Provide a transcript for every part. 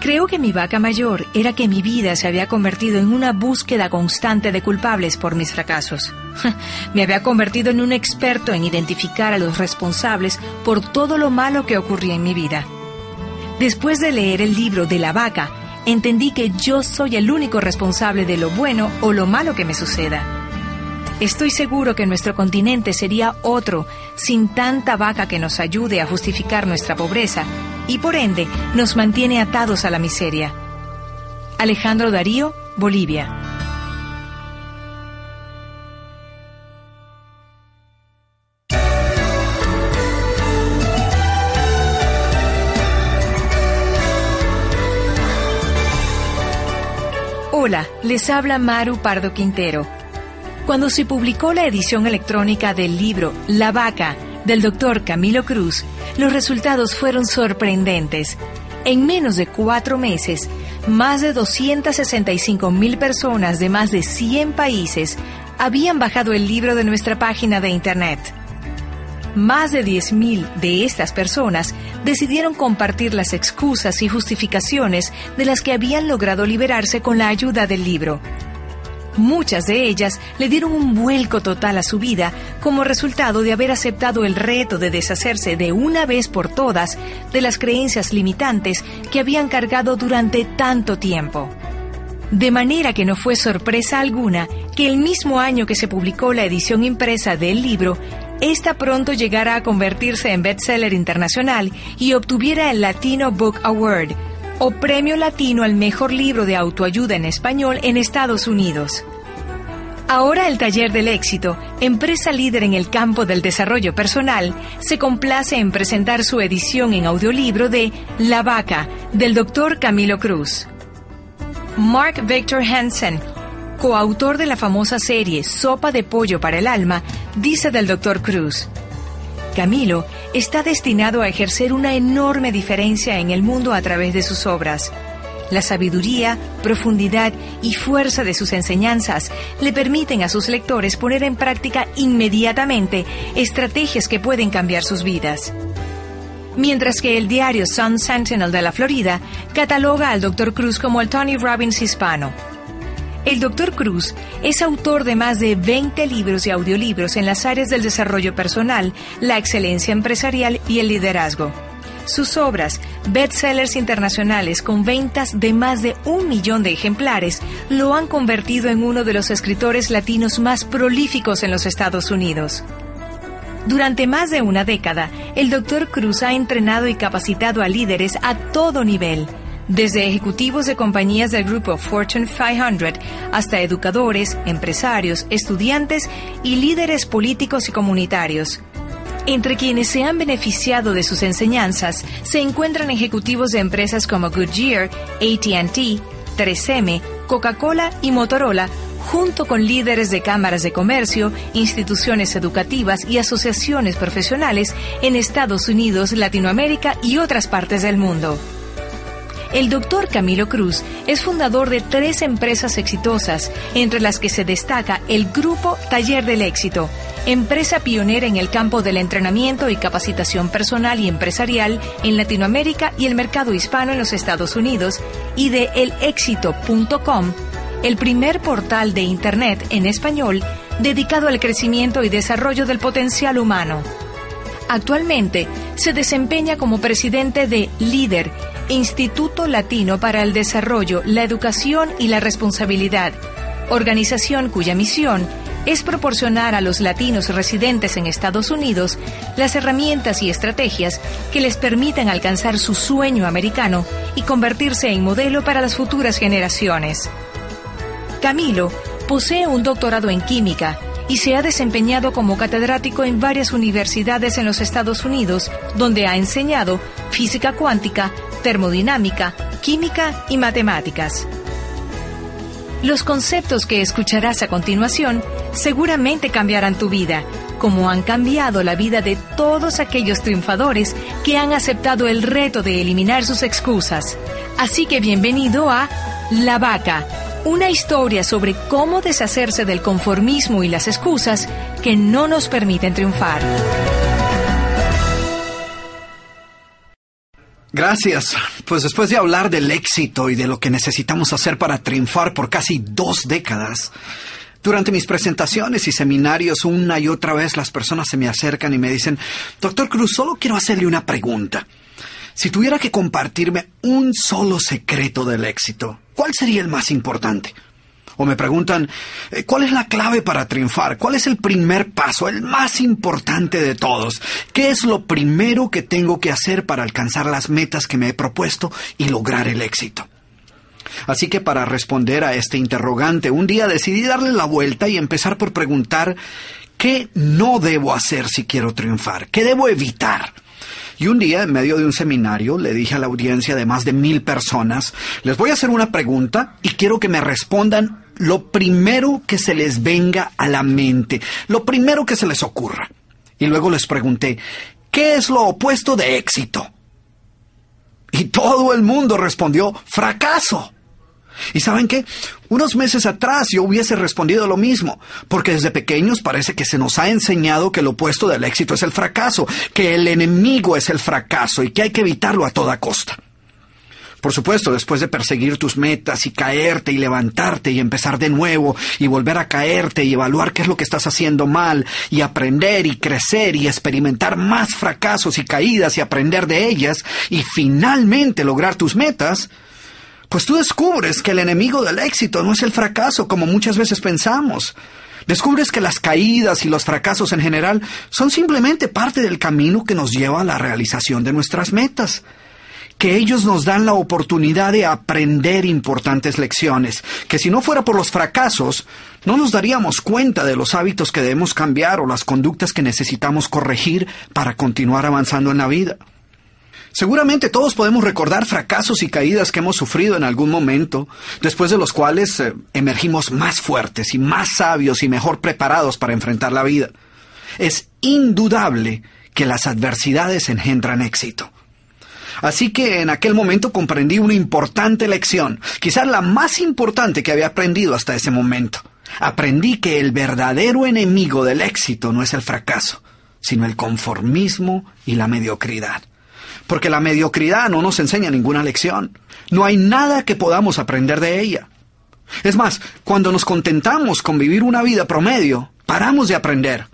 Creo que mi vaca mayor era que mi vida se había convertido en una búsqueda constante de culpables por mis fracasos. Me había convertido en un experto en identificar a los responsables por todo lo malo que ocurría en mi vida. Después de leer el libro de la vaca, entendí que yo soy el único responsable de lo bueno o lo malo que me suceda. Estoy seguro que nuestro continente sería otro sin tanta vaca que nos ayude a justificar nuestra pobreza y por ende nos mantiene atados a la miseria. Alejandro Darío, Bolivia. Hola, les habla Maru Pardo Quintero. Cuando se publicó la edición electrónica del libro La vaca del doctor Camilo Cruz, los resultados fueron sorprendentes. En menos de cuatro meses, más de 265 mil personas de más de 100 países habían bajado el libro de nuestra página de Internet. Más de 10.000 de estas personas decidieron compartir las excusas y justificaciones de las que habían logrado liberarse con la ayuda del libro. Muchas de ellas le dieron un vuelco total a su vida como resultado de haber aceptado el reto de deshacerse de una vez por todas de las creencias limitantes que habían cargado durante tanto tiempo. De manera que no fue sorpresa alguna que el mismo año que se publicó la edición impresa del libro, esta pronto llegara a convertirse en bestseller internacional y obtuviera el Latino Book Award, o Premio Latino al Mejor Libro de Autoayuda en Español en Estados Unidos. Ahora el Taller del Éxito, empresa líder en el campo del desarrollo personal, se complace en presentar su edición en audiolibro de La Vaca, del doctor Camilo Cruz. Mark Victor Hansen, coautor de la famosa serie Sopa de Pollo para el Alma, dice del doctor Cruz. Camilo está destinado a ejercer una enorme diferencia en el mundo a través de sus obras. La sabiduría, profundidad y fuerza de sus enseñanzas le permiten a sus lectores poner en práctica inmediatamente estrategias que pueden cambiar sus vidas. Mientras que el diario Sun Sentinel de la Florida cataloga al Dr. Cruz como el Tony Robbins hispano. El Dr. Cruz es autor de más de 20 libros y audiolibros en las áreas del desarrollo personal, la excelencia empresarial y el liderazgo. Sus obras, bestsellers internacionales con ventas de más de un millón de ejemplares, lo han convertido en uno de los escritores latinos más prolíficos en los Estados Unidos. Durante más de una década, el Dr. Cruz ha entrenado y capacitado a líderes a todo nivel desde ejecutivos de compañías del grupo Fortune 500 hasta educadores, empresarios, estudiantes y líderes políticos y comunitarios. Entre quienes se han beneficiado de sus enseñanzas se encuentran ejecutivos de empresas como Goodyear, ATT, 3M, Coca-Cola y Motorola, junto con líderes de cámaras de comercio, instituciones educativas y asociaciones profesionales en Estados Unidos, Latinoamérica y otras partes del mundo. El doctor Camilo Cruz es fundador de tres empresas exitosas, entre las que se destaca el Grupo Taller del Éxito, empresa pionera en el campo del entrenamiento y capacitación personal y empresarial en Latinoamérica y el mercado hispano en los Estados Unidos, y de elexito.com, el primer portal de Internet en español dedicado al crecimiento y desarrollo del potencial humano. Actualmente se desempeña como presidente de Líder, Instituto Latino para el Desarrollo, la Educación y la Responsabilidad, organización cuya misión es proporcionar a los latinos residentes en Estados Unidos las herramientas y estrategias que les permitan alcanzar su sueño americano y convertirse en modelo para las futuras generaciones. Camilo posee un doctorado en química y se ha desempeñado como catedrático en varias universidades en los Estados Unidos, donde ha enseñado física cuántica, termodinámica, química y matemáticas. Los conceptos que escucharás a continuación seguramente cambiarán tu vida, como han cambiado la vida de todos aquellos triunfadores que han aceptado el reto de eliminar sus excusas. Así que bienvenido a La Vaca, una historia sobre cómo deshacerse del conformismo y las excusas que no nos permiten triunfar. Gracias. Pues después de hablar del éxito y de lo que necesitamos hacer para triunfar por casi dos décadas, durante mis presentaciones y seminarios una y otra vez las personas se me acercan y me dicen, Doctor Cruz, solo quiero hacerle una pregunta. Si tuviera que compartirme un solo secreto del éxito, ¿cuál sería el más importante? O me preguntan, eh, ¿cuál es la clave para triunfar? ¿Cuál es el primer paso, el más importante de todos? ¿Qué es lo primero que tengo que hacer para alcanzar las metas que me he propuesto y lograr el éxito? Así que para responder a este interrogante, un día decidí darle la vuelta y empezar por preguntar, ¿qué no debo hacer si quiero triunfar? ¿Qué debo evitar? Y un día, en medio de un seminario, le dije a la audiencia de más de mil personas, les voy a hacer una pregunta y quiero que me respondan lo primero que se les venga a la mente, lo primero que se les ocurra. Y luego les pregunté, ¿qué es lo opuesto de éxito? Y todo el mundo respondió, fracaso. ¿Y saben qué? Unos meses atrás yo hubiese respondido lo mismo, porque desde pequeños parece que se nos ha enseñado que lo opuesto del éxito es el fracaso, que el enemigo es el fracaso y que hay que evitarlo a toda costa. Por supuesto, después de perseguir tus metas y caerte y levantarte y empezar de nuevo y volver a caerte y evaluar qué es lo que estás haciendo mal y aprender y crecer y experimentar más fracasos y caídas y aprender de ellas y finalmente lograr tus metas, pues tú descubres que el enemigo del éxito no es el fracaso como muchas veces pensamos. Descubres que las caídas y los fracasos en general son simplemente parte del camino que nos lleva a la realización de nuestras metas que ellos nos dan la oportunidad de aprender importantes lecciones, que si no fuera por los fracasos, no nos daríamos cuenta de los hábitos que debemos cambiar o las conductas que necesitamos corregir para continuar avanzando en la vida. Seguramente todos podemos recordar fracasos y caídas que hemos sufrido en algún momento, después de los cuales eh, emergimos más fuertes y más sabios y mejor preparados para enfrentar la vida. Es indudable que las adversidades engendran éxito. Así que en aquel momento comprendí una importante lección, quizás la más importante que había aprendido hasta ese momento. Aprendí que el verdadero enemigo del éxito no es el fracaso, sino el conformismo y la mediocridad. Porque la mediocridad no nos enseña ninguna lección. No hay nada que podamos aprender de ella. Es más, cuando nos contentamos con vivir una vida promedio, paramos de aprender.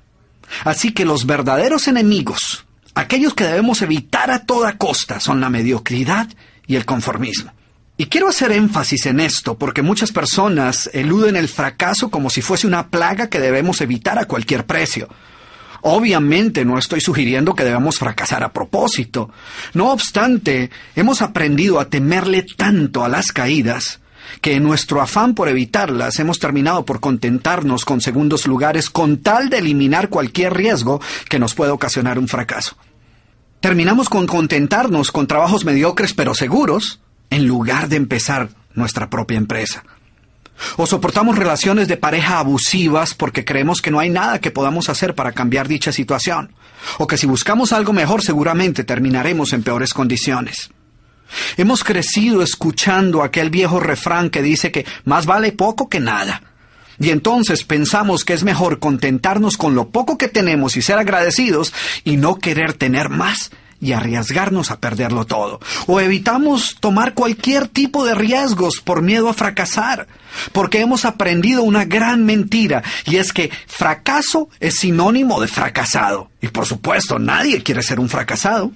Así que los verdaderos enemigos Aquellos que debemos evitar a toda costa son la mediocridad y el conformismo. Y quiero hacer énfasis en esto porque muchas personas eluden el fracaso como si fuese una plaga que debemos evitar a cualquier precio. Obviamente no estoy sugiriendo que debamos fracasar a propósito. No obstante, hemos aprendido a temerle tanto a las caídas que en nuestro afán por evitarlas hemos terminado por contentarnos con segundos lugares con tal de eliminar cualquier riesgo que nos pueda ocasionar un fracaso. Terminamos con contentarnos con trabajos mediocres pero seguros en lugar de empezar nuestra propia empresa. O soportamos relaciones de pareja abusivas porque creemos que no hay nada que podamos hacer para cambiar dicha situación. O que si buscamos algo mejor seguramente terminaremos en peores condiciones. Hemos crecido escuchando aquel viejo refrán que dice que más vale poco que nada. Y entonces pensamos que es mejor contentarnos con lo poco que tenemos y ser agradecidos y no querer tener más y arriesgarnos a perderlo todo. O evitamos tomar cualquier tipo de riesgos por miedo a fracasar, porque hemos aprendido una gran mentira, y es que fracaso es sinónimo de fracasado. Y por supuesto, nadie quiere ser un fracasado.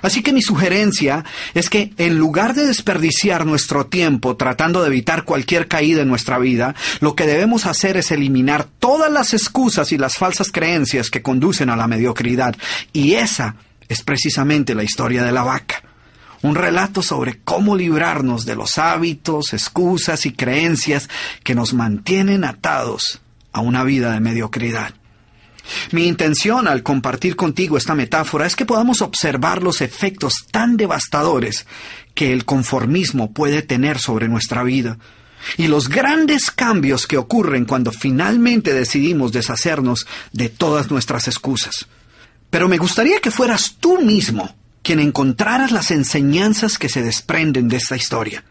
Así que mi sugerencia es que en lugar de desperdiciar nuestro tiempo tratando de evitar cualquier caída en nuestra vida, lo que debemos hacer es eliminar todas las excusas y las falsas creencias que conducen a la mediocridad. Y esa es precisamente la historia de la vaca. Un relato sobre cómo librarnos de los hábitos, excusas y creencias que nos mantienen atados a una vida de mediocridad. Mi intención al compartir contigo esta metáfora es que podamos observar los efectos tan devastadores que el conformismo puede tener sobre nuestra vida y los grandes cambios que ocurren cuando finalmente decidimos deshacernos de todas nuestras excusas. Pero me gustaría que fueras tú mismo quien encontraras las enseñanzas que se desprenden de esta historia.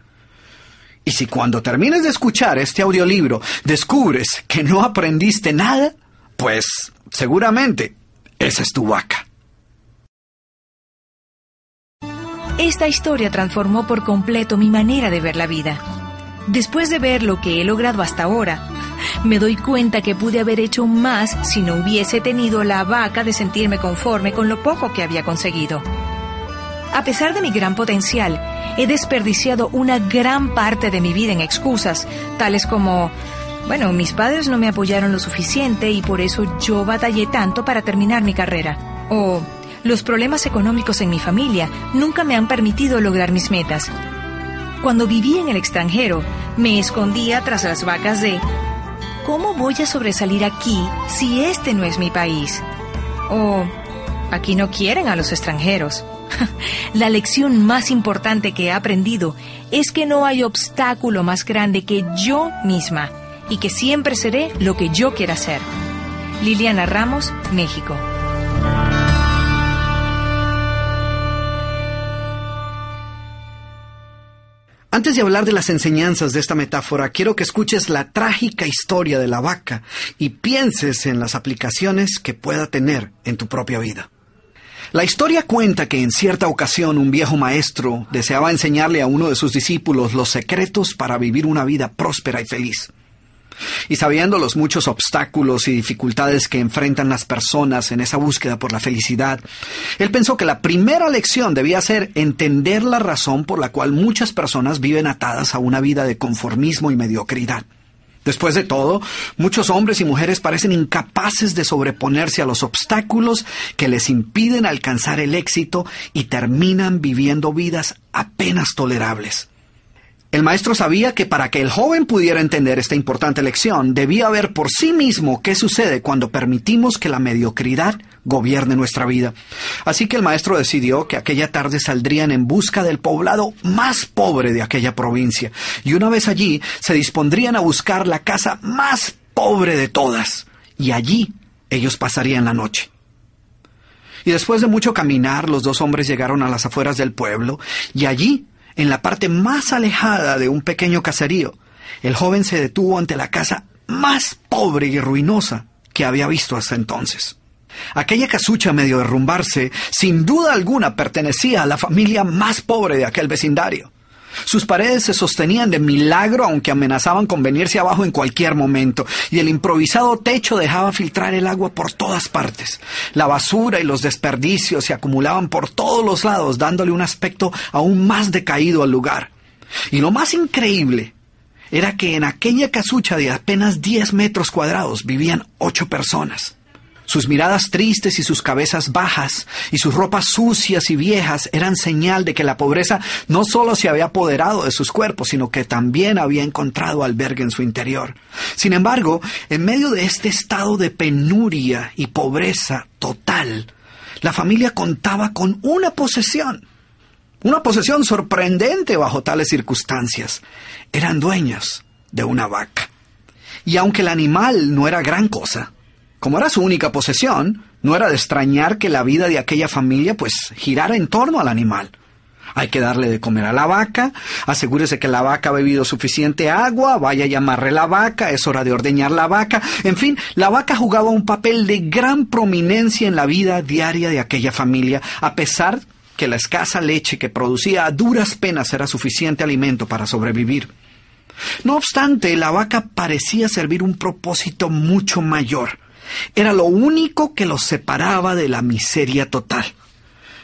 Y si cuando termines de escuchar este audiolibro descubres que no aprendiste nada, pues seguramente esa es tu vaca. Esta historia transformó por completo mi manera de ver la vida. Después de ver lo que he logrado hasta ahora, me doy cuenta que pude haber hecho más si no hubiese tenido la vaca de sentirme conforme con lo poco que había conseguido. A pesar de mi gran potencial, he desperdiciado una gran parte de mi vida en excusas, tales como, bueno, mis padres no me apoyaron lo suficiente y por eso yo batallé tanto para terminar mi carrera. O los problemas económicos en mi familia nunca me han permitido lograr mis metas. Cuando viví en el extranjero, me escondía tras las vacas de ¿cómo voy a sobresalir aquí si este no es mi país? O aquí no quieren a los extranjeros. La lección más importante que he aprendido es que no hay obstáculo más grande que yo misma y que siempre seré lo que yo quiera ser. Liliana Ramos, México. Antes de hablar de las enseñanzas de esta metáfora, quiero que escuches la trágica historia de la vaca y pienses en las aplicaciones que pueda tener en tu propia vida. La historia cuenta que en cierta ocasión un viejo maestro deseaba enseñarle a uno de sus discípulos los secretos para vivir una vida próspera y feliz. Y sabiendo los muchos obstáculos y dificultades que enfrentan las personas en esa búsqueda por la felicidad, él pensó que la primera lección debía ser entender la razón por la cual muchas personas viven atadas a una vida de conformismo y mediocridad. Después de todo, muchos hombres y mujeres parecen incapaces de sobreponerse a los obstáculos que les impiden alcanzar el éxito y terminan viviendo vidas apenas tolerables. El maestro sabía que para que el joven pudiera entender esta importante lección, debía ver por sí mismo qué sucede cuando permitimos que la mediocridad gobierne nuestra vida. Así que el maestro decidió que aquella tarde saldrían en busca del poblado más pobre de aquella provincia, y una vez allí se dispondrían a buscar la casa más pobre de todas, y allí ellos pasarían la noche. Y después de mucho caminar, los dos hombres llegaron a las afueras del pueblo, y allí en la parte más alejada de un pequeño caserío, el joven se detuvo ante la casa más pobre y ruinosa que había visto hasta entonces. Aquella casucha medio derrumbarse, sin duda alguna pertenecía a la familia más pobre de aquel vecindario. Sus paredes se sostenían de milagro aunque amenazaban con venirse abajo en cualquier momento, y el improvisado techo dejaba filtrar el agua por todas partes. La basura y los desperdicios se acumulaban por todos los lados, dándole un aspecto aún más decaído al lugar. Y lo más increíble era que en aquella casucha de apenas 10 metros cuadrados vivían ocho personas. Sus miradas tristes y sus cabezas bajas y sus ropas sucias y viejas eran señal de que la pobreza no solo se había apoderado de sus cuerpos, sino que también había encontrado albergue en su interior. Sin embargo, en medio de este estado de penuria y pobreza total, la familia contaba con una posesión. Una posesión sorprendente bajo tales circunstancias. Eran dueños de una vaca. Y aunque el animal no era gran cosa, como era su única posesión, no era de extrañar que la vida de aquella familia pues girara en torno al animal. Hay que darle de comer a la vaca, asegúrese que la vaca ha bebido suficiente agua, vaya a llamarle la vaca, es hora de ordeñar la vaca. En fin, la vaca jugaba un papel de gran prominencia en la vida diaria de aquella familia, a pesar que la escasa leche que producía a duras penas era suficiente alimento para sobrevivir. No obstante, la vaca parecía servir un propósito mucho mayor. Era lo único que los separaba de la miseria total.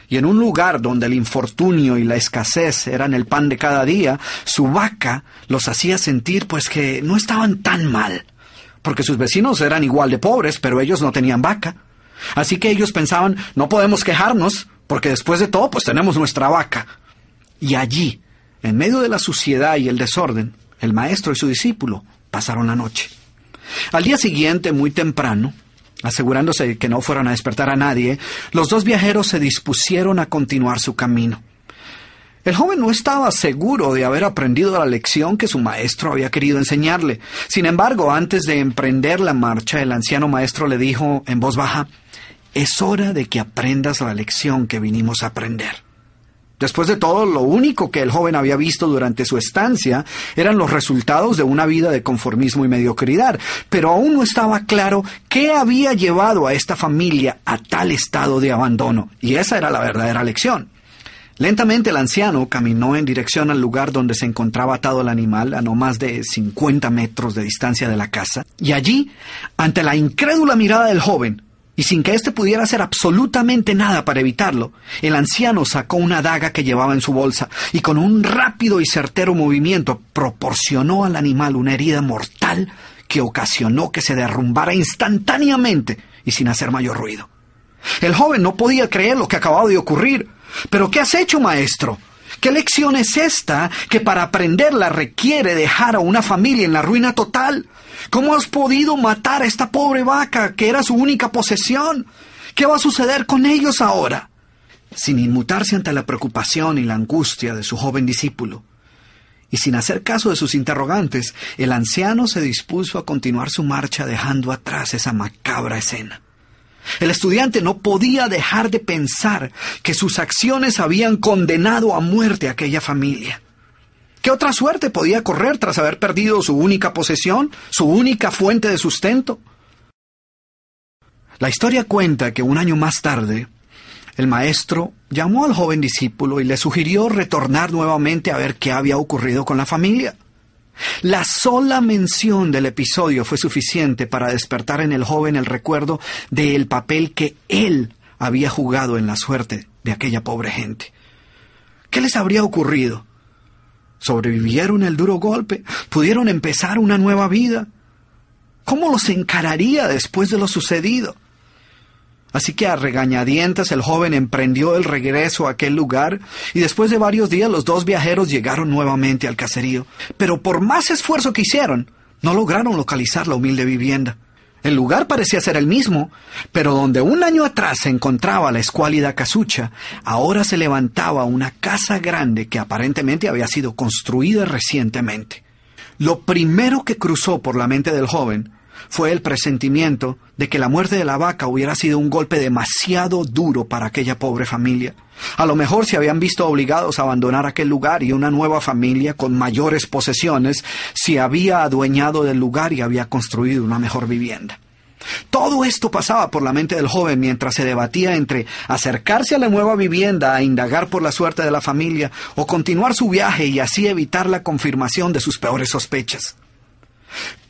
Y en un lugar donde el infortunio y la escasez eran el pan de cada día, su vaca los hacía sentir pues que no estaban tan mal, porque sus vecinos eran igual de pobres, pero ellos no tenían vaca. Así que ellos pensaban, no podemos quejarnos, porque después de todo pues tenemos nuestra vaca. Y allí, en medio de la suciedad y el desorden, el maestro y su discípulo pasaron la noche. Al día siguiente, muy temprano, asegurándose que no fueran a despertar a nadie, los dos viajeros se dispusieron a continuar su camino. El joven no estaba seguro de haber aprendido la lección que su maestro había querido enseñarle. Sin embargo, antes de emprender la marcha, el anciano maestro le dijo en voz baja, Es hora de que aprendas la lección que vinimos a aprender. Después de todo, lo único que el joven había visto durante su estancia eran los resultados de una vida de conformismo y mediocridad, pero aún no estaba claro qué había llevado a esta familia a tal estado de abandono, y esa era la verdadera lección. Lentamente el anciano caminó en dirección al lugar donde se encontraba atado el animal a no más de 50 metros de distancia de la casa, y allí, ante la incrédula mirada del joven, y sin que éste pudiera hacer absolutamente nada para evitarlo, el anciano sacó una daga que llevaba en su bolsa y con un rápido y certero movimiento proporcionó al animal una herida mortal que ocasionó que se derrumbara instantáneamente y sin hacer mayor ruido. El joven no podía creer lo que acababa de ocurrir. Pero ¿qué has hecho, maestro? ¿Qué lección es esta que para aprenderla requiere dejar a una familia en la ruina total? ¿Cómo has podido matar a esta pobre vaca que era su única posesión? ¿Qué va a suceder con ellos ahora? Sin inmutarse ante la preocupación y la angustia de su joven discípulo, y sin hacer caso de sus interrogantes, el anciano se dispuso a continuar su marcha dejando atrás esa macabra escena. El estudiante no podía dejar de pensar que sus acciones habían condenado a muerte a aquella familia. ¿Qué otra suerte podía correr tras haber perdido su única posesión, su única fuente de sustento? La historia cuenta que un año más tarde, el maestro llamó al joven discípulo y le sugirió retornar nuevamente a ver qué había ocurrido con la familia. La sola mención del episodio fue suficiente para despertar en el joven el recuerdo del papel que él había jugado en la suerte de aquella pobre gente. ¿Qué les habría ocurrido? ¿Sobrevivieron el duro golpe? ¿Pudieron empezar una nueva vida? ¿Cómo los encararía después de lo sucedido? Así que a regañadientes el joven emprendió el regreso a aquel lugar y después de varios días los dos viajeros llegaron nuevamente al caserío. Pero por más esfuerzo que hicieron, no lograron localizar la humilde vivienda. El lugar parecía ser el mismo, pero donde un año atrás se encontraba la escuálida casucha, ahora se levantaba una casa grande que aparentemente había sido construida recientemente. Lo primero que cruzó por la mente del joven fue el presentimiento de que la muerte de la vaca hubiera sido un golpe demasiado duro para aquella pobre familia. A lo mejor se habían visto obligados a abandonar aquel lugar y una nueva familia con mayores posesiones se había adueñado del lugar y había construido una mejor vivienda. Todo esto pasaba por la mente del joven mientras se debatía entre acercarse a la nueva vivienda a indagar por la suerte de la familia o continuar su viaje y así evitar la confirmación de sus peores sospechas.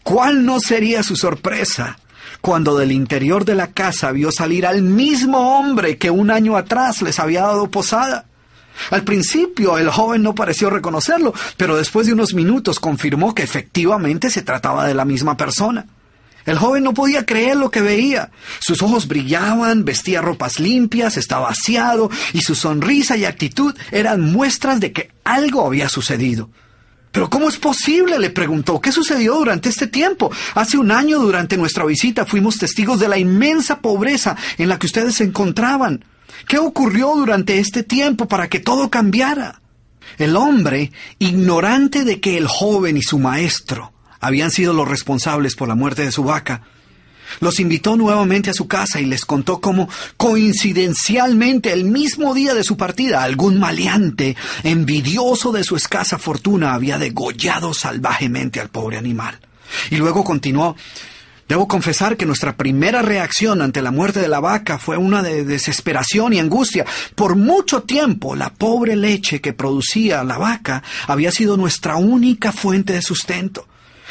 ¿Cuál no sería su sorpresa cuando del interior de la casa vio salir al mismo hombre que un año atrás les había dado posada? Al principio el joven no pareció reconocerlo, pero después de unos minutos confirmó que efectivamente se trataba de la misma persona. El joven no podía creer lo que veía. Sus ojos brillaban, vestía ropas limpias, estaba aseado y su sonrisa y actitud eran muestras de que algo había sucedido. ¿Pero cómo es posible? le preguntó. ¿Qué sucedió durante este tiempo? Hace un año durante nuestra visita fuimos testigos de la inmensa pobreza en la que ustedes se encontraban. ¿Qué ocurrió durante este tiempo para que todo cambiara? El hombre, ignorante de que el joven y su maestro habían sido los responsables por la muerte de su vaca, los invitó nuevamente a su casa y les contó cómo, coincidencialmente, el mismo día de su partida, algún maleante, envidioso de su escasa fortuna, había degollado salvajemente al pobre animal. Y luego continuó, Debo confesar que nuestra primera reacción ante la muerte de la vaca fue una de desesperación y angustia. Por mucho tiempo la pobre leche que producía la vaca había sido nuestra única fuente de sustento.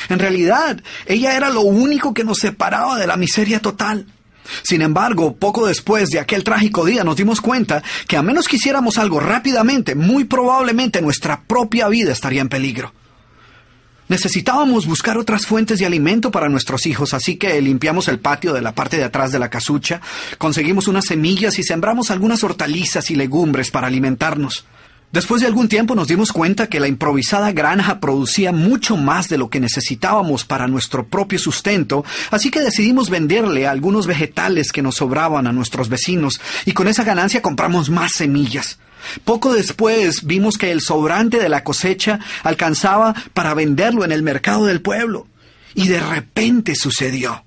En realidad, ella era lo único que nos separaba de la miseria total. Sin embargo, poco después de aquel trágico día nos dimos cuenta que a menos que hiciéramos algo rápidamente, muy probablemente nuestra propia vida estaría en peligro. Necesitábamos buscar otras fuentes de alimento para nuestros hijos, así que limpiamos el patio de la parte de atrás de la casucha, conseguimos unas semillas y sembramos algunas hortalizas y legumbres para alimentarnos. Después de algún tiempo nos dimos cuenta que la improvisada granja producía mucho más de lo que necesitábamos para nuestro propio sustento, así que decidimos venderle algunos vegetales que nos sobraban a nuestros vecinos y con esa ganancia compramos más semillas. Poco después vimos que el sobrante de la cosecha alcanzaba para venderlo en el mercado del pueblo. Y de repente sucedió.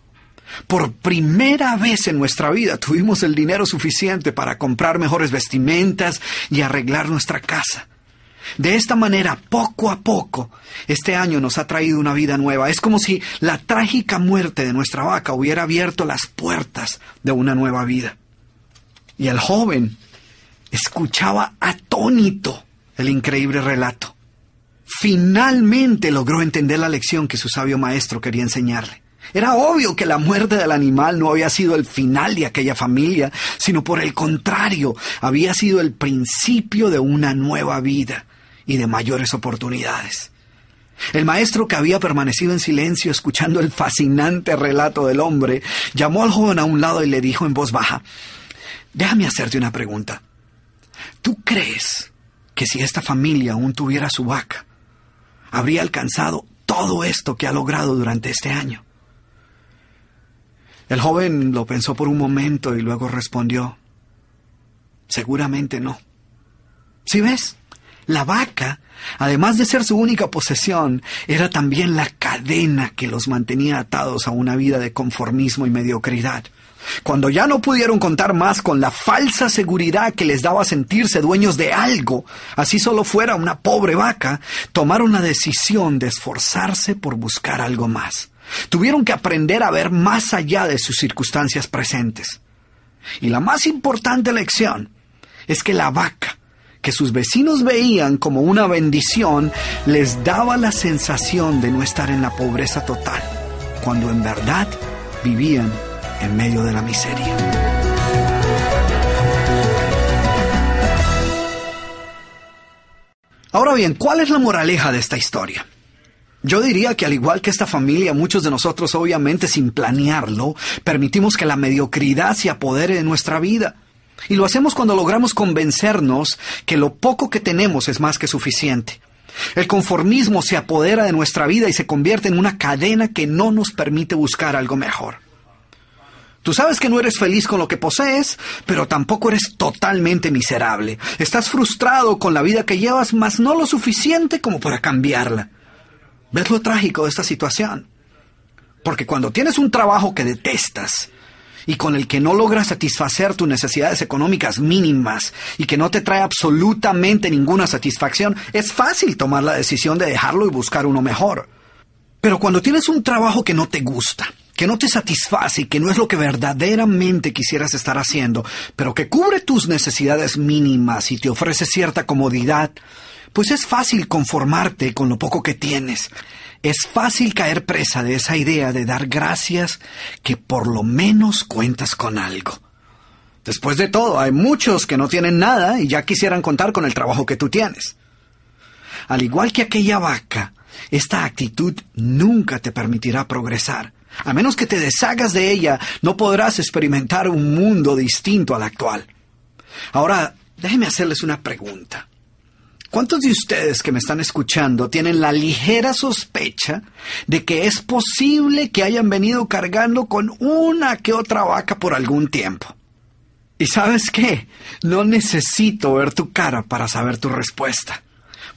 Por primera vez en nuestra vida tuvimos el dinero suficiente para comprar mejores vestimentas y arreglar nuestra casa. De esta manera, poco a poco, este año nos ha traído una vida nueva. Es como si la trágica muerte de nuestra vaca hubiera abierto las puertas de una nueva vida. Y el joven, escuchaba atónito el increíble relato. Finalmente logró entender la lección que su sabio maestro quería enseñarle. Era obvio que la muerte del animal no había sido el final de aquella familia, sino por el contrario, había sido el principio de una nueva vida y de mayores oportunidades. El maestro, que había permanecido en silencio escuchando el fascinante relato del hombre, llamó al joven a un lado y le dijo en voz baja, Déjame hacerte una pregunta. ¿Tú crees que si esta familia aún tuviera su vaca, habría alcanzado todo esto que ha logrado durante este año? El joven lo pensó por un momento y luego respondió, seguramente no. Si ves, la vaca, además de ser su única posesión, era también la cadena que los mantenía atados a una vida de conformismo y mediocridad. Cuando ya no pudieron contar más con la falsa seguridad que les daba sentirse dueños de algo, así solo fuera una pobre vaca, tomaron la decisión de esforzarse por buscar algo más. Tuvieron que aprender a ver más allá de sus circunstancias presentes. Y la más importante lección es que la vaca, que sus vecinos veían como una bendición, les daba la sensación de no estar en la pobreza total, cuando en verdad vivían en medio de la miseria. Ahora bien, ¿cuál es la moraleja de esta historia? Yo diría que al igual que esta familia, muchos de nosotros obviamente sin planearlo, permitimos que la mediocridad se apodere de nuestra vida. Y lo hacemos cuando logramos convencernos que lo poco que tenemos es más que suficiente. El conformismo se apodera de nuestra vida y se convierte en una cadena que no nos permite buscar algo mejor. Tú sabes que no eres feliz con lo que posees, pero tampoco eres totalmente miserable. Estás frustrado con la vida que llevas, mas no lo suficiente como para cambiarla. ¿Ves lo trágico de esta situación? Porque cuando tienes un trabajo que detestas y con el que no logras satisfacer tus necesidades económicas mínimas y que no te trae absolutamente ninguna satisfacción, es fácil tomar la decisión de dejarlo y buscar uno mejor. Pero cuando tienes un trabajo que no te gusta, que no te satisface y que no es lo que verdaderamente quisieras estar haciendo, pero que cubre tus necesidades mínimas y te ofrece cierta comodidad, pues es fácil conformarte con lo poco que tienes. Es fácil caer presa de esa idea de dar gracias que por lo menos cuentas con algo. Después de todo, hay muchos que no tienen nada y ya quisieran contar con el trabajo que tú tienes. Al igual que aquella vaca, esta actitud nunca te permitirá progresar. A menos que te deshagas de ella, no podrás experimentar un mundo distinto al actual. Ahora, déjenme hacerles una pregunta. ¿Cuántos de ustedes que me están escuchando tienen la ligera sospecha de que es posible que hayan venido cargando con una que otra vaca por algún tiempo? Y sabes qué, no necesito ver tu cara para saber tu respuesta.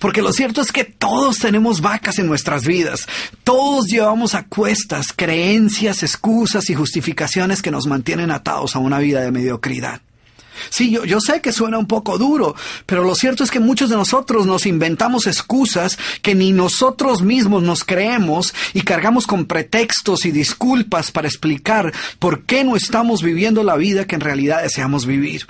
Porque lo cierto es que todos tenemos vacas en nuestras vidas. Todos llevamos a cuestas creencias, excusas y justificaciones que nos mantienen atados a una vida de mediocridad. Sí, yo, yo, sé que suena un poco duro, pero lo cierto es que muchos de nosotros nos inventamos excusas que ni nosotros mismos nos creemos y cargamos con pretextos y disculpas para explicar por qué no estamos viviendo la vida que en realidad deseamos vivir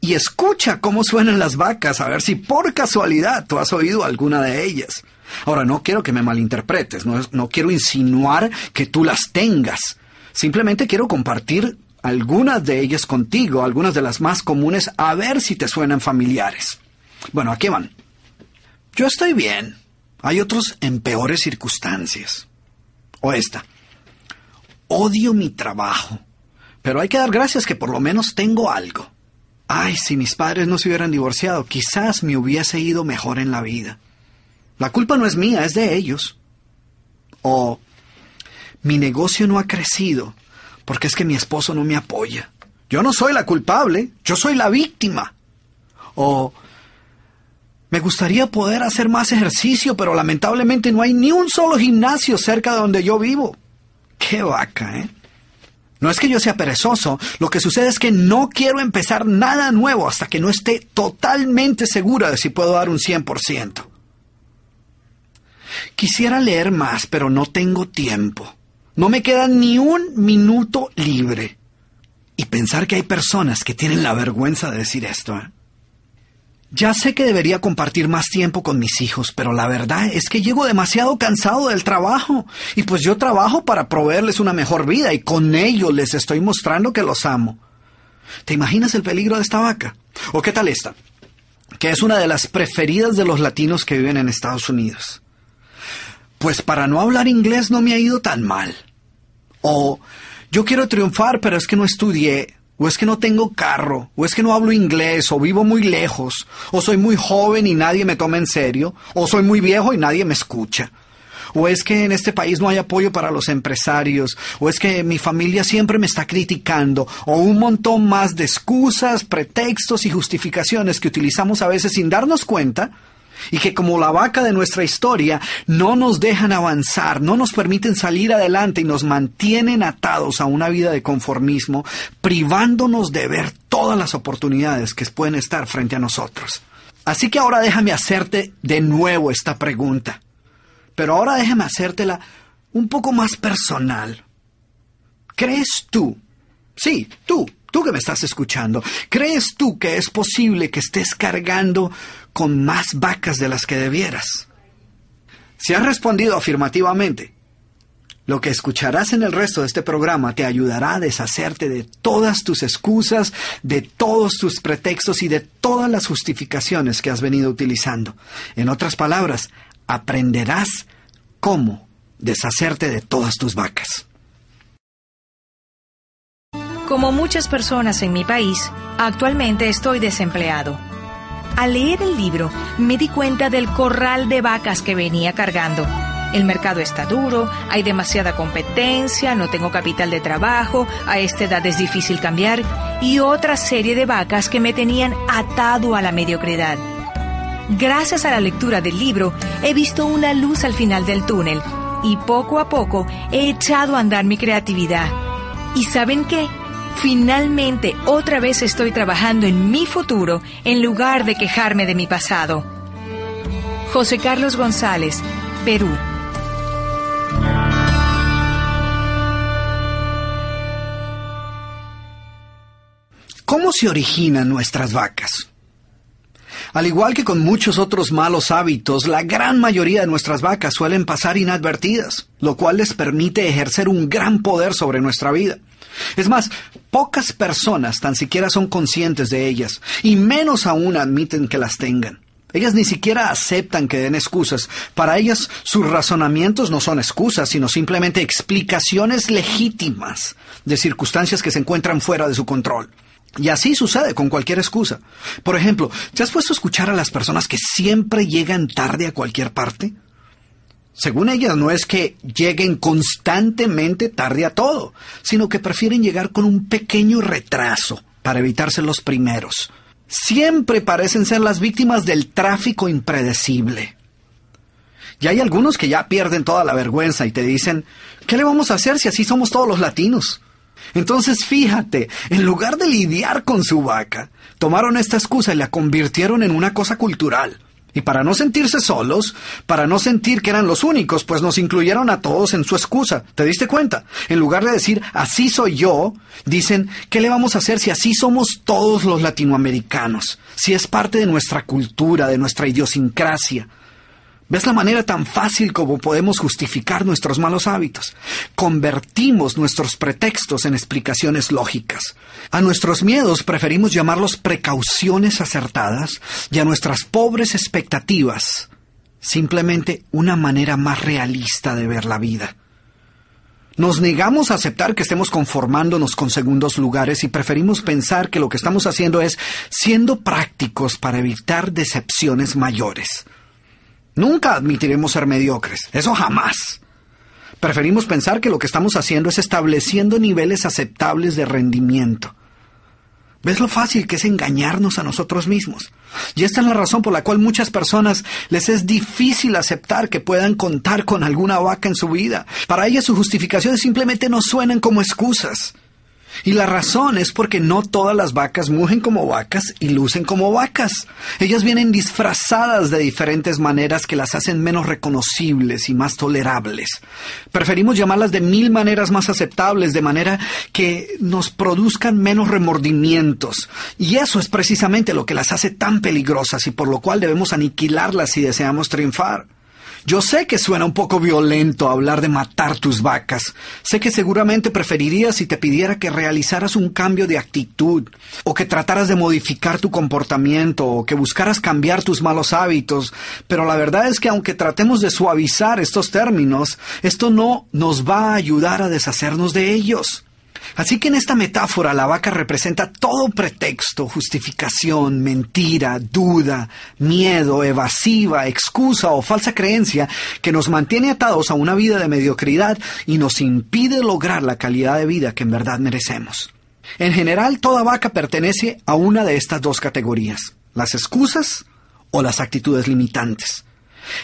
y escucha cómo suenan las vacas, a ver si por casualidad tú has oído alguna de ellas. Ahora, no quiero que me malinterpretes, no, no quiero insinuar que tú las tengas. Simplemente quiero compartir algunas de ellas contigo, algunas de las más comunes, a ver si te suenan familiares. Bueno, aquí van. Yo estoy bien. Hay otros en peores circunstancias. O esta. Odio mi trabajo. Pero hay que dar gracias que por lo menos tengo algo. Ay, si mis padres no se hubieran divorciado, quizás me hubiese ido mejor en la vida. La culpa no es mía, es de ellos. O mi negocio no ha crecido porque es que mi esposo no me apoya. Yo no soy la culpable, yo soy la víctima. O me gustaría poder hacer más ejercicio, pero lamentablemente no hay ni un solo gimnasio cerca de donde yo vivo. Qué vaca, ¿eh? No es que yo sea perezoso, lo que sucede es que no quiero empezar nada nuevo hasta que no esté totalmente segura de si puedo dar un 100%. Quisiera leer más, pero no tengo tiempo. No me queda ni un minuto libre. Y pensar que hay personas que tienen la vergüenza de decir esto. ¿eh? Ya sé que debería compartir más tiempo con mis hijos, pero la verdad es que llego demasiado cansado del trabajo. Y pues yo trabajo para proveerles una mejor vida y con ello les estoy mostrando que los amo. ¿Te imaginas el peligro de esta vaca? ¿O qué tal esta? Que es una de las preferidas de los latinos que viven en Estados Unidos. Pues para no hablar inglés no me ha ido tan mal. O yo quiero triunfar, pero es que no estudié o es que no tengo carro, o es que no hablo inglés, o vivo muy lejos, o soy muy joven y nadie me toma en serio, o soy muy viejo y nadie me escucha. O es que en este país no hay apoyo para los empresarios, o es que mi familia siempre me está criticando, o un montón más de excusas, pretextos y justificaciones que utilizamos a veces sin darnos cuenta y que como la vaca de nuestra historia no nos dejan avanzar, no nos permiten salir adelante y nos mantienen atados a una vida de conformismo, privándonos de ver todas las oportunidades que pueden estar frente a nosotros. Así que ahora déjame hacerte de nuevo esta pregunta, pero ahora déjame hacértela un poco más personal. ¿Crees tú? Sí, tú, tú que me estás escuchando, ¿crees tú que es posible que estés cargando con más vacas de las que debieras? Si has respondido afirmativamente, lo que escucharás en el resto de este programa te ayudará a deshacerte de todas tus excusas, de todos tus pretextos y de todas las justificaciones que has venido utilizando. En otras palabras, aprenderás cómo deshacerte de todas tus vacas. Como muchas personas en mi país, actualmente estoy desempleado. Al leer el libro, me di cuenta del corral de vacas que venía cargando. El mercado está duro, hay demasiada competencia, no tengo capital de trabajo, a esta edad es difícil cambiar y otra serie de vacas que me tenían atado a la mediocridad. Gracias a la lectura del libro, he visto una luz al final del túnel y poco a poco he echado a andar mi creatividad. ¿Y saben qué? Finalmente, otra vez estoy trabajando en mi futuro en lugar de quejarme de mi pasado. José Carlos González, Perú. ¿Cómo se originan nuestras vacas? Al igual que con muchos otros malos hábitos, la gran mayoría de nuestras vacas suelen pasar inadvertidas, lo cual les permite ejercer un gran poder sobre nuestra vida. Es más, pocas personas tan siquiera son conscientes de ellas, y menos aún admiten que las tengan. Ellas ni siquiera aceptan que den excusas. Para ellas sus razonamientos no son excusas, sino simplemente explicaciones legítimas de circunstancias que se encuentran fuera de su control. Y así sucede con cualquier excusa. Por ejemplo, ¿te has puesto a escuchar a las personas que siempre llegan tarde a cualquier parte? Según ellas, no es que lleguen constantemente tarde a todo, sino que prefieren llegar con un pequeño retraso para evitarse los primeros. Siempre parecen ser las víctimas del tráfico impredecible. Y hay algunos que ya pierden toda la vergüenza y te dicen, ¿qué le vamos a hacer si así somos todos los latinos? Entonces fíjate, en lugar de lidiar con su vaca, tomaron esta excusa y la convirtieron en una cosa cultural. Y para no sentirse solos, para no sentir que eran los únicos, pues nos incluyeron a todos en su excusa. ¿Te diste cuenta? En lugar de decir, así soy yo, dicen, ¿qué le vamos a hacer si así somos todos los latinoamericanos? Si es parte de nuestra cultura, de nuestra idiosincrasia. ¿Ves la manera tan fácil como podemos justificar nuestros malos hábitos? Convertimos nuestros pretextos en explicaciones lógicas. A nuestros miedos preferimos llamarlos precauciones acertadas y a nuestras pobres expectativas simplemente una manera más realista de ver la vida. Nos negamos a aceptar que estemos conformándonos con segundos lugares y preferimos pensar que lo que estamos haciendo es siendo prácticos para evitar decepciones mayores. Nunca admitiremos ser mediocres, eso jamás. Preferimos pensar que lo que estamos haciendo es estableciendo niveles aceptables de rendimiento. ¿Ves lo fácil que es engañarnos a nosotros mismos? Y esta es la razón por la cual muchas personas les es difícil aceptar que puedan contar con alguna vaca en su vida. Para ellas sus justificaciones simplemente no suenan como excusas. Y la razón es porque no todas las vacas mugen como vacas y lucen como vacas. Ellas vienen disfrazadas de diferentes maneras que las hacen menos reconocibles y más tolerables. Preferimos llamarlas de mil maneras más aceptables, de manera que nos produzcan menos remordimientos. Y eso es precisamente lo que las hace tan peligrosas y por lo cual debemos aniquilarlas si deseamos triunfar. Yo sé que suena un poco violento hablar de matar tus vacas. Sé que seguramente preferirías si te pidiera que realizaras un cambio de actitud, o que trataras de modificar tu comportamiento, o que buscaras cambiar tus malos hábitos, pero la verdad es que aunque tratemos de suavizar estos términos, esto no nos va a ayudar a deshacernos de ellos. Así que en esta metáfora la vaca representa todo pretexto, justificación, mentira, duda, miedo, evasiva, excusa o falsa creencia que nos mantiene atados a una vida de mediocridad y nos impide lograr la calidad de vida que en verdad merecemos. En general, toda vaca pertenece a una de estas dos categorías, las excusas o las actitudes limitantes.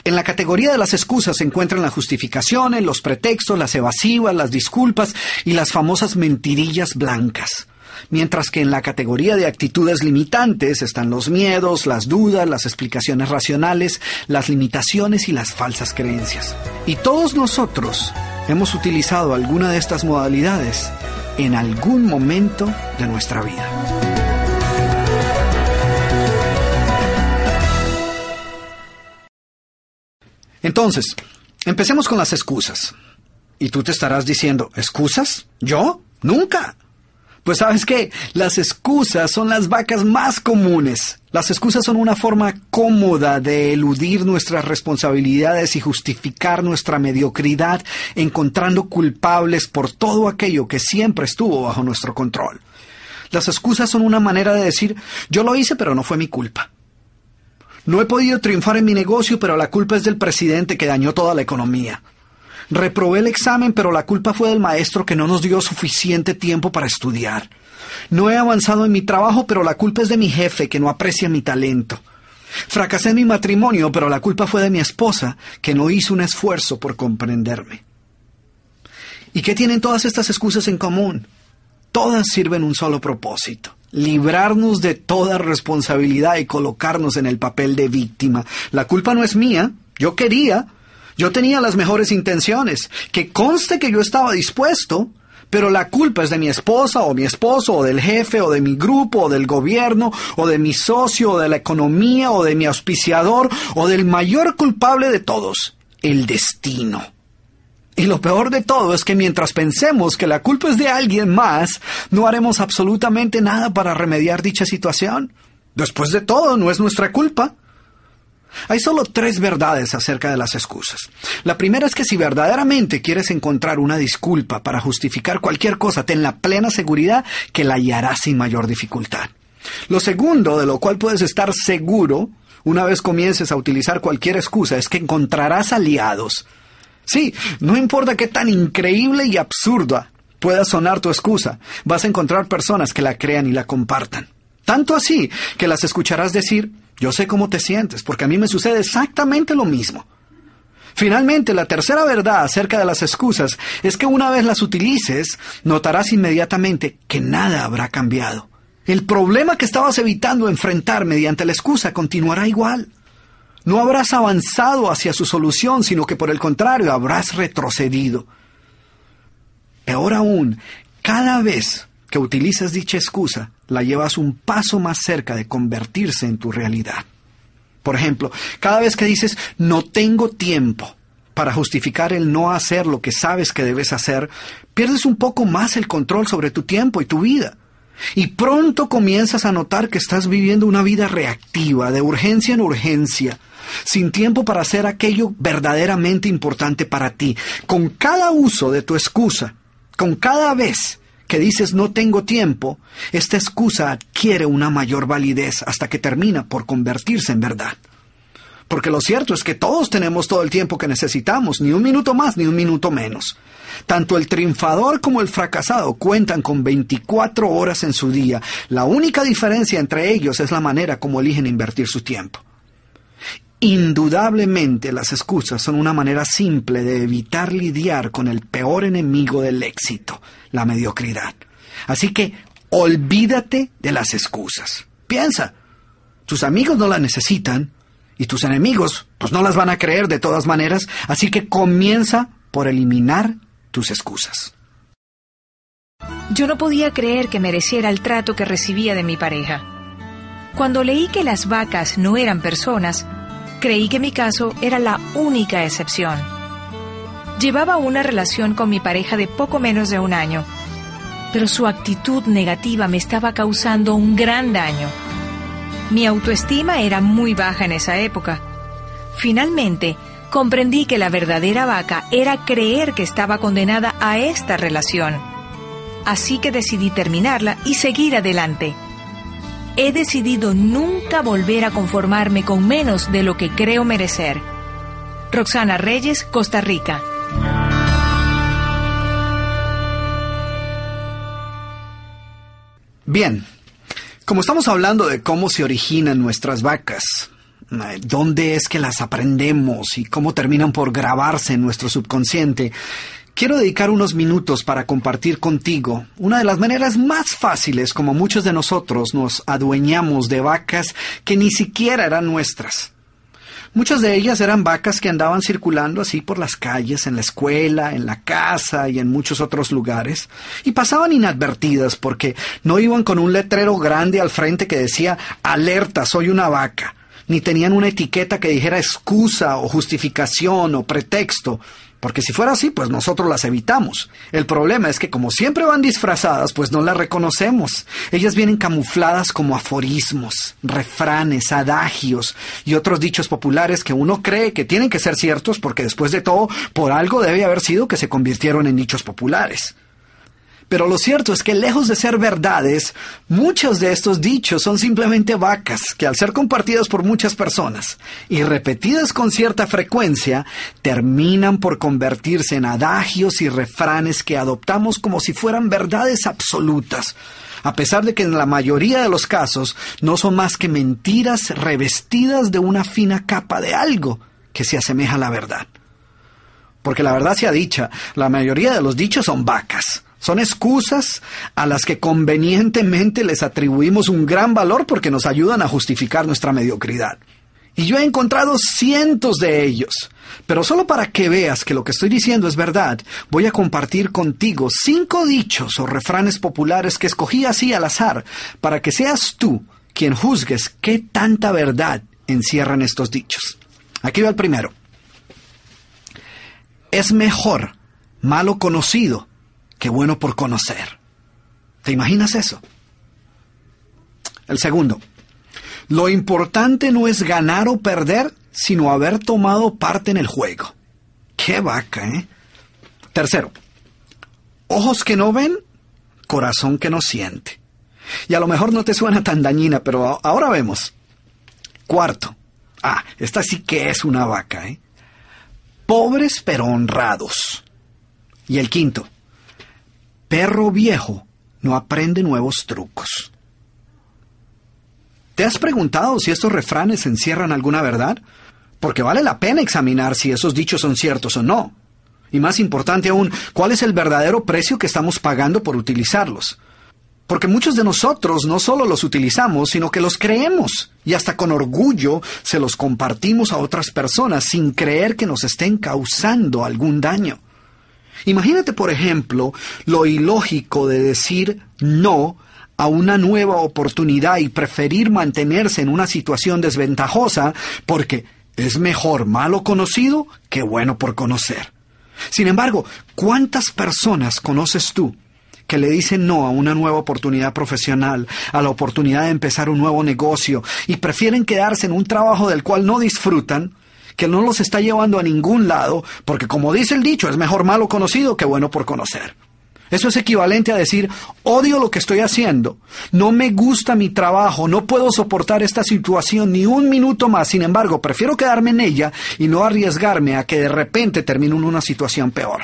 En la categoría de las excusas se encuentran las justificaciones, los pretextos, las evasivas, las disculpas y las famosas mentirillas blancas. Mientras que en la categoría de actitudes limitantes están los miedos, las dudas, las explicaciones racionales, las limitaciones y las falsas creencias. Y todos nosotros hemos utilizado alguna de estas modalidades en algún momento de nuestra vida. Entonces, empecemos con las excusas. Y tú te estarás diciendo, ¿excusas? ¿Yo? Nunca. Pues sabes qué, las excusas son las vacas más comunes. Las excusas son una forma cómoda de eludir nuestras responsabilidades y justificar nuestra mediocridad, encontrando culpables por todo aquello que siempre estuvo bajo nuestro control. Las excusas son una manera de decir, yo lo hice pero no fue mi culpa. No he podido triunfar en mi negocio, pero la culpa es del presidente que dañó toda la economía. Reprobé el examen, pero la culpa fue del maestro que no nos dio suficiente tiempo para estudiar. No he avanzado en mi trabajo, pero la culpa es de mi jefe que no aprecia mi talento. Fracasé en mi matrimonio, pero la culpa fue de mi esposa que no hizo un esfuerzo por comprenderme. ¿Y qué tienen todas estas excusas en común? Todas sirven un solo propósito librarnos de toda responsabilidad y colocarnos en el papel de víctima. La culpa no es mía, yo quería, yo tenía las mejores intenciones, que conste que yo estaba dispuesto, pero la culpa es de mi esposa o mi esposo o del jefe o de mi grupo o del gobierno o de mi socio o de la economía o de mi auspiciador o del mayor culpable de todos, el destino. Y lo peor de todo es que mientras pensemos que la culpa es de alguien más, no haremos absolutamente nada para remediar dicha situación. Después de todo, no es nuestra culpa. Hay solo tres verdades acerca de las excusas. La primera es que si verdaderamente quieres encontrar una disculpa para justificar cualquier cosa, ten la plena seguridad que la hallarás sin mayor dificultad. Lo segundo, de lo cual puedes estar seguro, una vez comiences a utilizar cualquier excusa, es que encontrarás aliados Sí, no importa qué tan increíble y absurda pueda sonar tu excusa, vas a encontrar personas que la crean y la compartan. Tanto así que las escucharás decir, yo sé cómo te sientes, porque a mí me sucede exactamente lo mismo. Finalmente, la tercera verdad acerca de las excusas es que una vez las utilices, notarás inmediatamente que nada habrá cambiado. El problema que estabas evitando enfrentar mediante la excusa continuará igual. No habrás avanzado hacia su solución, sino que por el contrario habrás retrocedido. Peor aún, cada vez que utilizas dicha excusa, la llevas un paso más cerca de convertirse en tu realidad. Por ejemplo, cada vez que dices no tengo tiempo para justificar el no hacer lo que sabes que debes hacer, pierdes un poco más el control sobre tu tiempo y tu vida. Y pronto comienzas a notar que estás viviendo una vida reactiva, de urgencia en urgencia, sin tiempo para hacer aquello verdaderamente importante para ti. Con cada uso de tu excusa, con cada vez que dices no tengo tiempo, esta excusa adquiere una mayor validez hasta que termina por convertirse en verdad. Porque lo cierto es que todos tenemos todo el tiempo que necesitamos, ni un minuto más ni un minuto menos. Tanto el triunfador como el fracasado cuentan con 24 horas en su día. La única diferencia entre ellos es la manera como eligen invertir su tiempo. Indudablemente las excusas son una manera simple de evitar lidiar con el peor enemigo del éxito, la mediocridad. Así que olvídate de las excusas. Piensa, tus amigos no las necesitan y tus enemigos pues no las van a creer de todas maneras, así que comienza por eliminar tus excusas. Yo no podía creer que mereciera el trato que recibía de mi pareja. Cuando leí que las vacas no eran personas, creí que mi caso era la única excepción. Llevaba una relación con mi pareja de poco menos de un año, pero su actitud negativa me estaba causando un gran daño. Mi autoestima era muy baja en esa época. Finalmente, comprendí que la verdadera vaca era creer que estaba condenada a esta relación. Así que decidí terminarla y seguir adelante. He decidido nunca volver a conformarme con menos de lo que creo merecer. Roxana Reyes, Costa Rica. Bien, como estamos hablando de cómo se originan nuestras vacas, eh, dónde es que las aprendemos y cómo terminan por grabarse en nuestro subconsciente, quiero dedicar unos minutos para compartir contigo una de las maneras más fáciles como muchos de nosotros nos adueñamos de vacas que ni siquiera eran nuestras. Muchas de ellas eran vacas que andaban circulando así por las calles, en la escuela, en la casa y en muchos otros lugares, y pasaban inadvertidas porque no iban con un letrero grande al frente que decía alerta, soy una vaca, ni tenían una etiqueta que dijera excusa o justificación o pretexto. Porque si fuera así, pues nosotros las evitamos. El problema es que como siempre van disfrazadas, pues no las reconocemos. Ellas vienen camufladas como aforismos, refranes, adagios y otros dichos populares que uno cree que tienen que ser ciertos porque después de todo, por algo debe haber sido que se convirtieron en dichos populares. Pero lo cierto es que lejos de ser verdades, muchos de estos dichos son simplemente vacas que al ser compartidas por muchas personas y repetidas con cierta frecuencia, terminan por convertirse en adagios y refranes que adoptamos como si fueran verdades absolutas, a pesar de que en la mayoría de los casos no son más que mentiras revestidas de una fina capa de algo que se asemeja a la verdad. Porque la verdad sea dicha, la mayoría de los dichos son vacas son excusas a las que convenientemente les atribuimos un gran valor porque nos ayudan a justificar nuestra mediocridad. Y yo he encontrado cientos de ellos. Pero solo para que veas que lo que estoy diciendo es verdad, voy a compartir contigo cinco dichos o refranes populares que escogí así al azar, para que seas tú quien juzgues qué tanta verdad encierran estos dichos. Aquí va el primero. Es mejor malo conocido Qué bueno por conocer. ¿Te imaginas eso? El segundo, lo importante no es ganar o perder, sino haber tomado parte en el juego. Qué vaca, ¿eh? Tercero, ojos que no ven, corazón que no siente. Y a lo mejor no te suena tan dañina, pero ahora vemos. Cuarto, ah, esta sí que es una vaca, ¿eh? Pobres pero honrados. Y el quinto, perro viejo no aprende nuevos trucos. ¿Te has preguntado si estos refranes encierran alguna verdad? Porque vale la pena examinar si esos dichos son ciertos o no. Y más importante aún, ¿cuál es el verdadero precio que estamos pagando por utilizarlos? Porque muchos de nosotros no solo los utilizamos, sino que los creemos y hasta con orgullo se los compartimos a otras personas sin creer que nos estén causando algún daño. Imagínate, por ejemplo, lo ilógico de decir no a una nueva oportunidad y preferir mantenerse en una situación desventajosa porque es mejor malo conocido que bueno por conocer. Sin embargo, ¿cuántas personas conoces tú que le dicen no a una nueva oportunidad profesional, a la oportunidad de empezar un nuevo negocio y prefieren quedarse en un trabajo del cual no disfrutan que no los está llevando a ningún lado, porque como dice el dicho, es mejor malo conocido que bueno por conocer. Eso es equivalente a decir, odio lo que estoy haciendo, no me gusta mi trabajo, no puedo soportar esta situación ni un minuto más, sin embargo, prefiero quedarme en ella y no arriesgarme a que de repente termine en una situación peor.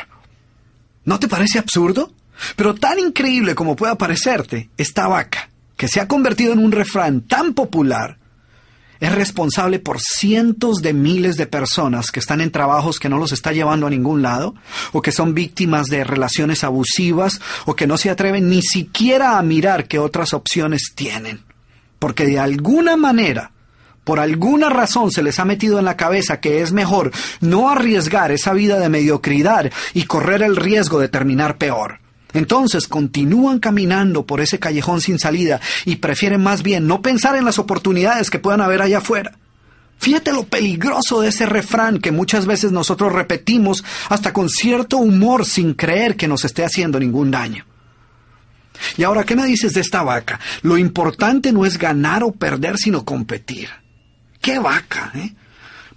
¿No te parece absurdo? Pero tan increíble como pueda parecerte, esta vaca, que se ha convertido en un refrán tan popular, es responsable por cientos de miles de personas que están en trabajos que no los está llevando a ningún lado, o que son víctimas de relaciones abusivas, o que no se atreven ni siquiera a mirar qué otras opciones tienen. Porque de alguna manera, por alguna razón se les ha metido en la cabeza que es mejor no arriesgar esa vida de mediocridad y correr el riesgo de terminar peor. Entonces continúan caminando por ese callejón sin salida y prefieren más bien no pensar en las oportunidades que puedan haber allá afuera. Fíjate lo peligroso de ese refrán que muchas veces nosotros repetimos hasta con cierto humor sin creer que nos esté haciendo ningún daño. Y ahora, ¿qué me dices de esta vaca? Lo importante no es ganar o perder, sino competir. ¿Qué vaca, eh?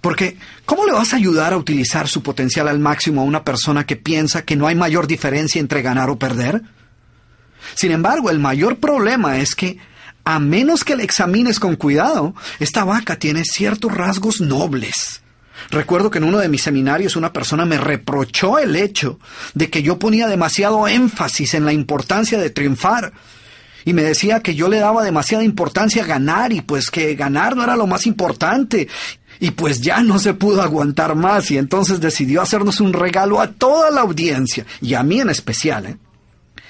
Porque, ¿cómo le vas a ayudar a utilizar su potencial al máximo a una persona que piensa que no hay mayor diferencia entre ganar o perder? Sin embargo, el mayor problema es que, a menos que la examines con cuidado, esta vaca tiene ciertos rasgos nobles. Recuerdo que en uno de mis seminarios una persona me reprochó el hecho de que yo ponía demasiado énfasis en la importancia de triunfar y me decía que yo le daba demasiada importancia a ganar y pues que ganar no era lo más importante y pues ya no se pudo aguantar más y entonces decidió hacernos un regalo a toda la audiencia y a mí en especial. ¿eh?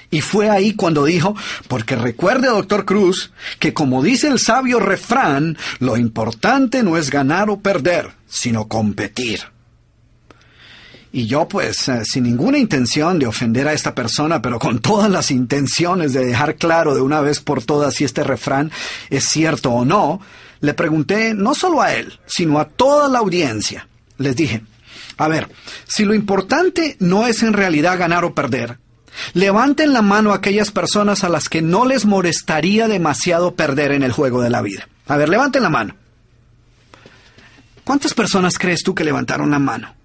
Y fue ahí cuando dijo, porque recuerde, doctor Cruz, que como dice el sabio refrán, lo importante no es ganar o perder, sino competir. Y yo pues, eh, sin ninguna intención de ofender a esta persona, pero con todas las intenciones de dejar claro de una vez por todas si este refrán es cierto o no, le pregunté no solo a él, sino a toda la audiencia. Les dije, a ver, si lo importante no es en realidad ganar o perder, levanten la mano a aquellas personas a las que no les molestaría demasiado perder en el juego de la vida. A ver, levanten la mano. ¿Cuántas personas crees tú que levantaron la mano?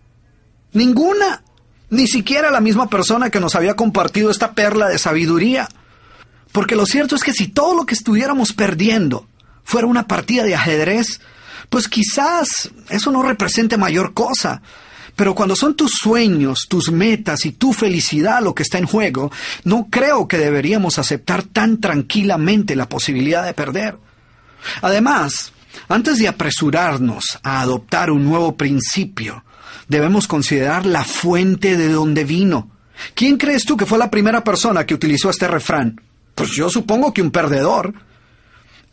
Ninguna. Ni siquiera la misma persona que nos había compartido esta perla de sabiduría. Porque lo cierto es que si todo lo que estuviéramos perdiendo fuera una partida de ajedrez, pues quizás eso no represente mayor cosa. Pero cuando son tus sueños, tus metas y tu felicidad lo que está en juego, no creo que deberíamos aceptar tan tranquilamente la posibilidad de perder. Además, antes de apresurarnos a adoptar un nuevo principio, debemos considerar la fuente de donde vino. ¿Quién crees tú que fue la primera persona que utilizó este refrán? Pues yo supongo que un perdedor.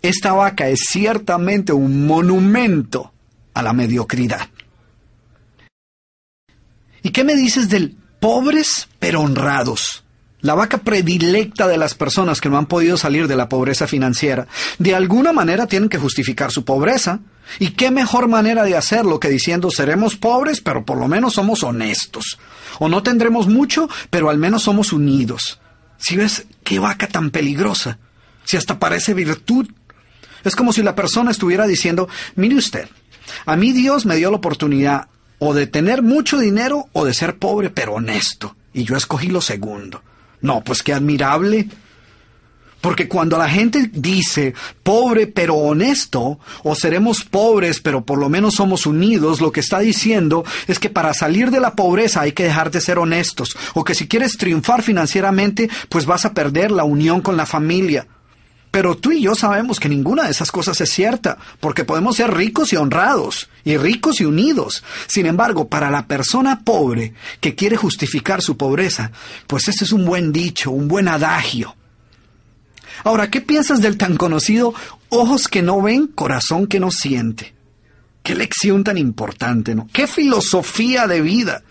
Esta vaca es ciertamente un monumento a la mediocridad. ¿Y qué me dices del pobres pero honrados? La vaca predilecta de las personas que no han podido salir de la pobreza financiera. De alguna manera tienen que justificar su pobreza. ¿Y qué mejor manera de hacerlo que diciendo seremos pobres, pero por lo menos somos honestos? O no tendremos mucho, pero al menos somos unidos. Si ves qué vaca tan peligrosa, si hasta parece virtud es como si la persona estuviera diciendo, mire usted, a mí Dios me dio la oportunidad o de tener mucho dinero o de ser pobre pero honesto. Y yo escogí lo segundo. No, pues qué admirable. Porque cuando la gente dice pobre pero honesto, o seremos pobres pero por lo menos somos unidos, lo que está diciendo es que para salir de la pobreza hay que dejar de ser honestos, o que si quieres triunfar financieramente, pues vas a perder la unión con la familia. Pero tú y yo sabemos que ninguna de esas cosas es cierta, porque podemos ser ricos y honrados, y ricos y unidos. Sin embargo, para la persona pobre que quiere justificar su pobreza, pues ese es un buen dicho, un buen adagio. Ahora, ¿qué piensas del tan conocido ojos que no ven, corazón que no siente? Qué lección tan importante, ¿no? Qué filosofía de vida.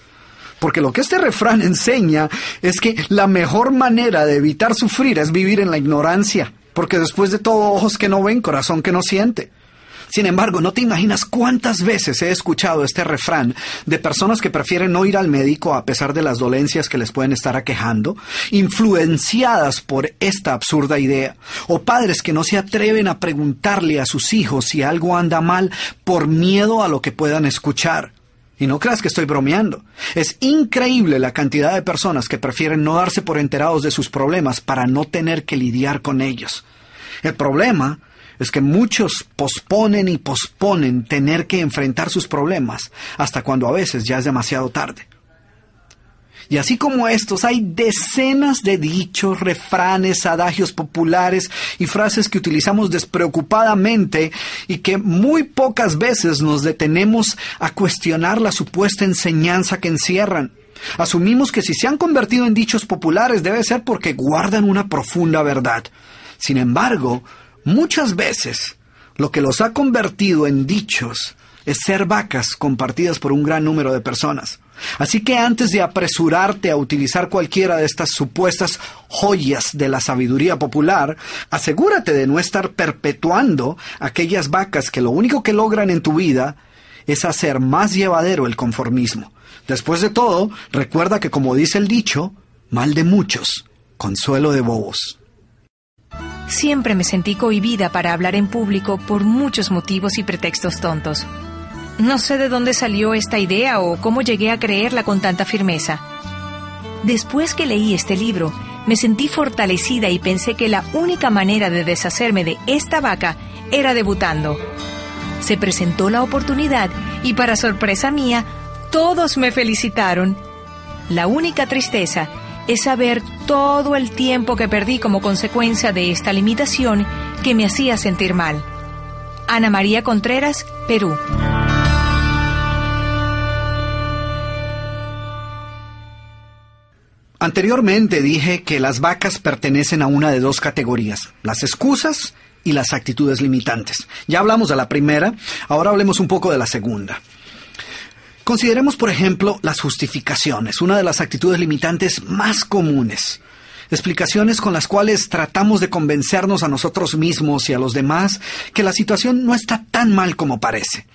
Porque lo que este refrán enseña es que la mejor manera de evitar sufrir es vivir en la ignorancia porque después de todo ojos que no ven, corazón que no siente. Sin embargo, no te imaginas cuántas veces he escuchado este refrán de personas que prefieren no ir al médico a pesar de las dolencias que les pueden estar aquejando, influenciadas por esta absurda idea, o padres que no se atreven a preguntarle a sus hijos si algo anda mal por miedo a lo que puedan escuchar. Y no creas que estoy bromeando. Es increíble la cantidad de personas que prefieren no darse por enterados de sus problemas para no tener que lidiar con ellos. El problema es que muchos posponen y posponen tener que enfrentar sus problemas hasta cuando a veces ya es demasiado tarde. Y así como estos, hay decenas de dichos, refranes, adagios populares y frases que utilizamos despreocupadamente y que muy pocas veces nos detenemos a cuestionar la supuesta enseñanza que encierran. Asumimos que si se han convertido en dichos populares debe ser porque guardan una profunda verdad. Sin embargo, muchas veces lo que los ha convertido en dichos es ser vacas compartidas por un gran número de personas. Así que antes de apresurarte a utilizar cualquiera de estas supuestas joyas de la sabiduría popular, asegúrate de no estar perpetuando aquellas vacas que lo único que logran en tu vida es hacer más llevadero el conformismo. Después de todo, recuerda que como dice el dicho, mal de muchos, consuelo de bobos. Siempre me sentí cohibida para hablar en público por muchos motivos y pretextos tontos. No sé de dónde salió esta idea o cómo llegué a creerla con tanta firmeza. Después que leí este libro, me sentí fortalecida y pensé que la única manera de deshacerme de esta vaca era debutando. Se presentó la oportunidad y para sorpresa mía, todos me felicitaron. La única tristeza es saber todo el tiempo que perdí como consecuencia de esta limitación que me hacía sentir mal. Ana María Contreras, Perú. Anteriormente dije que las vacas pertenecen a una de dos categorías, las excusas y las actitudes limitantes. Ya hablamos de la primera, ahora hablemos un poco de la segunda. Consideremos, por ejemplo, las justificaciones, una de las actitudes limitantes más comunes. Explicaciones con las cuales tratamos de convencernos a nosotros mismos y a los demás que la situación no está tan mal como parece.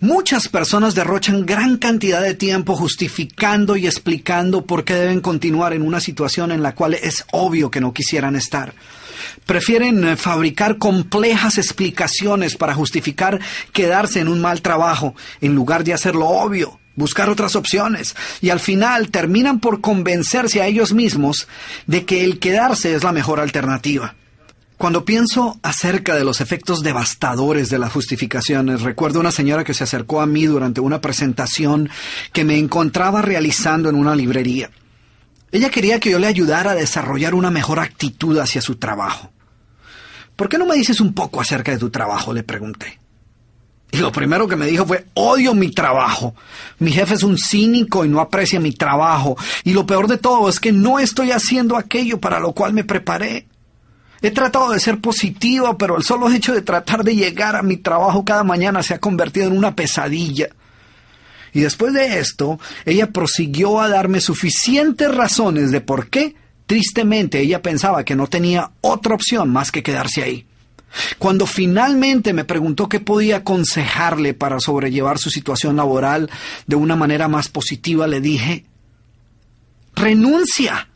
Muchas personas derrochan gran cantidad de tiempo justificando y explicando por qué deben continuar en una situación en la cual es obvio que no quisieran estar. Prefieren eh, fabricar complejas explicaciones para justificar quedarse en un mal trabajo, en lugar de hacerlo obvio, buscar otras opciones, y al final terminan por convencerse a ellos mismos de que el quedarse es la mejor alternativa. Cuando pienso acerca de los efectos devastadores de las justificaciones, recuerdo una señora que se acercó a mí durante una presentación que me encontraba realizando en una librería. Ella quería que yo le ayudara a desarrollar una mejor actitud hacia su trabajo. ¿Por qué no me dices un poco acerca de tu trabajo? le pregunté. Y lo primero que me dijo fue, odio mi trabajo. Mi jefe es un cínico y no aprecia mi trabajo. Y lo peor de todo es que no estoy haciendo aquello para lo cual me preparé. He tratado de ser positivo, pero el solo hecho de tratar de llegar a mi trabajo cada mañana se ha convertido en una pesadilla. Y después de esto, ella prosiguió a darme suficientes razones de por qué, tristemente, ella pensaba que no tenía otra opción más que quedarse ahí. Cuando finalmente me preguntó qué podía aconsejarle para sobrellevar su situación laboral de una manera más positiva, le dije, renuncia,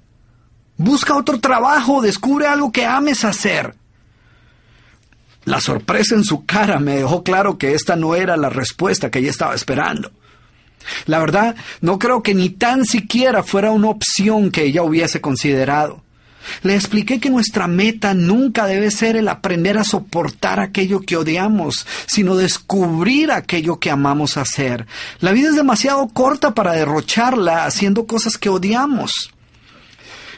busca otro trabajo, descubre algo que ames hacer. La sorpresa en su cara me dejó claro que esta no era la respuesta que ella estaba esperando. La verdad, no creo que ni tan siquiera fuera una opción que ella hubiese considerado. Le expliqué que nuestra meta nunca debe ser el aprender a soportar aquello que odiamos, sino descubrir aquello que amamos hacer. La vida es demasiado corta para derrocharla haciendo cosas que odiamos.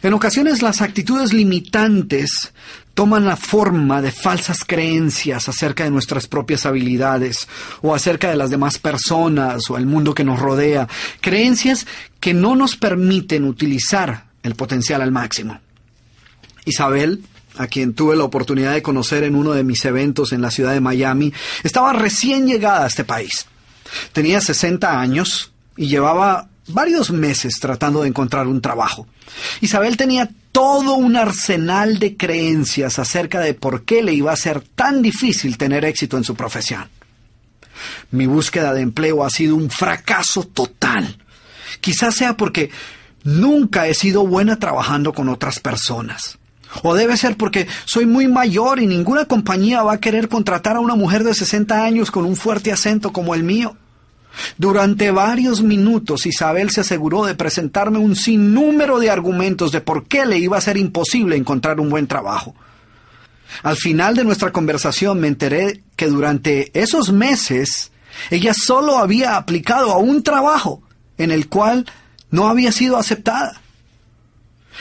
En ocasiones las actitudes limitantes toman la forma de falsas creencias acerca de nuestras propias habilidades o acerca de las demás personas o el mundo que nos rodea, creencias que no nos permiten utilizar el potencial al máximo. Isabel, a quien tuve la oportunidad de conocer en uno de mis eventos en la ciudad de Miami, estaba recién llegada a este país. Tenía 60 años y llevaba varios meses tratando de encontrar un trabajo. Isabel tenía todo un arsenal de creencias acerca de por qué le iba a ser tan difícil tener éxito en su profesión. Mi búsqueda de empleo ha sido un fracaso total. Quizás sea porque nunca he sido buena trabajando con otras personas. O debe ser porque soy muy mayor y ninguna compañía va a querer contratar a una mujer de 60 años con un fuerte acento como el mío. Durante varios minutos Isabel se aseguró de presentarme un sinnúmero de argumentos de por qué le iba a ser imposible encontrar un buen trabajo. Al final de nuestra conversación me enteré que durante esos meses ella solo había aplicado a un trabajo en el cual no había sido aceptada.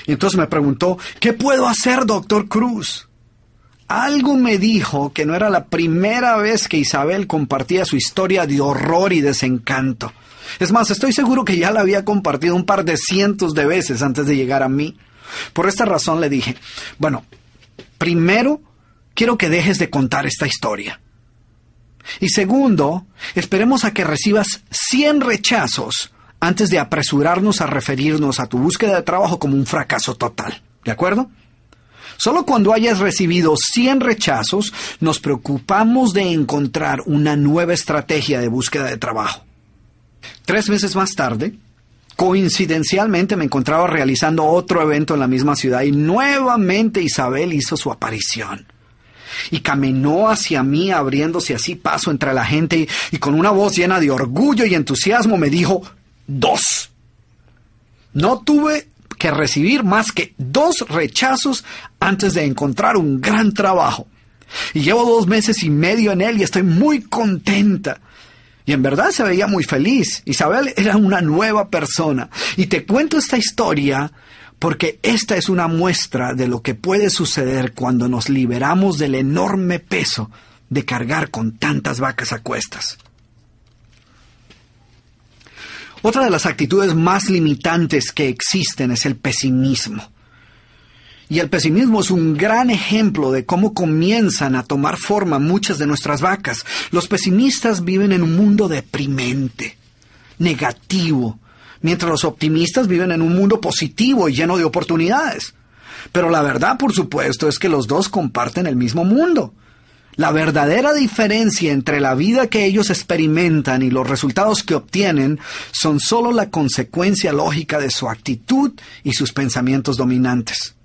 Y entonces me preguntó, ¿qué puedo hacer, doctor Cruz? Algo me dijo que no era la primera vez que Isabel compartía su historia de horror y desencanto. Es más, estoy seguro que ya la había compartido un par de cientos de veces antes de llegar a mí. Por esta razón le dije, bueno, primero quiero que dejes de contar esta historia. Y segundo, esperemos a que recibas 100 rechazos antes de apresurarnos a referirnos a tu búsqueda de trabajo como un fracaso total. ¿De acuerdo? Solo cuando hayas recibido 100 rechazos, nos preocupamos de encontrar una nueva estrategia de búsqueda de trabajo. Tres meses más tarde, coincidencialmente me encontraba realizando otro evento en la misma ciudad y nuevamente Isabel hizo su aparición. Y caminó hacia mí abriéndose así paso entre la gente y, y con una voz llena de orgullo y entusiasmo me dijo, dos. No tuve que recibir más que dos rechazos antes de encontrar un gran trabajo. Y llevo dos meses y medio en él y estoy muy contenta. Y en verdad se veía muy feliz. Isabel era una nueva persona. Y te cuento esta historia porque esta es una muestra de lo que puede suceder cuando nos liberamos del enorme peso de cargar con tantas vacas a cuestas. Otra de las actitudes más limitantes que existen es el pesimismo. Y el pesimismo es un gran ejemplo de cómo comienzan a tomar forma muchas de nuestras vacas. Los pesimistas viven en un mundo deprimente, negativo, mientras los optimistas viven en un mundo positivo y lleno de oportunidades. Pero la verdad, por supuesto, es que los dos comparten el mismo mundo. La verdadera diferencia entre la vida que ellos experimentan y los resultados que obtienen son solo la consecuencia lógica de su actitud y sus pensamientos dominantes.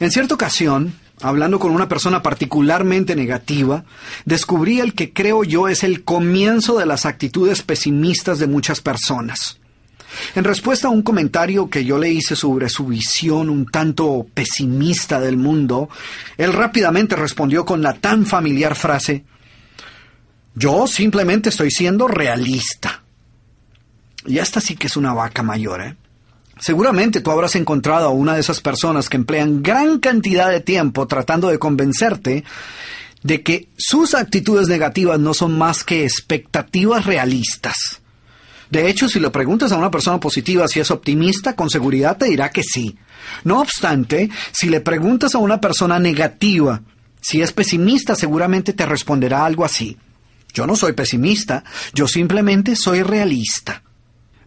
En cierta ocasión, hablando con una persona particularmente negativa, descubrí el que creo yo es el comienzo de las actitudes pesimistas de muchas personas. En respuesta a un comentario que yo le hice sobre su visión un tanto pesimista del mundo, él rápidamente respondió con la tan familiar frase, yo simplemente estoy siendo realista. Y esta sí que es una vaca mayor, ¿eh? Seguramente tú habrás encontrado a una de esas personas que emplean gran cantidad de tiempo tratando de convencerte de que sus actitudes negativas no son más que expectativas realistas. De hecho, si le preguntas a una persona positiva si es optimista, con seguridad te dirá que sí. No obstante, si le preguntas a una persona negativa si es pesimista, seguramente te responderá algo así. Yo no soy pesimista, yo simplemente soy realista.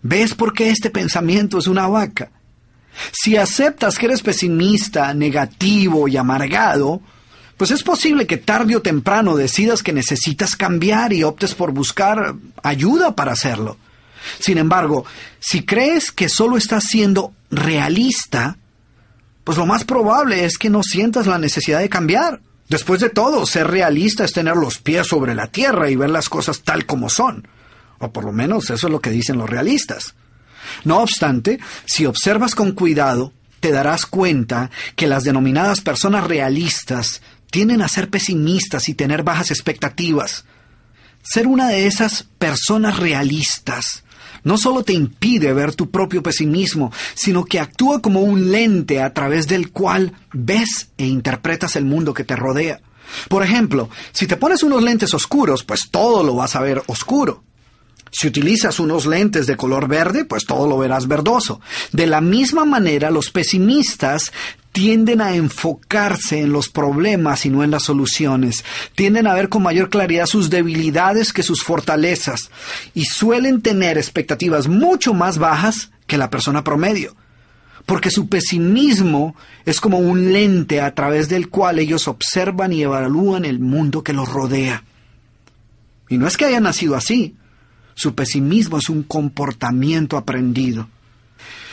¿Ves por qué este pensamiento es una vaca? Si aceptas que eres pesimista, negativo y amargado, pues es posible que tarde o temprano decidas que necesitas cambiar y optes por buscar ayuda para hacerlo. Sin embargo, si crees que solo estás siendo realista, pues lo más probable es que no sientas la necesidad de cambiar. Después de todo, ser realista es tener los pies sobre la tierra y ver las cosas tal como son. O por lo menos eso es lo que dicen los realistas. No obstante, si observas con cuidado, te darás cuenta que las denominadas personas realistas tienden a ser pesimistas y tener bajas expectativas. Ser una de esas personas realistas no solo te impide ver tu propio pesimismo, sino que actúa como un lente a través del cual ves e interpretas el mundo que te rodea. Por ejemplo, si te pones unos lentes oscuros, pues todo lo vas a ver oscuro. Si utilizas unos lentes de color verde, pues todo lo verás verdoso. De la misma manera, los pesimistas tienden a enfocarse en los problemas y no en las soluciones. Tienden a ver con mayor claridad sus debilidades que sus fortalezas y suelen tener expectativas mucho más bajas que la persona promedio. Porque su pesimismo es como un lente a través del cual ellos observan y evalúan el mundo que los rodea. Y no es que hayan nacido así, su pesimismo es un comportamiento aprendido.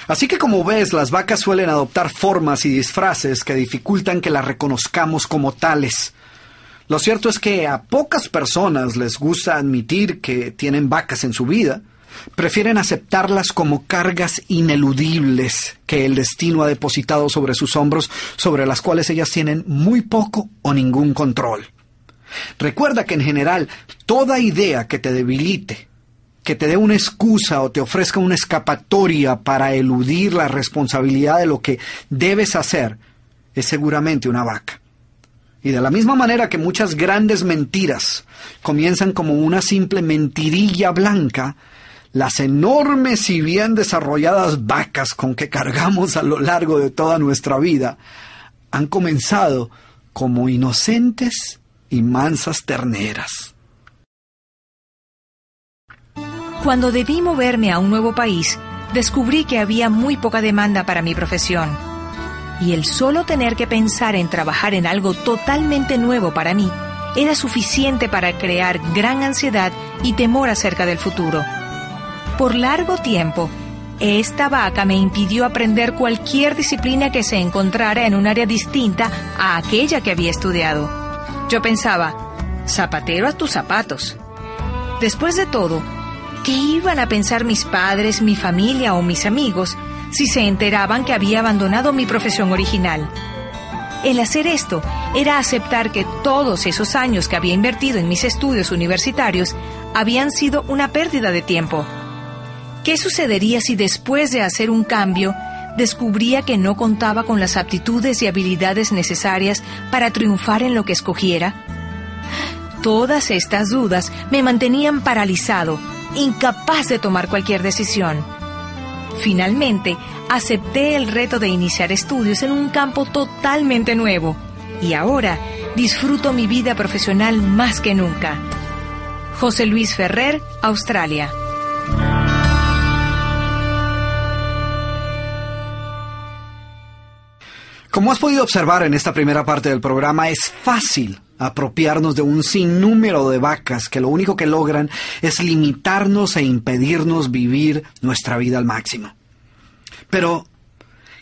Así que como ves, las vacas suelen adoptar formas y disfraces que dificultan que las reconozcamos como tales. Lo cierto es que a pocas personas les gusta admitir que tienen vacas en su vida. Prefieren aceptarlas como cargas ineludibles que el destino ha depositado sobre sus hombros, sobre las cuales ellas tienen muy poco o ningún control. Recuerda que en general toda idea que te debilite, que te dé una excusa o te ofrezca una escapatoria para eludir la responsabilidad de lo que debes hacer, es seguramente una vaca. Y de la misma manera que muchas grandes mentiras comienzan como una simple mentirilla blanca, las enormes y bien desarrolladas vacas con que cargamos a lo largo de toda nuestra vida han comenzado como inocentes y mansas terneras. Cuando debí moverme a un nuevo país, descubrí que había muy poca demanda para mi profesión. Y el solo tener que pensar en trabajar en algo totalmente nuevo para mí era suficiente para crear gran ansiedad y temor acerca del futuro. Por largo tiempo, esta vaca me impidió aprender cualquier disciplina que se encontrara en un área distinta a aquella que había estudiado. Yo pensaba, zapatero a tus zapatos. Después de todo, ¿Qué iban a pensar mis padres, mi familia o mis amigos si se enteraban que había abandonado mi profesión original? El hacer esto era aceptar que todos esos años que había invertido en mis estudios universitarios habían sido una pérdida de tiempo. ¿Qué sucedería si después de hacer un cambio descubría que no contaba con las aptitudes y habilidades necesarias para triunfar en lo que escogiera? Todas estas dudas me mantenían paralizado incapaz de tomar cualquier decisión. Finalmente, acepté el reto de iniciar estudios en un campo totalmente nuevo y ahora disfruto mi vida profesional más que nunca. José Luis Ferrer, Australia. Como has podido observar en esta primera parte del programa, es fácil apropiarnos de un sinnúmero de vacas que lo único que logran es limitarnos e impedirnos vivir nuestra vida al máximo. Pero,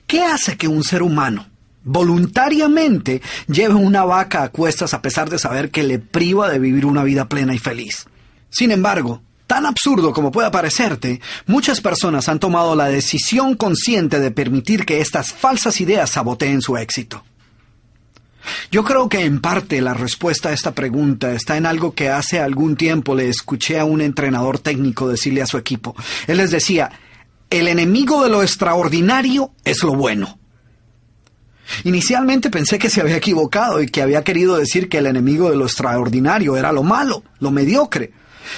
¿qué hace que un ser humano voluntariamente lleve una vaca a cuestas a pesar de saber que le priva de vivir una vida plena y feliz? Sin embargo, tan absurdo como pueda parecerte, muchas personas han tomado la decisión consciente de permitir que estas falsas ideas saboteen su éxito. Yo creo que en parte la respuesta a esta pregunta está en algo que hace algún tiempo le escuché a un entrenador técnico decirle a su equipo. Él les decía, el enemigo de lo extraordinario es lo bueno. Inicialmente pensé que se había equivocado y que había querido decir que el enemigo de lo extraordinario era lo malo, lo mediocre.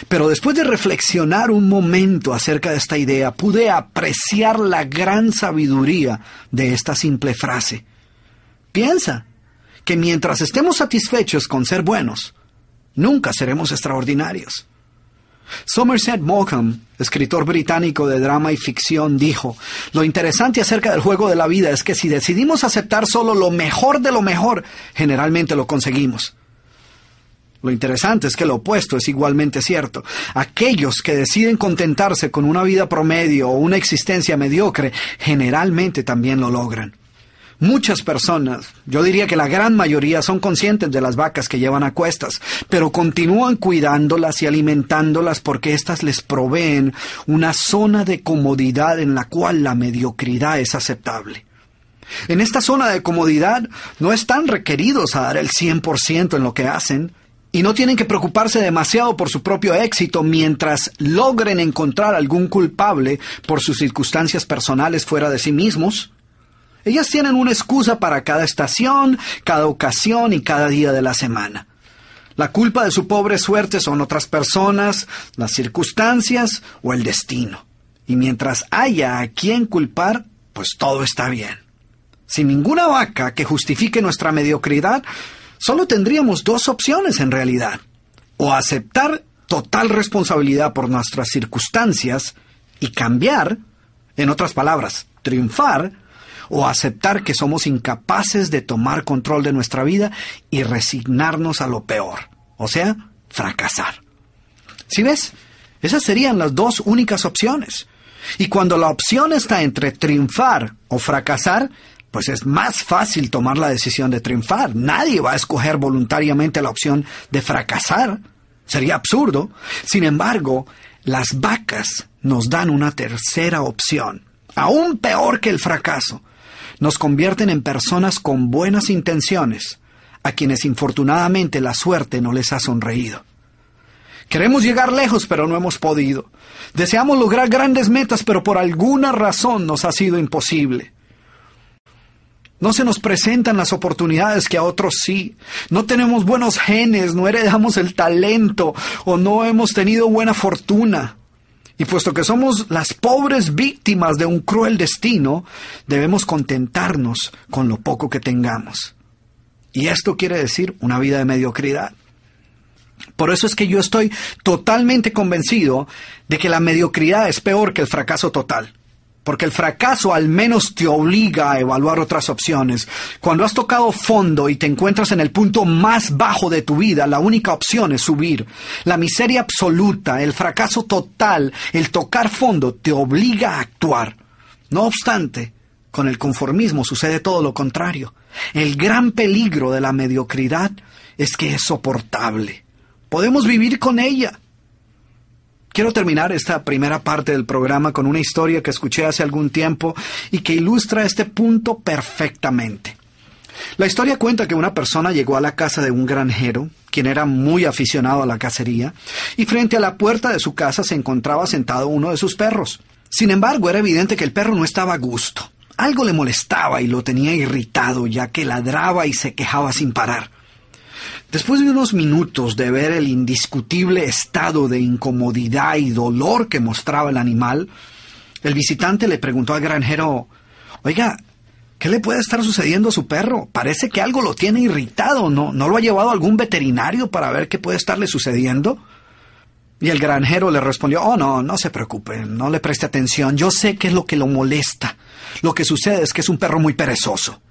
Pero después de reflexionar un momento acerca de esta idea, pude apreciar la gran sabiduría de esta simple frase. Piensa, que mientras estemos satisfechos con ser buenos, nunca seremos extraordinarios. Somerset Maugham, escritor británico de drama y ficción, dijo, Lo interesante acerca del juego de la vida es que si decidimos aceptar solo lo mejor de lo mejor, generalmente lo conseguimos. Lo interesante es que lo opuesto es igualmente cierto. Aquellos que deciden contentarse con una vida promedio o una existencia mediocre, generalmente también lo logran. Muchas personas, yo diría que la gran mayoría, son conscientes de las vacas que llevan a cuestas, pero continúan cuidándolas y alimentándolas porque éstas les proveen una zona de comodidad en la cual la mediocridad es aceptable. En esta zona de comodidad no están requeridos a dar el 100% en lo que hacen, y no tienen que preocuparse demasiado por su propio éxito mientras logren encontrar algún culpable por sus circunstancias personales fuera de sí mismos. Ellas tienen una excusa para cada estación, cada ocasión y cada día de la semana. La culpa de su pobre suerte son otras personas, las circunstancias o el destino. Y mientras haya a quien culpar, pues todo está bien. Sin ninguna vaca que justifique nuestra mediocridad, solo tendríamos dos opciones en realidad. O aceptar total responsabilidad por nuestras circunstancias y cambiar, en otras palabras, triunfar, o aceptar que somos incapaces de tomar control de nuestra vida y resignarnos a lo peor, o sea, fracasar. Si ves, esas serían las dos únicas opciones. Y cuando la opción está entre triunfar o fracasar, pues es más fácil tomar la decisión de triunfar. Nadie va a escoger voluntariamente la opción de fracasar. Sería absurdo. Sin embargo, las vacas nos dan una tercera opción, aún peor que el fracaso, nos convierten en personas con buenas intenciones, a quienes infortunadamente la suerte no les ha sonreído. Queremos llegar lejos, pero no hemos podido. Deseamos lograr grandes metas, pero por alguna razón nos ha sido imposible. No se nos presentan las oportunidades que a otros sí. No tenemos buenos genes, no heredamos el talento o no hemos tenido buena fortuna. Y puesto que somos las pobres víctimas de un cruel destino, debemos contentarnos con lo poco que tengamos. Y esto quiere decir una vida de mediocridad. Por eso es que yo estoy totalmente convencido de que la mediocridad es peor que el fracaso total porque el fracaso al menos te obliga a evaluar otras opciones. Cuando has tocado fondo y te encuentras en el punto más bajo de tu vida, la única opción es subir. La miseria absoluta, el fracaso total, el tocar fondo te obliga a actuar. No obstante, con el conformismo sucede todo lo contrario. El gran peligro de la mediocridad es que es soportable. Podemos vivir con ella. Quiero terminar esta primera parte del programa con una historia que escuché hace algún tiempo y que ilustra este punto perfectamente. La historia cuenta que una persona llegó a la casa de un granjero, quien era muy aficionado a la cacería, y frente a la puerta de su casa se encontraba sentado uno de sus perros. Sin embargo, era evidente que el perro no estaba a gusto. Algo le molestaba y lo tenía irritado, ya que ladraba y se quejaba sin parar. Después de unos minutos de ver el indiscutible estado de incomodidad y dolor que mostraba el animal, el visitante le preguntó al granjero, Oiga, ¿qué le puede estar sucediendo a su perro? Parece que algo lo tiene irritado, ¿no? ¿No lo ha llevado algún veterinario para ver qué puede estarle sucediendo? Y el granjero le respondió, Oh, no, no se preocupe, no le preste atención, yo sé qué es lo que lo molesta. Lo que sucede es que es un perro muy perezoso.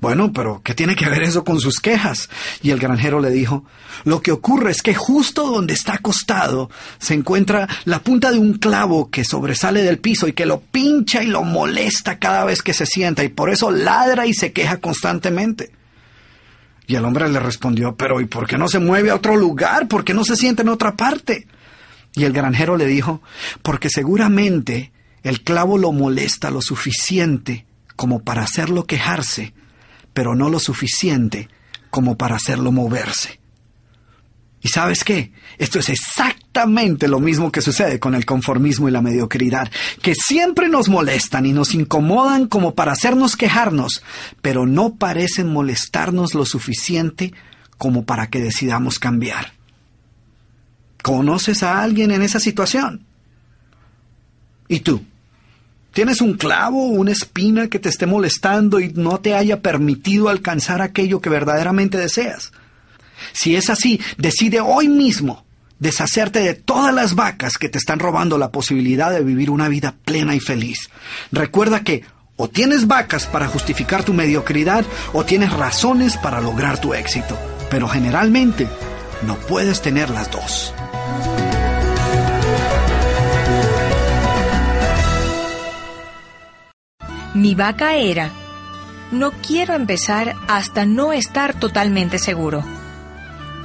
Bueno, pero ¿qué tiene que ver eso con sus quejas? Y el granjero le dijo, lo que ocurre es que justo donde está acostado se encuentra la punta de un clavo que sobresale del piso y que lo pincha y lo molesta cada vez que se sienta y por eso ladra y se queja constantemente. Y el hombre le respondió, pero ¿y por qué no se mueve a otro lugar? ¿Por qué no se sienta en otra parte? Y el granjero le dijo, porque seguramente el clavo lo molesta lo suficiente como para hacerlo quejarse pero no lo suficiente como para hacerlo moverse. ¿Y sabes qué? Esto es exactamente lo mismo que sucede con el conformismo y la mediocridad, que siempre nos molestan y nos incomodan como para hacernos quejarnos, pero no parecen molestarnos lo suficiente como para que decidamos cambiar. ¿Conoces a alguien en esa situación? ¿Y tú? ¿Tienes un clavo o una espina que te esté molestando y no te haya permitido alcanzar aquello que verdaderamente deseas? Si es así, decide hoy mismo deshacerte de todas las vacas que te están robando la posibilidad de vivir una vida plena y feliz. Recuerda que o tienes vacas para justificar tu mediocridad o tienes razones para lograr tu éxito, pero generalmente no puedes tener las dos. Mi vaca era, no quiero empezar hasta no estar totalmente seguro.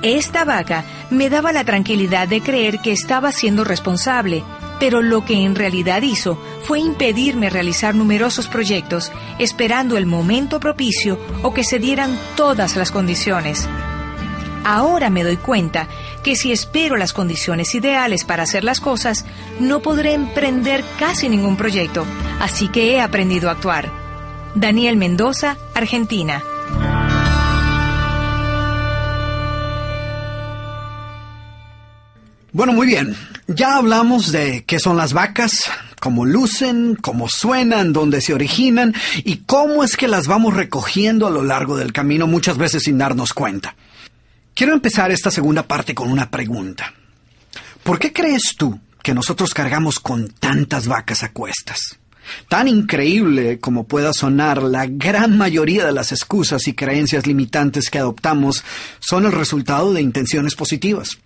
Esta vaca me daba la tranquilidad de creer que estaba siendo responsable, pero lo que en realidad hizo fue impedirme realizar numerosos proyectos esperando el momento propicio o que se dieran todas las condiciones. Ahora me doy cuenta que si espero las condiciones ideales para hacer las cosas, no podré emprender casi ningún proyecto, así que he aprendido a actuar. Daniel Mendoza, Argentina. Bueno, muy bien. Ya hablamos de qué son las vacas, cómo lucen, cómo suenan, dónde se originan y cómo es que las vamos recogiendo a lo largo del camino muchas veces sin darnos cuenta. Quiero empezar esta segunda parte con una pregunta. ¿Por qué crees tú que nosotros cargamos con tantas vacas a cuestas? Tan increíble como pueda sonar, la gran mayoría de las excusas y creencias limitantes que adoptamos son el resultado de intenciones positivas.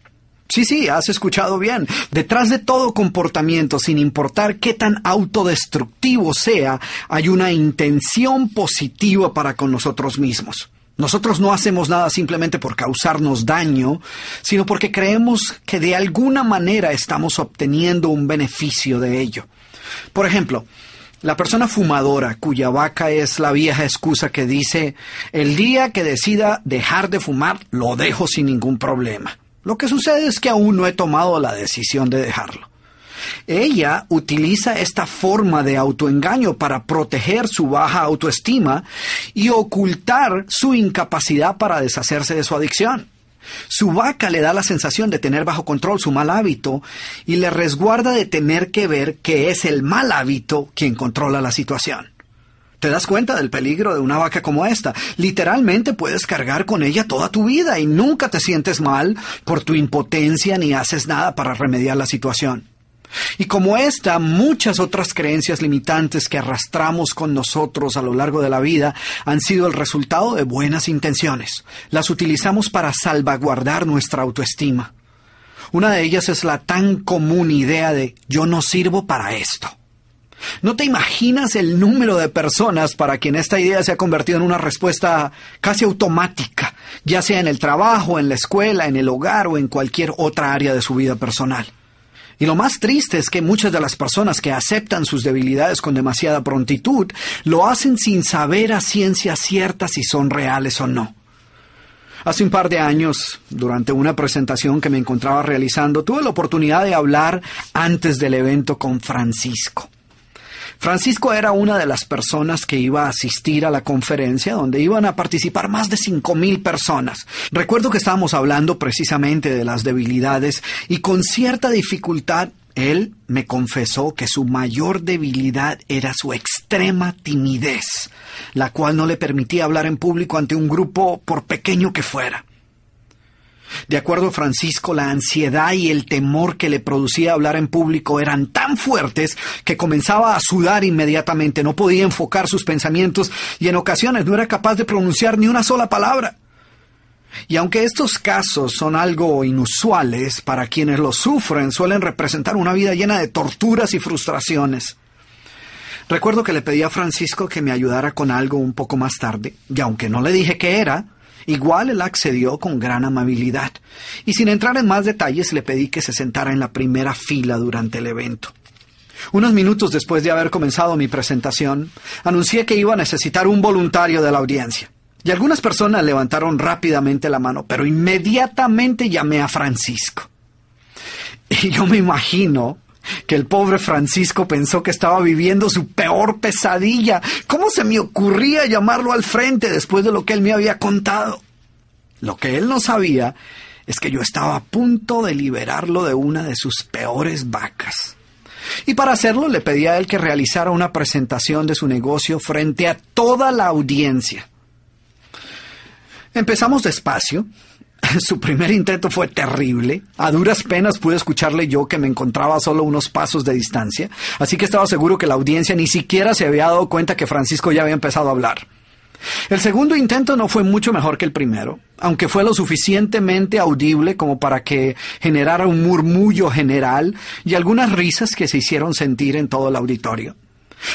Sí, sí, has escuchado bien. Detrás de todo comportamiento, sin importar qué tan autodestructivo sea, hay una intención positiva para con nosotros mismos. Nosotros no hacemos nada simplemente por causarnos daño, sino porque creemos que de alguna manera estamos obteniendo un beneficio de ello. Por ejemplo, la persona fumadora cuya vaca es la vieja excusa que dice, el día que decida dejar de fumar, lo dejo sin ningún problema. Lo que sucede es que aún no he tomado la decisión de dejarlo. Ella utiliza esta forma de autoengaño para proteger su baja autoestima y ocultar su incapacidad para deshacerse de su adicción. Su vaca le da la sensación de tener bajo control su mal hábito y le resguarda de tener que ver que es el mal hábito quien controla la situación. ¿Te das cuenta del peligro de una vaca como esta? Literalmente puedes cargar con ella toda tu vida y nunca te sientes mal por tu impotencia ni haces nada para remediar la situación. Y como esta, muchas otras creencias limitantes que arrastramos con nosotros a lo largo de la vida han sido el resultado de buenas intenciones. Las utilizamos para salvaguardar nuestra autoestima. Una de ellas es la tan común idea de yo no sirvo para esto. No te imaginas el número de personas para quien esta idea se ha convertido en una respuesta casi automática, ya sea en el trabajo, en la escuela, en el hogar o en cualquier otra área de su vida personal. Y lo más triste es que muchas de las personas que aceptan sus debilidades con demasiada prontitud lo hacen sin saber a ciencia cierta si son reales o no. Hace un par de años, durante una presentación que me encontraba realizando, tuve la oportunidad de hablar antes del evento con Francisco. Francisco era una de las personas que iba a asistir a la conferencia donde iban a participar más de cinco mil personas. Recuerdo que estábamos hablando precisamente de las debilidades y con cierta dificultad él me confesó que su mayor debilidad era su extrema timidez, la cual no le permitía hablar en público ante un grupo por pequeño que fuera. De acuerdo a Francisco, la ansiedad y el temor que le producía hablar en público eran tan fuertes que comenzaba a sudar inmediatamente, no podía enfocar sus pensamientos y en ocasiones no era capaz de pronunciar ni una sola palabra. Y aunque estos casos son algo inusuales, para quienes los sufren suelen representar una vida llena de torturas y frustraciones. Recuerdo que le pedí a Francisco que me ayudara con algo un poco más tarde, y aunque no le dije qué era, Igual él accedió con gran amabilidad, y sin entrar en más detalles le pedí que se sentara en la primera fila durante el evento. Unos minutos después de haber comenzado mi presentación, anuncié que iba a necesitar un voluntario de la audiencia. Y algunas personas levantaron rápidamente la mano, pero inmediatamente llamé a Francisco. Y yo me imagino que el pobre Francisco pensó que estaba viviendo su peor pesadilla. ¿Cómo se me ocurría llamarlo al frente después de lo que él me había contado? Lo que él no sabía es que yo estaba a punto de liberarlo de una de sus peores vacas. Y para hacerlo le pedí a él que realizara una presentación de su negocio frente a toda la audiencia. Empezamos despacio, Su primer intento fue terrible. A duras penas pude escucharle yo que me encontraba a solo unos pasos de distancia, así que estaba seguro que la audiencia ni siquiera se había dado cuenta que Francisco ya había empezado a hablar. El segundo intento no fue mucho mejor que el primero, aunque fue lo suficientemente audible como para que generara un murmullo general y algunas risas que se hicieron sentir en todo el auditorio.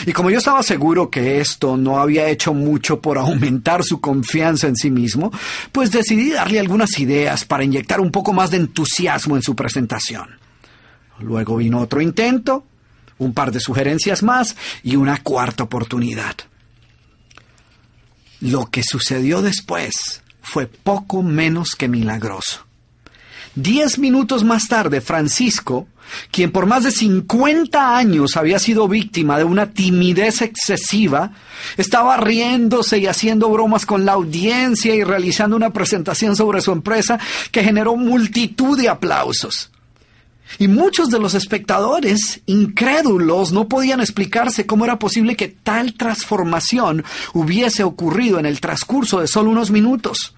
Y como yo estaba seguro que esto no había hecho mucho por aumentar su confianza en sí mismo, pues decidí darle algunas ideas para inyectar un poco más de entusiasmo en su presentación. Luego vino otro intento, un par de sugerencias más y una cuarta oportunidad. Lo que sucedió después fue poco menos que milagroso. Diez minutos más tarde, Francisco, quien por más de 50 años había sido víctima de una timidez excesiva, estaba riéndose y haciendo bromas con la audiencia y realizando una presentación sobre su empresa que generó multitud de aplausos. Y muchos de los espectadores, incrédulos, no podían explicarse cómo era posible que tal transformación hubiese ocurrido en el transcurso de solo unos minutos.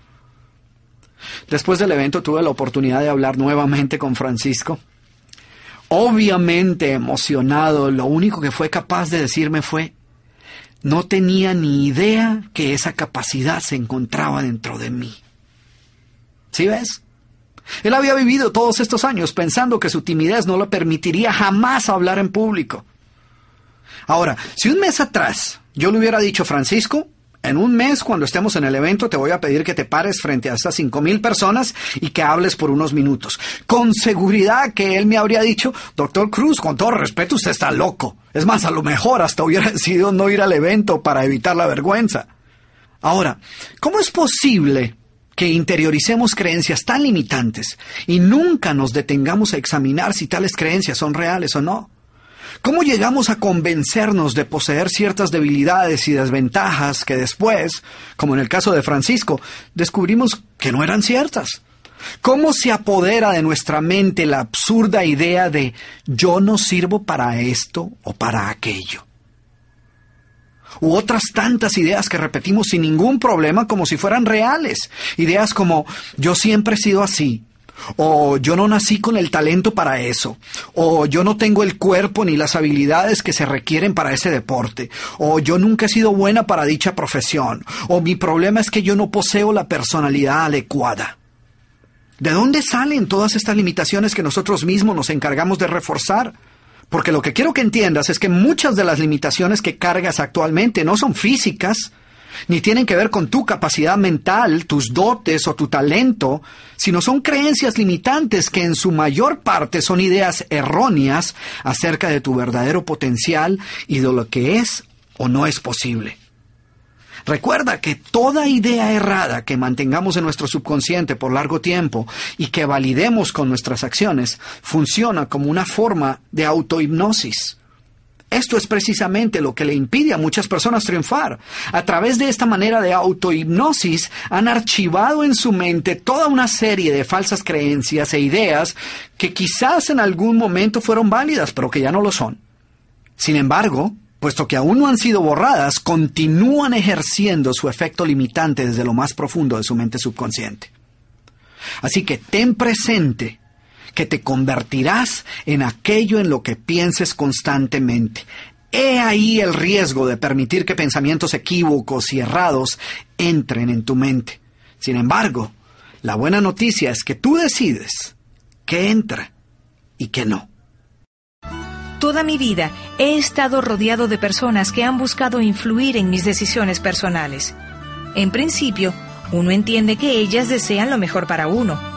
Después del evento tuve la oportunidad de hablar nuevamente con Francisco. Obviamente emocionado, lo único que fue capaz de decirme fue, no tenía ni idea que esa capacidad se encontraba dentro de mí. ¿Sí ves? Él había vivido todos estos años pensando que su timidez no le permitiría jamás hablar en público. Ahora, si un mes atrás yo le hubiera dicho, Francisco, en un mes, cuando estemos en el evento, te voy a pedir que te pares frente a estas cinco mil personas y que hables por unos minutos. Con seguridad que él me habría dicho, doctor Cruz, con todo respeto, usted está loco. Es más, a lo mejor hasta hubiera decidido no ir al evento para evitar la vergüenza. Ahora, ¿cómo es posible que interioricemos creencias tan limitantes y nunca nos detengamos a examinar si tales creencias son reales o no. ¿Cómo llegamos a convencernos de poseer ciertas debilidades y desventajas que después, como en el caso de Francisco, descubrimos que no eran ciertas? ¿Cómo se apodera de nuestra mente la absurda idea de yo no sirvo para esto o para aquello? u otras tantas ideas que repetimos sin ningún problema como si fueran reales. Ideas como yo siempre he sido así, o yo no nací con el talento para eso, o yo no tengo el cuerpo ni las habilidades que se requieren para ese deporte, o yo nunca he sido buena para dicha profesión, o mi problema es que yo no poseo la personalidad adecuada. ¿De dónde salen todas estas limitaciones que nosotros mismos nos encargamos de reforzar? Porque lo que quiero que entiendas es que muchas de las limitaciones que cargas actualmente no son físicas, ni tienen que ver con tu capacidad mental, tus dotes o tu talento, sino son creencias limitantes que en su mayor parte son ideas erróneas acerca de tu verdadero potencial y de lo que es o no es posible. Recuerda que toda idea errada que mantengamos en nuestro subconsciente por largo tiempo y que validemos con nuestras acciones funciona como una forma de autohipnosis. Esto es precisamente lo que le impide a muchas personas triunfar. A través de esta manera de autohipnosis han archivado en su mente toda una serie de falsas creencias e ideas que quizás en algún momento fueron válidas, pero que ya no lo son. Sin embargo, puesto que aún no han sido borradas, continúan ejerciendo su efecto limitante desde lo más profundo de su mente subconsciente. Así que ten presente que te convertirás en aquello en lo que pienses constantemente. He ahí el riesgo de permitir que pensamientos equívocos y errados entren en tu mente. Sin embargo, la buena noticia es que tú decides qué entra y qué no. Toda mi vida he estado rodeado de personas que han buscado influir en mis decisiones personales. En principio, uno entiende que ellas desean lo mejor para uno.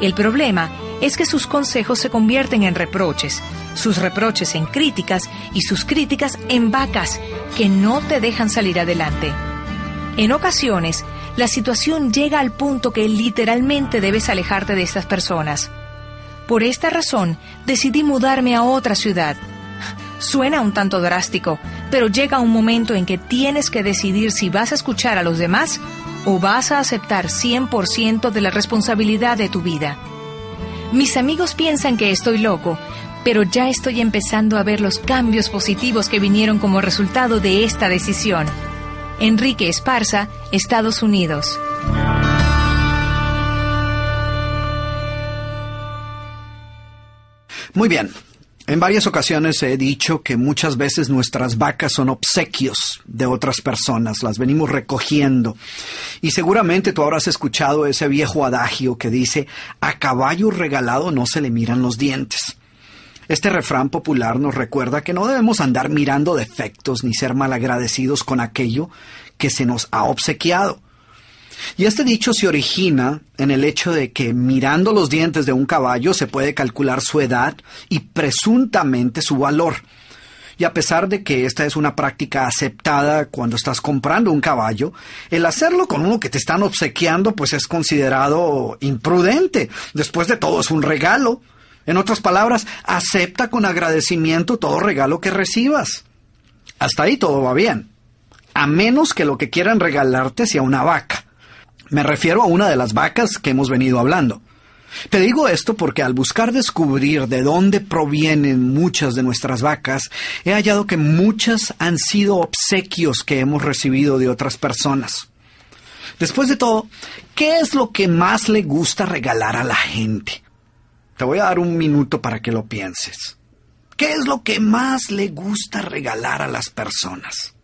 El problema es que sus consejos se convierten en reproches, sus reproches en críticas y sus críticas en vacas que no te dejan salir adelante. En ocasiones, la situación llega al punto que literalmente debes alejarte de estas personas. Por esta razón, decidí mudarme a otra ciudad. Suena un tanto drástico, pero llega un momento en que tienes que decidir si vas a escuchar a los demás o vas a aceptar 100% de la responsabilidad de tu vida. Mis amigos piensan que estoy loco, pero ya estoy empezando a ver los cambios positivos que vinieron como resultado de esta decisión. Enrique Esparza, Estados Unidos. Muy bien. En varias ocasiones he dicho que muchas veces nuestras vacas son obsequios de otras personas, las venimos recogiendo. Y seguramente tú habrás escuchado ese viejo adagio que dice, a caballo regalado no se le miran los dientes. Este refrán popular nos recuerda que no debemos andar mirando defectos ni ser malagradecidos con aquello que se nos ha obsequiado. Y este dicho se origina en el hecho de que mirando los dientes de un caballo se puede calcular su edad y presuntamente su valor. Y a pesar de que esta es una práctica aceptada cuando estás comprando un caballo, el hacerlo con uno que te están obsequiando pues es considerado imprudente. Después de todo es un regalo. En otras palabras, acepta con agradecimiento todo regalo que recibas. Hasta ahí todo va bien. A menos que lo que quieran regalarte sea una vaca. Me refiero a una de las vacas que hemos venido hablando. Te digo esto porque al buscar descubrir de dónde provienen muchas de nuestras vacas, he hallado que muchas han sido obsequios que hemos recibido de otras personas. Después de todo, ¿qué es lo que más le gusta regalar a la gente? Te voy a dar un minuto para que lo pienses. ¿Qué es lo que más le gusta regalar a las personas?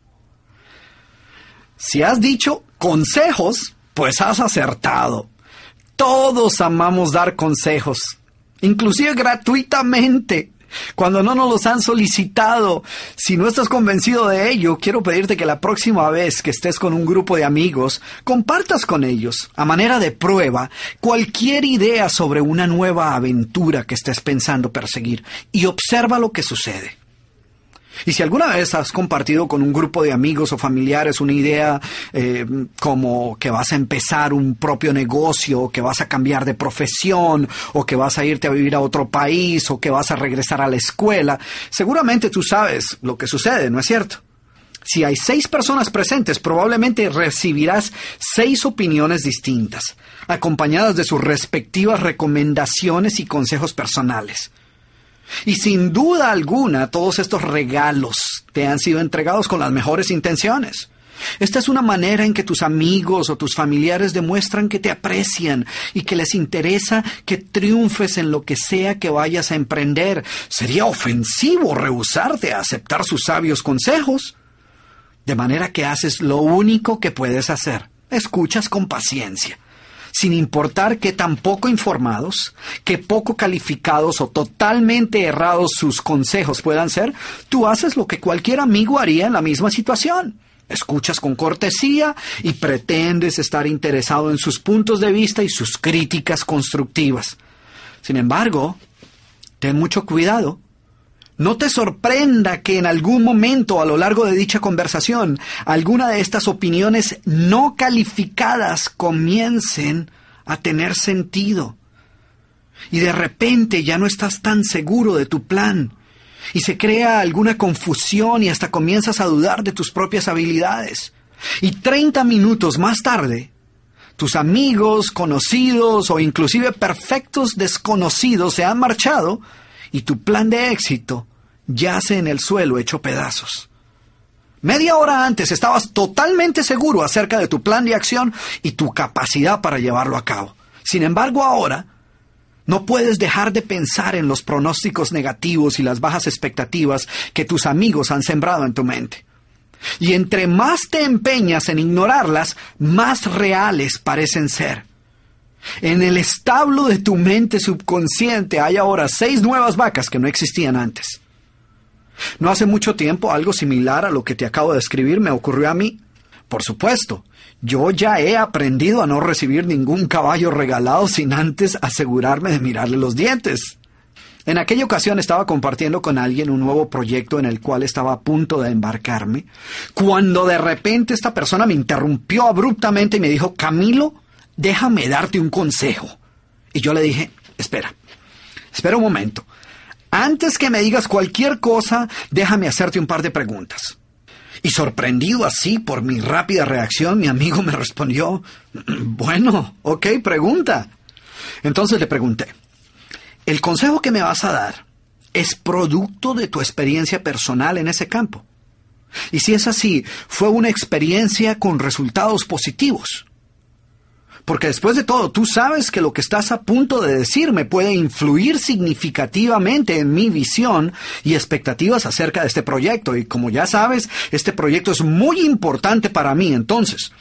Si has dicho consejos, pues has acertado. Todos amamos dar consejos, inclusive gratuitamente, cuando no nos los han solicitado. Si no estás convencido de ello, quiero pedirte que la próxima vez que estés con un grupo de amigos, compartas con ellos, a manera de prueba, cualquier idea sobre una nueva aventura que estés pensando perseguir y observa lo que sucede. Y si alguna vez has compartido con un grupo de amigos o familiares una idea eh, como que vas a empezar un propio negocio, que vas a cambiar de profesión, o que vas a irte a vivir a otro país, o que vas a regresar a la escuela, seguramente tú sabes lo que sucede, ¿no es cierto? Si hay seis personas presentes, probablemente recibirás seis opiniones distintas, acompañadas de sus respectivas recomendaciones y consejos personales. Y sin duda alguna, todos estos regalos te han sido entregados con las mejores intenciones. Esta es una manera en que tus amigos o tus familiares demuestran que te aprecian y que les interesa que triunfes en lo que sea que vayas a emprender. Sería ofensivo rehusarte a aceptar sus sabios consejos. De manera que haces lo único que puedes hacer. Escuchas con paciencia sin importar qué tan poco informados, qué poco calificados o totalmente errados sus consejos puedan ser, tú haces lo que cualquier amigo haría en la misma situación. Escuchas con cortesía y pretendes estar interesado en sus puntos de vista y sus críticas constructivas. Sin embargo, ten mucho cuidado no te sorprenda que en algún momento a lo largo de dicha conversación alguna de estas opiniones no calificadas comiencen a tener sentido. Y de repente ya no estás tan seguro de tu plan. Y se crea alguna confusión y hasta comienzas a dudar de tus propias habilidades. Y 30 minutos más tarde, tus amigos, conocidos o inclusive perfectos desconocidos se han marchado y tu plan de éxito yace en el suelo hecho pedazos. Media hora antes estabas totalmente seguro acerca de tu plan de acción y tu capacidad para llevarlo a cabo. Sin embargo, ahora no puedes dejar de pensar en los pronósticos negativos y las bajas expectativas que tus amigos han sembrado en tu mente. Y entre más te empeñas en ignorarlas, más reales parecen ser. En el establo de tu mente subconsciente hay ahora seis nuevas vacas que no existían antes. No hace mucho tiempo algo similar a lo que te acabo de escribir me ocurrió a mí. Por supuesto, yo ya he aprendido a no recibir ningún caballo regalado sin antes asegurarme de mirarle los dientes. En aquella ocasión estaba compartiendo con alguien un nuevo proyecto en el cual estaba a punto de embarcarme, cuando de repente esta persona me interrumpió abruptamente y me dijo, Camilo, déjame darte un consejo. Y yo le dije, espera, espera un momento. Antes que me digas cualquier cosa, déjame hacerte un par de preguntas. Y sorprendido así por mi rápida reacción, mi amigo me respondió, bueno, ok, pregunta. Entonces le pregunté, ¿el consejo que me vas a dar es producto de tu experiencia personal en ese campo? Y si es así, fue una experiencia con resultados positivos. Porque después de todo, tú sabes que lo que estás a punto de decirme puede influir significativamente en mi visión y expectativas acerca de este proyecto. Y como ya sabes, este proyecto es muy importante para mí. Entonces,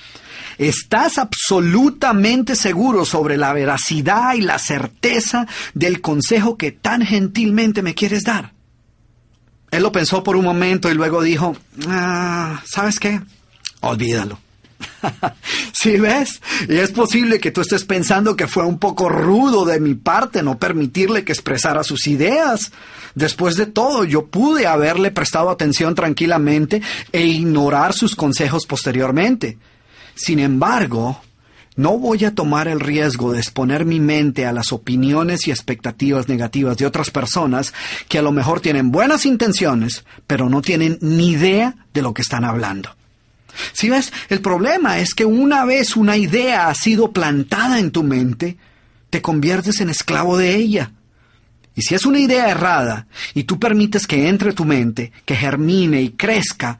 ¿estás absolutamente seguro sobre la veracidad y la certeza del consejo que tan gentilmente me quieres dar? Él lo pensó por un momento y luego dijo, ah, ¿sabes qué? Olvídalo. ¿Sí ves? Y es posible que tú estés pensando que fue un poco rudo de mi parte no permitirle que expresara sus ideas. Después de todo, yo pude haberle prestado atención tranquilamente e ignorar sus consejos posteriormente. Sin embargo, no voy a tomar el riesgo de exponer mi mente a las opiniones y expectativas negativas de otras personas que a lo mejor tienen buenas intenciones, pero no tienen ni idea de lo que están hablando. Si ves, el problema es que una vez una idea ha sido plantada en tu mente, te conviertes en esclavo de ella. Y si es una idea errada y tú permites que entre tu mente, que germine y crezca,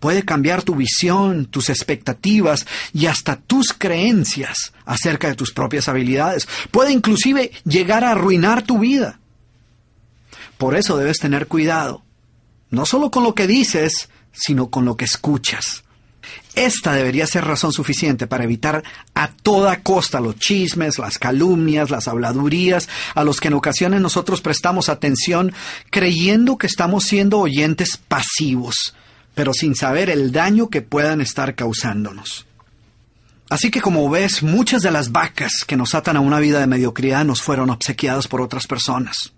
puede cambiar tu visión, tus expectativas y hasta tus creencias acerca de tus propias habilidades. Puede inclusive llegar a arruinar tu vida. Por eso debes tener cuidado, no solo con lo que dices, sino con lo que escuchas. Esta debería ser razón suficiente para evitar a toda costa los chismes, las calumnias, las habladurías, a los que en ocasiones nosotros prestamos atención creyendo que estamos siendo oyentes pasivos, pero sin saber el daño que puedan estar causándonos. Así que como ves, muchas de las vacas que nos atan a una vida de mediocridad nos fueron obsequiadas por otras personas.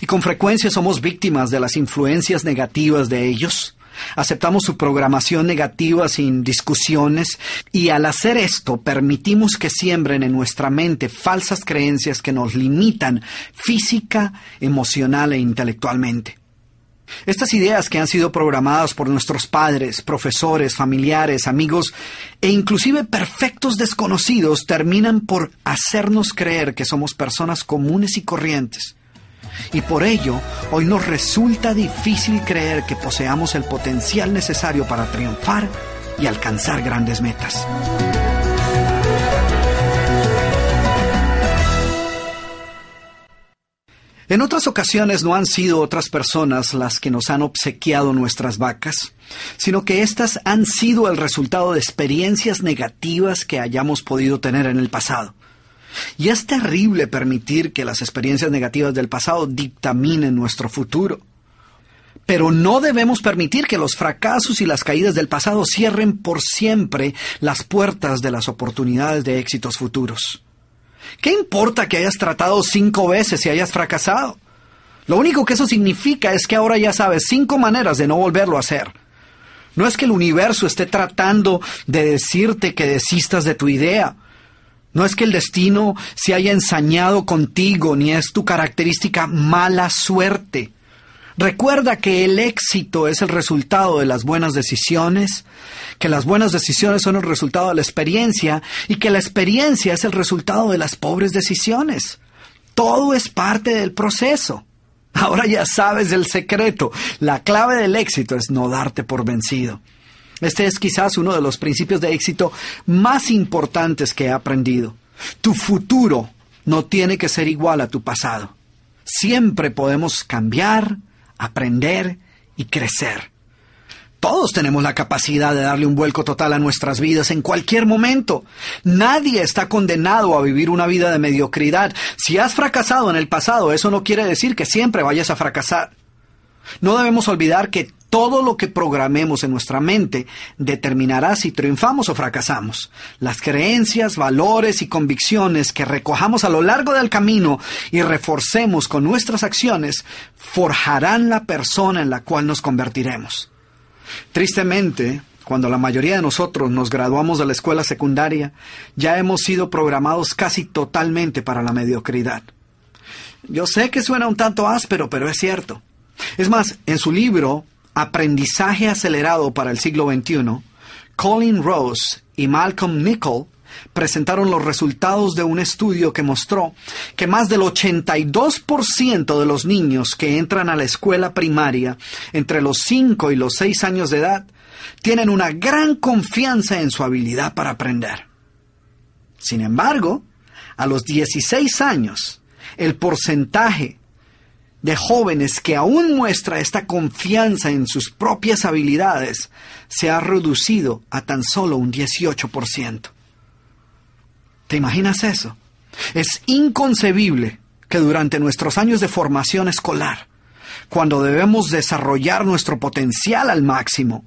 Y con frecuencia somos víctimas de las influencias negativas de ellos. Aceptamos su programación negativa sin discusiones y al hacer esto permitimos que siembren en nuestra mente falsas creencias que nos limitan física, emocional e intelectualmente. Estas ideas que han sido programadas por nuestros padres, profesores, familiares, amigos e inclusive perfectos desconocidos terminan por hacernos creer que somos personas comunes y corrientes y por ello, hoy nos resulta difícil creer que poseamos el potencial necesario para triunfar y alcanzar grandes metas. En otras ocasiones no han sido otras personas las que nos han obsequiado nuestras vacas, sino que éstas han sido el resultado de experiencias negativas que hayamos podido tener en el pasado. Y es terrible permitir que las experiencias negativas del pasado dictaminen nuestro futuro. Pero no debemos permitir que los fracasos y las caídas del pasado cierren por siempre las puertas de las oportunidades de éxitos futuros. ¿Qué importa que hayas tratado cinco veces y hayas fracasado? Lo único que eso significa es que ahora ya sabes cinco maneras de no volverlo a hacer. No es que el universo esté tratando de decirte que desistas de tu idea no es que el destino se haya ensañado contigo, ni es tu característica mala suerte. Recuerda que el éxito es el resultado de las buenas decisiones, que las buenas decisiones son el resultado de la experiencia y que la experiencia es el resultado de las pobres decisiones. Todo es parte del proceso. Ahora ya sabes el secreto. La clave del éxito es no darte por vencido. Este es quizás uno de los principios de éxito más importantes que he aprendido. Tu futuro no tiene que ser igual a tu pasado. Siempre podemos cambiar, aprender y crecer. Todos tenemos la capacidad de darle un vuelco total a nuestras vidas en cualquier momento. Nadie está condenado a vivir una vida de mediocridad. Si has fracasado en el pasado, eso no quiere decir que siempre vayas a fracasar. No debemos olvidar que todo lo que programemos en nuestra mente determinará si triunfamos o fracasamos. Las creencias, valores y convicciones que recojamos a lo largo del camino y reforcemos con nuestras acciones forjarán la persona en la cual nos convertiremos. Tristemente, cuando la mayoría de nosotros nos graduamos de la escuela secundaria, ya hemos sido programados casi totalmente para la mediocridad. Yo sé que suena un tanto áspero, pero es cierto. Es más, en su libro Aprendizaje acelerado para el siglo XXI, Colin Rose y Malcolm Nichol presentaron los resultados de un estudio que mostró que más del 82% de los niños que entran a la escuela primaria entre los 5 y los 6 años de edad tienen una gran confianza en su habilidad para aprender. Sin embargo, a los 16 años, el porcentaje de jóvenes que aún muestra esta confianza en sus propias habilidades se ha reducido a tan solo un 18%. ¿Te imaginas eso? Es inconcebible que durante nuestros años de formación escolar, cuando debemos desarrollar nuestro potencial al máximo,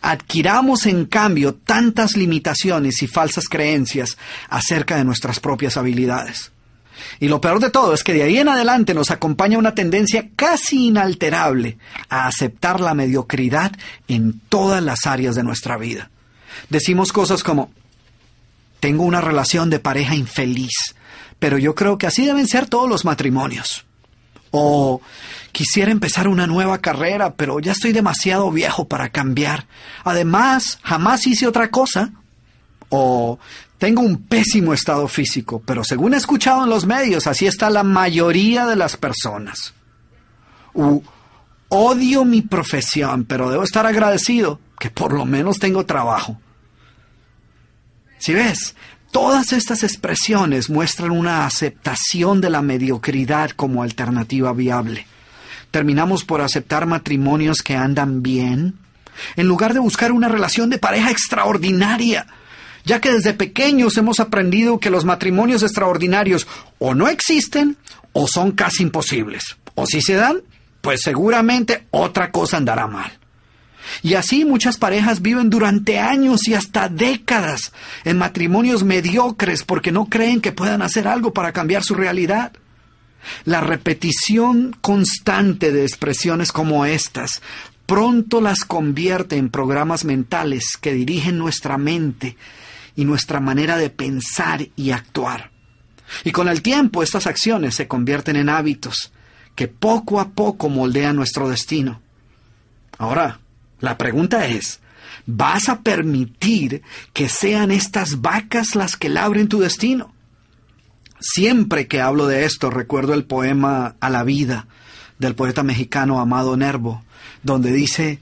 adquiramos en cambio tantas limitaciones y falsas creencias acerca de nuestras propias habilidades. Y lo peor de todo es que de ahí en adelante nos acompaña una tendencia casi inalterable a aceptar la mediocridad en todas las áreas de nuestra vida. Decimos cosas como, tengo una relación de pareja infeliz, pero yo creo que así deben ser todos los matrimonios. O quisiera empezar una nueva carrera, pero ya estoy demasiado viejo para cambiar. Además, jamás hice otra cosa. O tengo un pésimo estado físico, pero según he escuchado en los medios, así está la mayoría de las personas. odio mi profesión, pero debo estar agradecido que por lo menos tengo trabajo. Si ves, todas estas expresiones muestran una aceptación de la mediocridad como alternativa viable. Terminamos por aceptar matrimonios que andan bien, en lugar de buscar una relación de pareja extraordinaria ya que desde pequeños hemos aprendido que los matrimonios extraordinarios o no existen o son casi imposibles. O si se dan, pues seguramente otra cosa andará mal. Y así muchas parejas viven durante años y hasta décadas en matrimonios mediocres porque no creen que puedan hacer algo para cambiar su realidad. La repetición constante de expresiones como estas pronto las convierte en programas mentales que dirigen nuestra mente y nuestra manera de pensar y actuar. Y con el tiempo estas acciones se convierten en hábitos que poco a poco moldean nuestro destino. Ahora, la pregunta es, ¿vas a permitir que sean estas vacas las que labren tu destino? Siempre que hablo de esto recuerdo el poema A la vida del poeta mexicano Amado Nervo, donde dice,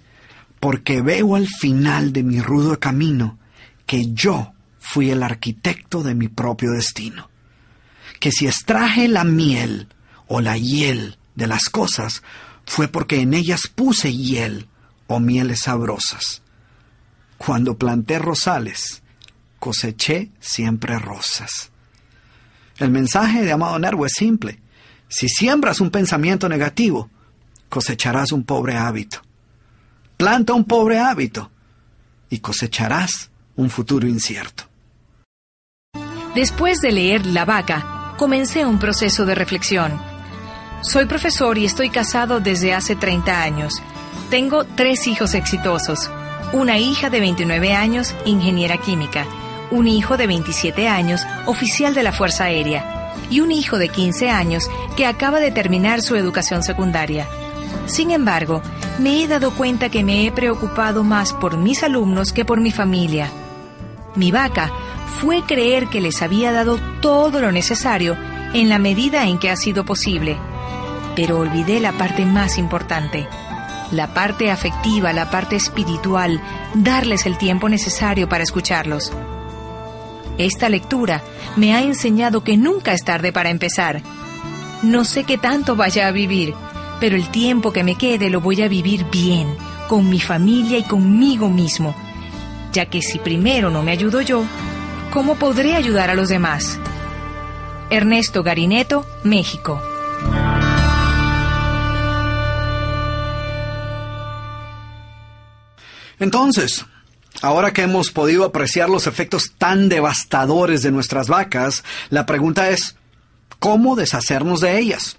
porque veo al final de mi rudo camino que yo fui el arquitecto de mi propio destino, que si extraje la miel o la hiel de las cosas, fue porque en ellas puse hiel o mieles sabrosas. Cuando planté rosales, coseché siempre rosas. El mensaje de Amado Nervo es simple. Si siembras un pensamiento negativo, cosecharás un pobre hábito. Planta un pobre hábito y cosecharás un futuro incierto. Después de leer La vaca, comencé un proceso de reflexión. Soy profesor y estoy casado desde hace 30 años. Tengo tres hijos exitosos. Una hija de 29 años, ingeniera química. Un hijo de 27 años, oficial de la Fuerza Aérea. Y un hijo de 15 años que acaba de terminar su educación secundaria. Sin embargo, me he dado cuenta que me he preocupado más por mis alumnos que por mi familia. Mi vaca fue creer que les había dado todo lo necesario en la medida en que ha sido posible. Pero olvidé la parte más importante, la parte afectiva, la parte espiritual, darles el tiempo necesario para escucharlos. Esta lectura me ha enseñado que nunca es tarde para empezar. No sé qué tanto vaya a vivir, pero el tiempo que me quede lo voy a vivir bien, con mi familia y conmigo mismo, ya que si primero no me ayudo yo, ¿cómo podré ayudar a los demás? Ernesto Garineto, México. Entonces, ahora que hemos podido apreciar los efectos tan devastadores de nuestras vacas, la pregunta es, ¿cómo deshacernos de ellas?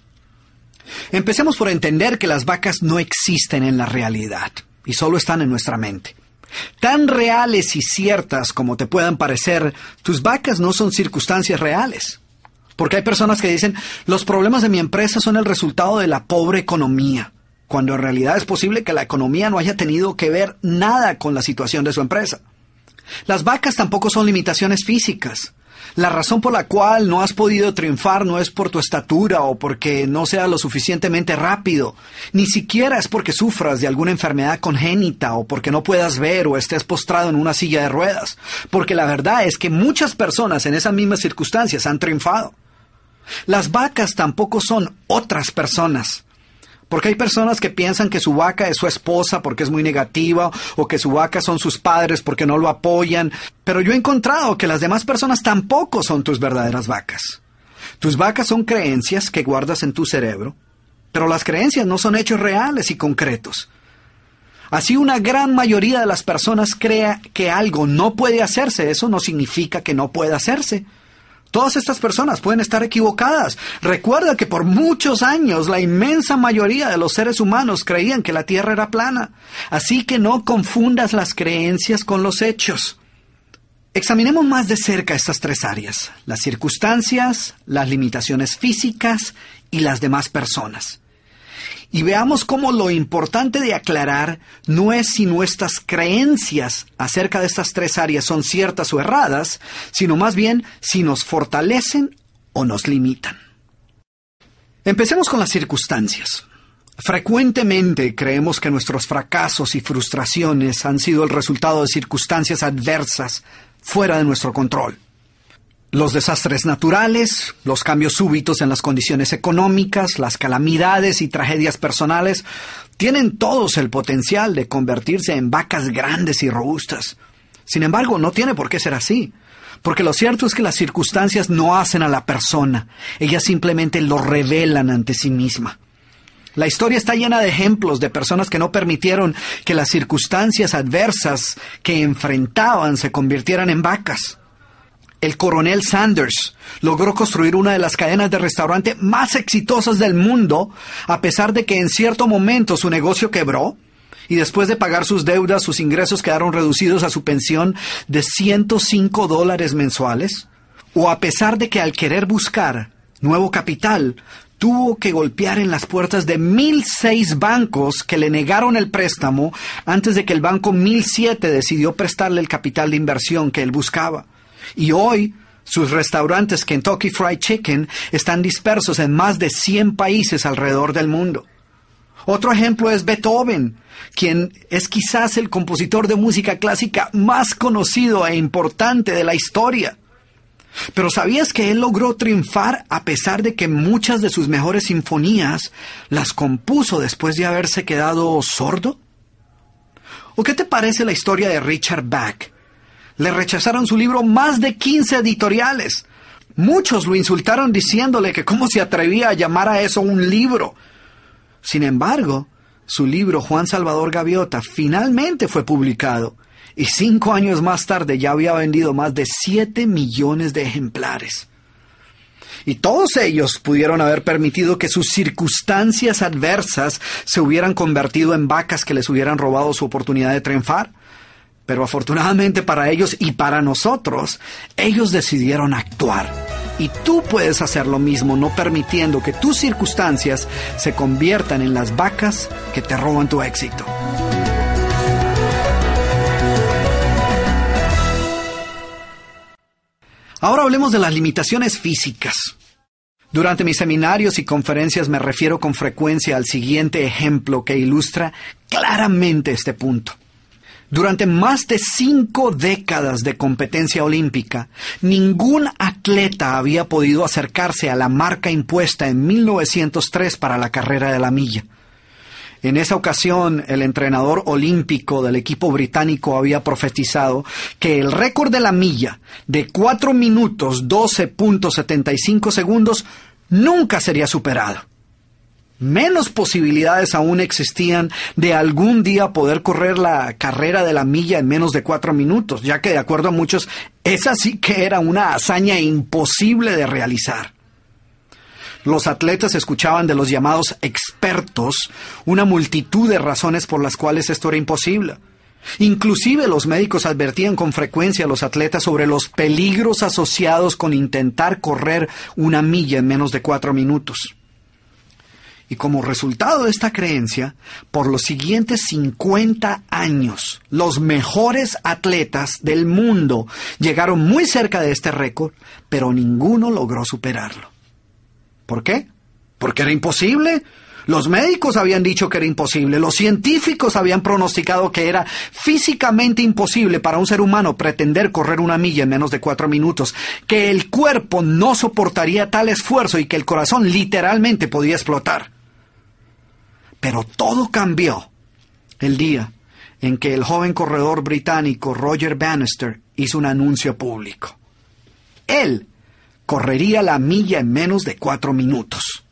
Empecemos por entender que las vacas no existen en la realidad y solo están en nuestra mente. Tan reales y ciertas como te puedan parecer, tus vacas no son circunstancias reales. Porque hay personas que dicen, los problemas de mi empresa son el resultado de la pobre economía, cuando en realidad es posible que la economía no haya tenido que ver nada con la situación de su empresa. Las vacas tampoco son limitaciones físicas. La razón por la cual no has podido triunfar no es por tu estatura o porque no seas lo suficientemente rápido, ni siquiera es porque sufras de alguna enfermedad congénita o porque no puedas ver o estés postrado en una silla de ruedas, porque la verdad es que muchas personas en esas mismas circunstancias han triunfado. Las vacas tampoco son otras personas. Porque hay personas que piensan que su vaca es su esposa porque es muy negativa o que su vaca son sus padres porque no lo apoyan. Pero yo he encontrado que las demás personas tampoco son tus verdaderas vacas. Tus vacas son creencias que guardas en tu cerebro, pero las creencias no son hechos reales y concretos. Así una gran mayoría de las personas crea que algo no puede hacerse, eso no significa que no pueda hacerse. Todas estas personas pueden estar equivocadas. Recuerda que por muchos años la inmensa mayoría de los seres humanos creían que la Tierra era plana. Así que no confundas las creencias con los hechos. Examinemos más de cerca estas tres áreas, las circunstancias, las limitaciones físicas y las demás personas y veamos cómo lo importante de aclarar no es si nuestras creencias acerca de estas tres áreas son ciertas o erradas, sino más bien si nos fortalecen o nos limitan. Empecemos con las circunstancias. Frecuentemente creemos que nuestros fracasos y frustraciones han sido el resultado de circunstancias adversas fuera de nuestro control. Los desastres naturales, los cambios súbitos en las condiciones económicas, las calamidades y tragedias personales tienen todos el potencial de convertirse en vacas grandes y robustas. Sin embargo, no tiene por qué ser así, porque lo cierto es que las circunstancias no hacen a la persona, ellas simplemente lo revelan ante sí misma. La historia está llena de ejemplos de personas que no permitieron que las circunstancias adversas que enfrentaban se convirtieran en vacas. El coronel Sanders logró construir una de las cadenas de restaurante más exitosas del mundo, a pesar de que en cierto momento su negocio quebró y después de pagar sus deudas sus ingresos quedaron reducidos a su pensión de 105 dólares mensuales, o a pesar de que al querer buscar nuevo capital tuvo que golpear en las puertas de 1006 bancos que le negaron el préstamo antes de que el banco 1007 decidió prestarle el capital de inversión que él buscaba. Y hoy sus restaurantes Kentucky Fried Chicken están dispersos en más de 100 países alrededor del mundo. Otro ejemplo es Beethoven, quien es quizás el compositor de música clásica más conocido e importante de la historia. Pero ¿sabías que él logró triunfar a pesar de que muchas de sus mejores sinfonías las compuso después de haberse quedado sordo? ¿O qué te parece la historia de Richard Bach? Le rechazaron su libro más de 15 editoriales. Muchos lo insultaron diciéndole que cómo se atrevía a llamar a eso un libro. Sin embargo, su libro Juan Salvador Gaviota finalmente fue publicado y cinco años más tarde ya había vendido más de 7 millones de ejemplares. Y todos ellos pudieron haber permitido que sus circunstancias adversas se hubieran convertido en vacas que les hubieran robado su oportunidad de triunfar. Pero afortunadamente para ellos y para nosotros, ellos decidieron actuar. Y tú puedes hacer lo mismo, no permitiendo que tus circunstancias se conviertan en las vacas que te roban tu éxito. Ahora hablemos de las limitaciones físicas. Durante mis seminarios y conferencias me refiero con frecuencia al siguiente ejemplo que ilustra claramente este punto. Durante más de cinco décadas de competencia olímpica, ningún atleta había podido acercarse a la marca impuesta en 1903 para la carrera de la milla. En esa ocasión, el entrenador olímpico del equipo británico había profetizado que el récord de la milla de 4 minutos 12.75 segundos nunca sería superado. Menos posibilidades aún existían de algún día poder correr la carrera de la milla en menos de cuatro minutos, ya que de acuerdo a muchos, esa sí que era una hazaña imposible de realizar. Los atletas escuchaban de los llamados expertos una multitud de razones por las cuales esto era imposible. Inclusive los médicos advertían con frecuencia a los atletas sobre los peligros asociados con intentar correr una milla en menos de cuatro minutos. Y como resultado de esta creencia, por los siguientes 50 años, los mejores atletas del mundo llegaron muy cerca de este récord, pero ninguno logró superarlo. ¿Por qué? Porque era imposible. Los médicos habían dicho que era imposible, los científicos habían pronosticado que era físicamente imposible para un ser humano pretender correr una milla en menos de cuatro minutos, que el cuerpo no soportaría tal esfuerzo y que el corazón literalmente podía explotar. Pero todo cambió el día en que el joven corredor británico Roger Bannister hizo un anuncio público. Él correría la milla en menos de cuatro minutos.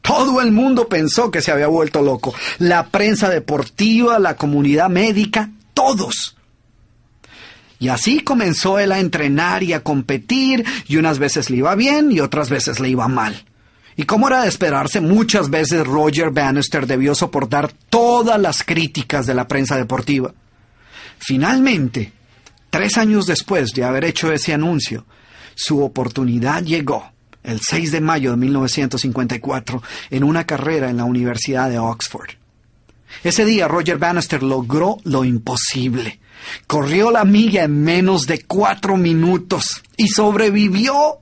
Todo el mundo pensó que se había vuelto loco. La prensa deportiva, la comunidad médica, todos. Y así comenzó él a entrenar y a competir, y unas veces le iba bien y otras veces le iba mal. Y como era de esperarse, muchas veces Roger Bannister debió soportar todas las críticas de la prensa deportiva. Finalmente, tres años después de haber hecho ese anuncio, su oportunidad llegó el 6 de mayo de 1954 en una carrera en la Universidad de Oxford. Ese día Roger Bannister logró lo imposible. Corrió la milla en menos de cuatro minutos y sobrevivió.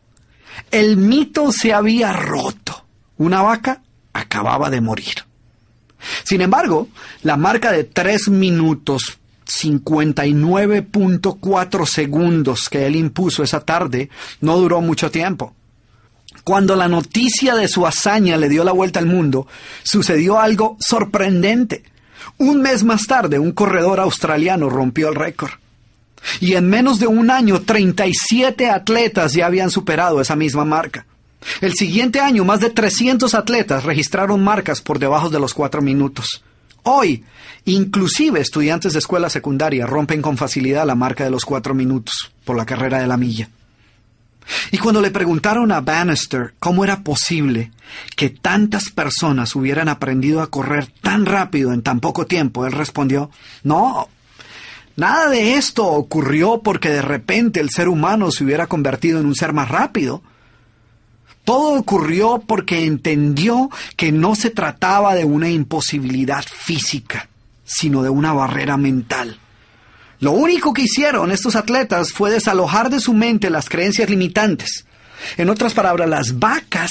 El mito se había roto. Una vaca acababa de morir. Sin embargo, la marca de tres minutos 59.4 segundos que él impuso esa tarde no duró mucho tiempo. Cuando la noticia de su hazaña le dio la vuelta al mundo, sucedió algo sorprendente. Un mes más tarde, un corredor australiano rompió el récord. Y en menos de un año, 37 atletas ya habían superado esa misma marca. El siguiente año, más de 300 atletas registraron marcas por debajo de los cuatro minutos. Hoy, inclusive estudiantes de escuela secundaria rompen con facilidad la marca de los cuatro minutos por la carrera de la milla. Y cuando le preguntaron a Bannister cómo era posible que tantas personas hubieran aprendido a correr tan rápido en tan poco tiempo, él respondió, no, nada de esto ocurrió porque de repente el ser humano se hubiera convertido en un ser más rápido. Todo ocurrió porque entendió que no se trataba de una imposibilidad física, sino de una barrera mental. Lo único que hicieron estos atletas fue desalojar de su mente las creencias limitantes. En otras palabras, las vacas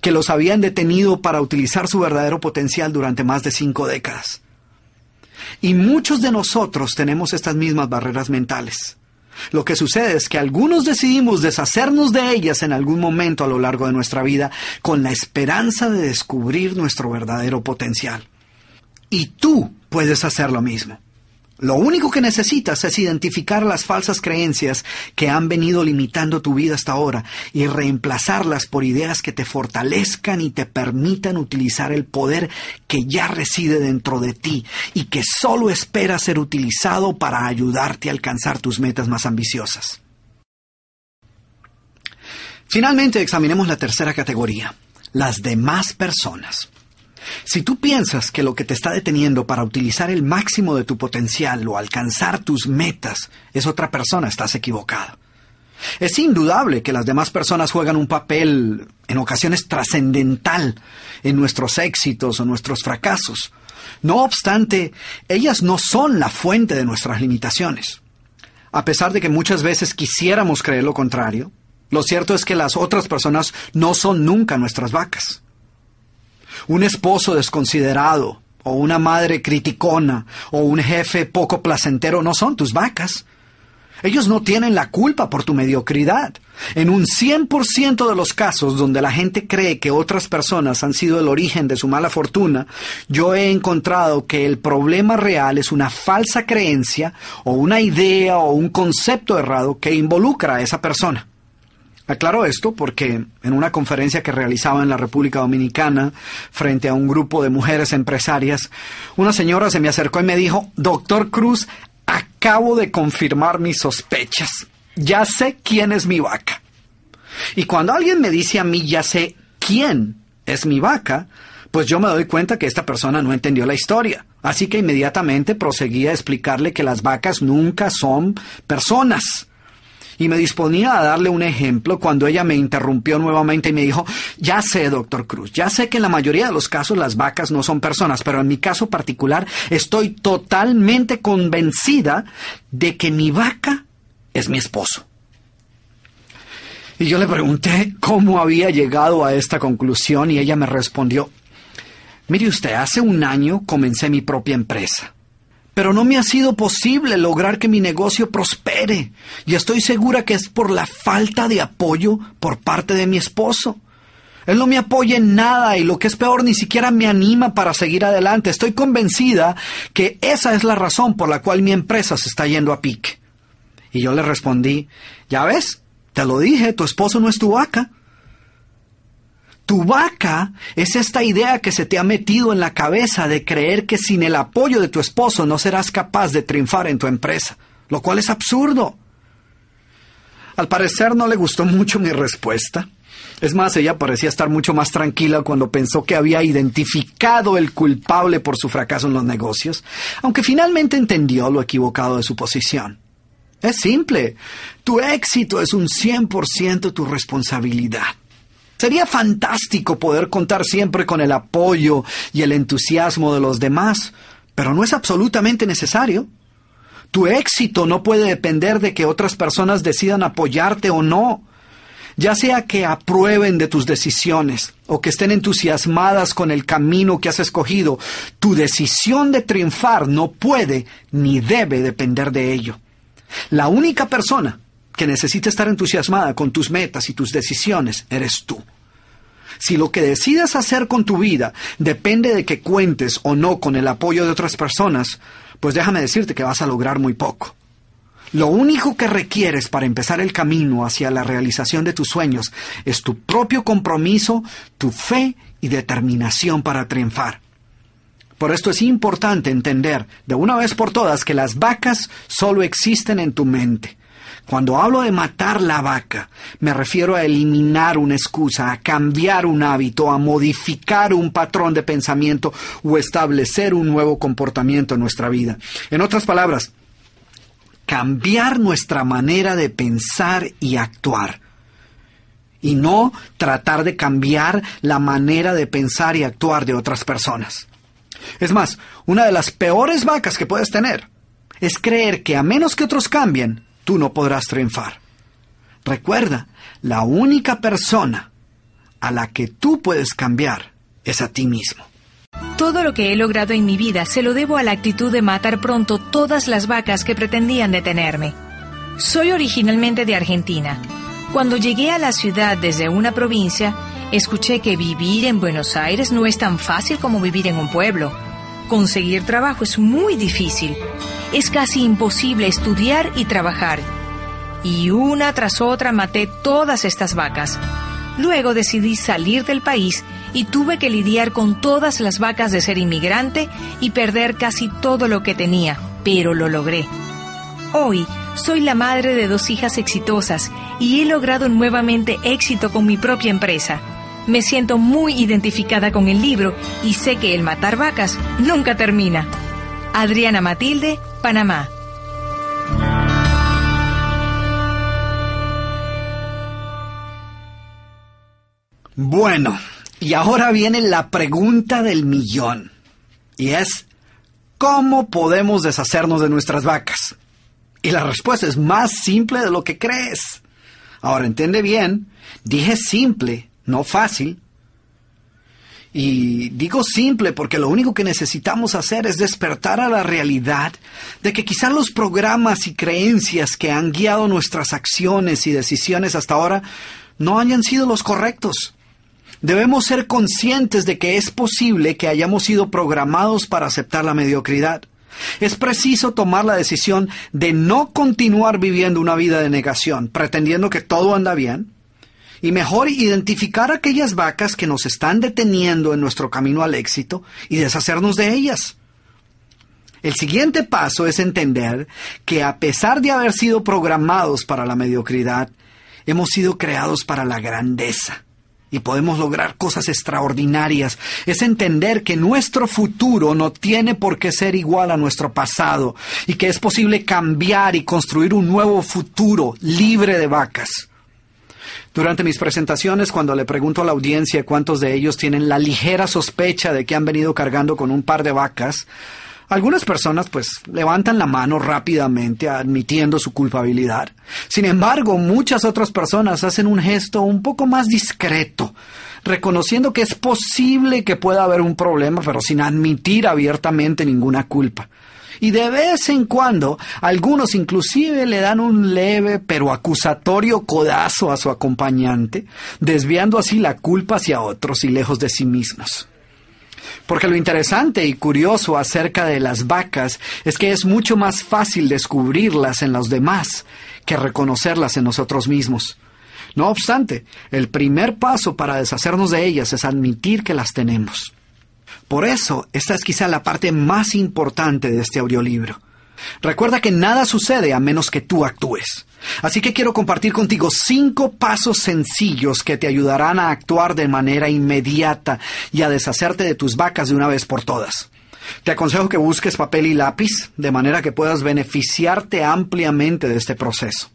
que los habían detenido para utilizar su verdadero potencial durante más de cinco décadas. Y muchos de nosotros tenemos estas mismas barreras mentales. Lo que sucede es que algunos decidimos deshacernos de ellas en algún momento a lo largo de nuestra vida con la esperanza de descubrir nuestro verdadero potencial. Y tú puedes hacer lo mismo. Lo único que necesitas es identificar las falsas creencias que han venido limitando tu vida hasta ahora y reemplazarlas por ideas que te fortalezcan y te permitan utilizar el poder que ya reside dentro de ti y que solo espera ser utilizado para ayudarte a alcanzar tus metas más ambiciosas. Finalmente examinemos la tercera categoría, las demás personas. Si tú piensas que lo que te está deteniendo para utilizar el máximo de tu potencial o alcanzar tus metas es otra persona, estás equivocado. Es indudable que las demás personas juegan un papel en ocasiones trascendental en nuestros éxitos o nuestros fracasos. No obstante, ellas no son la fuente de nuestras limitaciones. A pesar de que muchas veces quisiéramos creer lo contrario, lo cierto es que las otras personas no son nunca nuestras vacas un esposo desconsiderado, o una madre criticona, o un jefe poco placentero no son tus vacas. Ellos no tienen la culpa por tu mediocridad. En un 100% de los casos donde la gente cree que otras personas han sido el origen de su mala fortuna, yo he encontrado que el problema real es una falsa creencia o una idea o un concepto errado que involucra a esa persona. Aclaro esto porque en una conferencia que realizaba en la República Dominicana frente a un grupo de mujeres empresarias, una señora se me acercó y me dijo, Doctor Cruz, acabo de confirmar mis sospechas. Ya sé quién es mi vaca. Y cuando alguien me dice a mí, ya sé quién es mi vaca, pues yo me doy cuenta que esta persona no entendió la historia. Así que inmediatamente proseguí a explicarle que las vacas nunca son personas y me disponía a darle un ejemplo cuando ella me interrumpió nuevamente y me dijo, ya sé, doctor Cruz, ya sé que en la mayoría de los casos las vacas no son personas, pero en mi caso particular estoy totalmente convencida de que mi vaca es mi esposo. Y yo le pregunté cómo había llegado a esta conclusión y ella me respondió, mire usted, hace un año comencé mi propia empresa pero no me ha sido posible lograr que mi negocio prospere. Y estoy segura que es por la falta de apoyo por parte de mi esposo. Él no me apoya en nada y lo que es peor ni siquiera me anima para seguir adelante. Estoy convencida que esa es la razón por la cual mi empresa se está yendo a pique. Y yo le respondí, ya ves, te lo dije, tu esposo no es tu vaca. Tu vaca es esta idea que se te ha metido en la cabeza de creer que sin el apoyo de tu esposo no serás capaz de triunfar en tu empresa, lo cual es absurdo. Al parecer no le gustó mucho mi respuesta. Es más, ella parecía estar mucho más tranquila cuando pensó que había identificado el culpable por su fracaso en los negocios, aunque finalmente entendió lo equivocado de su posición. Es simple, tu éxito es un 100% tu responsabilidad. Sería fantástico poder contar siempre con el apoyo y el entusiasmo de los demás, pero no es absolutamente necesario. Tu éxito no puede depender de que otras personas decidan apoyarte o no, ya sea que aprueben de tus decisiones o que estén entusiasmadas con el camino que has escogido. Tu decisión de triunfar no puede ni debe depender de ello. La única persona que necesita estar entusiasmada con tus metas y tus decisiones eres tú. Si lo que decides hacer con tu vida depende de que cuentes o no con el apoyo de otras personas, pues déjame decirte que vas a lograr muy poco. Lo único que requieres para empezar el camino hacia la realización de tus sueños es tu propio compromiso, tu fe y determinación para triunfar. Por esto es importante entender de una vez por todas que las vacas solo existen en tu mente Cuando hablo de matar la vaca, me refiero a eliminar una excusa, a cambiar un hábito, a modificar un patrón de pensamiento o establecer un nuevo comportamiento en nuestra vida. En otras palabras, cambiar nuestra manera de pensar y actuar. Y no tratar de cambiar la manera de pensar y actuar de otras personas. Es más, una de las peores vacas que puedes tener es creer que a menos que otros cambien, tú no podrás triunfar. Recuerda, la única persona a la que tú puedes cambiar es a ti mismo. Todo lo que he logrado en mi vida se lo debo a la actitud de matar pronto todas las vacas que pretendían detenerme. Soy originalmente de Argentina. Cuando llegué a la ciudad desde una provincia, escuché que vivir en Buenos Aires no es tan fácil como vivir en un pueblo. Conseguir trabajo es muy difícil es casi imposible estudiar y trabajar. Y una tras otra maté todas estas vacas. Luego decidí salir del país y tuve que lidiar con todas las vacas de ser inmigrante y perder casi todo lo que tenía, pero lo logré. Hoy soy la madre de dos hijas exitosas y he logrado nuevamente éxito con mi propia empresa. Me siento muy identificada con el libro y sé que el matar vacas nunca termina. Adriana Matilde, Panamá. Bueno, y ahora viene la pregunta del millón. Y es, ¿cómo podemos deshacernos de nuestras vacas? Y la respuesta es más simple de lo que crees. Ahora, entiende bien, dije simple, no fácil, y digo simple porque lo único que necesitamos hacer es despertar a la realidad de que quizá los programas y creencias que han guiado nuestras acciones y decisiones hasta ahora no hayan sido los correctos. Debemos ser conscientes de que es posible que hayamos sido programados para aceptar la mediocridad. Es preciso tomar la decisión de no continuar viviendo una vida de negación, pretendiendo que todo anda bien, y mejor identificar aquellas vacas que nos están deteniendo en nuestro camino al éxito y deshacernos de ellas. El siguiente paso es entender que a pesar de haber sido programados para la mediocridad, hemos sido creados para la grandeza y podemos lograr cosas extraordinarias. Es entender que nuestro futuro no tiene por qué ser igual a nuestro pasado y que es posible cambiar y construir un nuevo futuro libre de vacas. Durante mis presentaciones, cuando le pregunto a la audiencia cuántos de ellos tienen la ligera sospecha de que han venido cargando con un par de vacas, algunas personas pues levantan la mano rápidamente admitiendo su culpabilidad. Sin embargo, muchas otras personas hacen un gesto un poco más discreto, reconociendo que es posible que pueda haber un problema, pero sin admitir abiertamente ninguna culpa y de vez en cuando algunos inclusive le dan un leve pero acusatorio codazo a su acompañante, desviando así la culpa hacia otros y lejos de sí mismos. Porque lo interesante y curioso acerca de las vacas es que es mucho más fácil descubrirlas en los demás que reconocerlas en nosotros mismos. No obstante, el primer paso para deshacernos de ellas es admitir que las tenemos. Por eso, esta es quizá la parte más importante de este audiolibro. Recuerda que nada sucede a menos que tú actúes. Así que quiero compartir contigo cinco pasos sencillos que te ayudarán a actuar de manera inmediata y a deshacerte de tus vacas de una vez por todas. Te aconsejo que busques papel y lápiz de manera que puedas beneficiarte ampliamente de este proceso.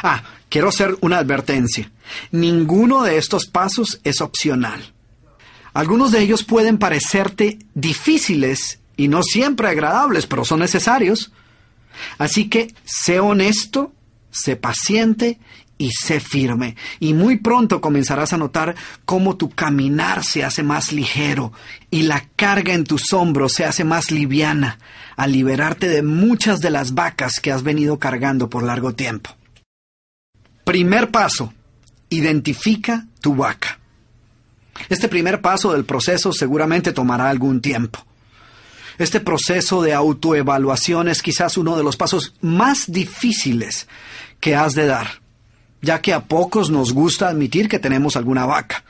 Ah, quiero hacer una advertencia. Ninguno de estos pasos es opcional. Algunos de ellos pueden parecerte difíciles y no siempre agradables, pero son necesarios. Así que sé honesto, sé paciente y sé firme. Y muy pronto comenzarás a notar cómo tu caminar se hace más ligero y la carga en tus hombros se hace más liviana al liberarte de muchas de las vacas que has venido cargando por largo tiempo. Primer paso, identifica tu vaca. Este primer paso del proceso seguramente tomará algún tiempo. Este proceso de autoevaluación es quizás uno de los pasos más difíciles que has de dar, ya que a pocos nos gusta admitir que tenemos alguna vaca.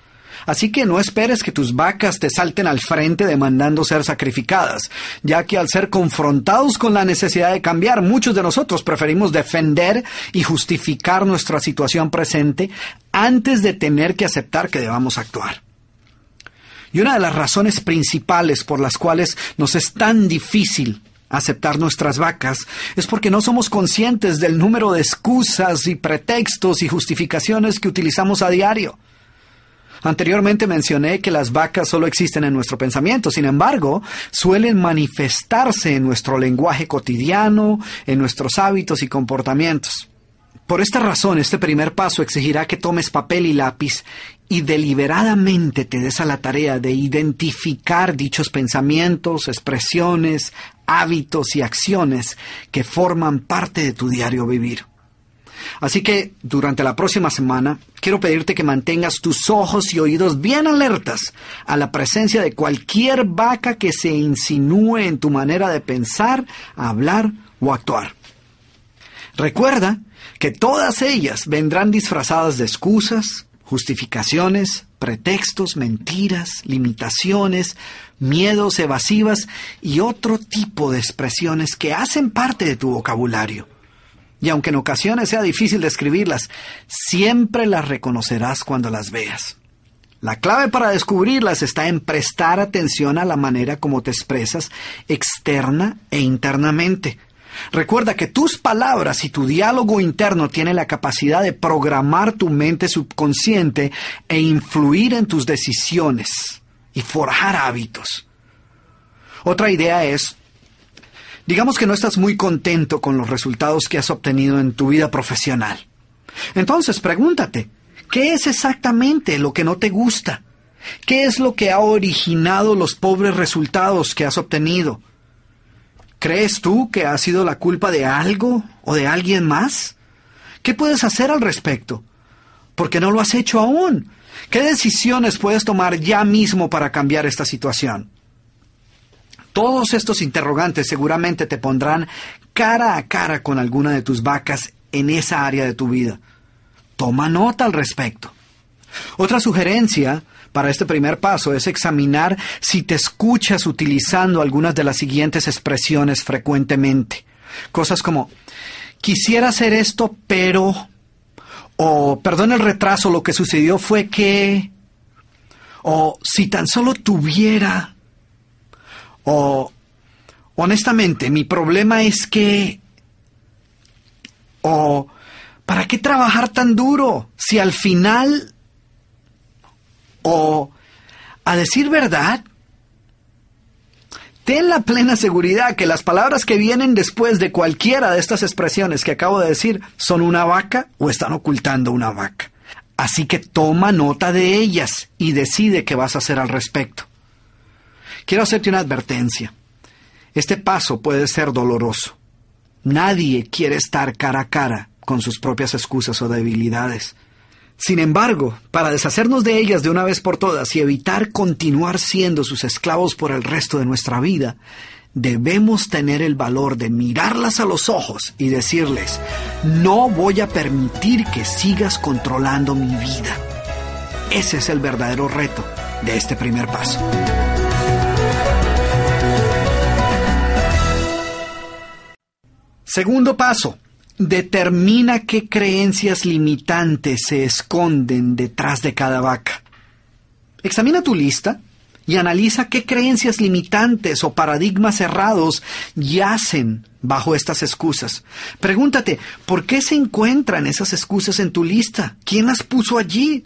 Así que no esperes que tus vacas te salten al frente demandando ser sacrificadas, ya que al ser confrontados con la necesidad de cambiar, muchos de nosotros preferimos defender y justificar nuestra situación presente antes de tener que aceptar que debamos actuar. Y una de las razones principales por las cuales nos es tan difícil aceptar nuestras vacas es porque no somos conscientes del número de excusas y pretextos y justificaciones que utilizamos a diario. Anteriormente mencioné que las vacas solo existen en nuestro pensamiento, sin embargo, suelen manifestarse en nuestro lenguaje cotidiano, en nuestros hábitos y comportamientos. Por esta razón, este primer paso exigirá que tomes papel y lápiz y deliberadamente te des a la tarea de identificar dichos pensamientos, expresiones, hábitos y acciones que forman parte de tu diario vivir. Así que durante la próxima semana quiero pedirte que mantengas tus ojos y oídos bien alertas a la presencia de cualquier vaca que se insinúe en tu manera de pensar, hablar o actuar. Recuerda que todas ellas vendrán disfrazadas de excusas, justificaciones, pretextos, mentiras, limitaciones, miedos evasivas y otro tipo de expresiones que hacen parte de tu vocabulario. Y aunque en ocasiones sea difícil describirlas, siempre las reconocerás cuando las veas. La clave para descubrirlas está en prestar atención a la manera como te expresas externa e internamente. Recuerda que tus palabras y tu diálogo interno tienen la capacidad de programar tu mente subconsciente e influir en tus decisiones y forjar hábitos. Otra idea es, digamos que no estás muy contento con los resultados que has obtenido en tu vida profesional. Entonces pregúntate, ¿qué es exactamente lo que no te gusta? ¿Qué es lo que ha originado los pobres resultados que has obtenido? ¿Crees tú que ha sido la culpa de algo o de alguien más? ¿Qué puedes hacer al respecto? Porque no lo has hecho aún. ¿Qué decisiones puedes tomar ya mismo para cambiar esta situación? Todos estos interrogantes seguramente te pondrán cara a cara con alguna de tus vacas en esa área de tu vida. Toma nota al respecto. Otra sugerencia para este primer paso es examinar si te escuchas utilizando algunas de las siguientes expresiones frecuentemente. Cosas como, quisiera hacer esto, pero... o perdón el retraso, lo que sucedió fue que... o si tan solo tuviera... o... honestamente, mi problema es que... o... ¿Para qué trabajar tan duro si al final o, a decir verdad, ten la plena seguridad que las palabras que vienen después de cualquiera de estas expresiones que acabo de decir son una vaca o están ocultando una vaca. Así que toma nota de ellas y decide qué vas a hacer al respecto. Quiero hacerte una advertencia. Este paso puede ser doloroso. Nadie quiere estar cara a cara con sus propias excusas o debilidades. Sin embargo, para deshacernos de ellas de una vez por todas y evitar continuar siendo sus esclavos por el resto de nuestra vida, debemos tener el valor de mirarlas a los ojos y decirles, no voy a permitir que sigas controlando mi vida. Ese es el verdadero reto de este primer paso. Segundo paso, determina qué creencias limitantes se esconden detrás de cada vaca. Examina tu lista y analiza qué creencias limitantes o paradigmas cerrados yacen bajo estas excusas. Pregúntate, ¿por qué se encuentran esas excusas en tu lista? ¿Quién las puso allí?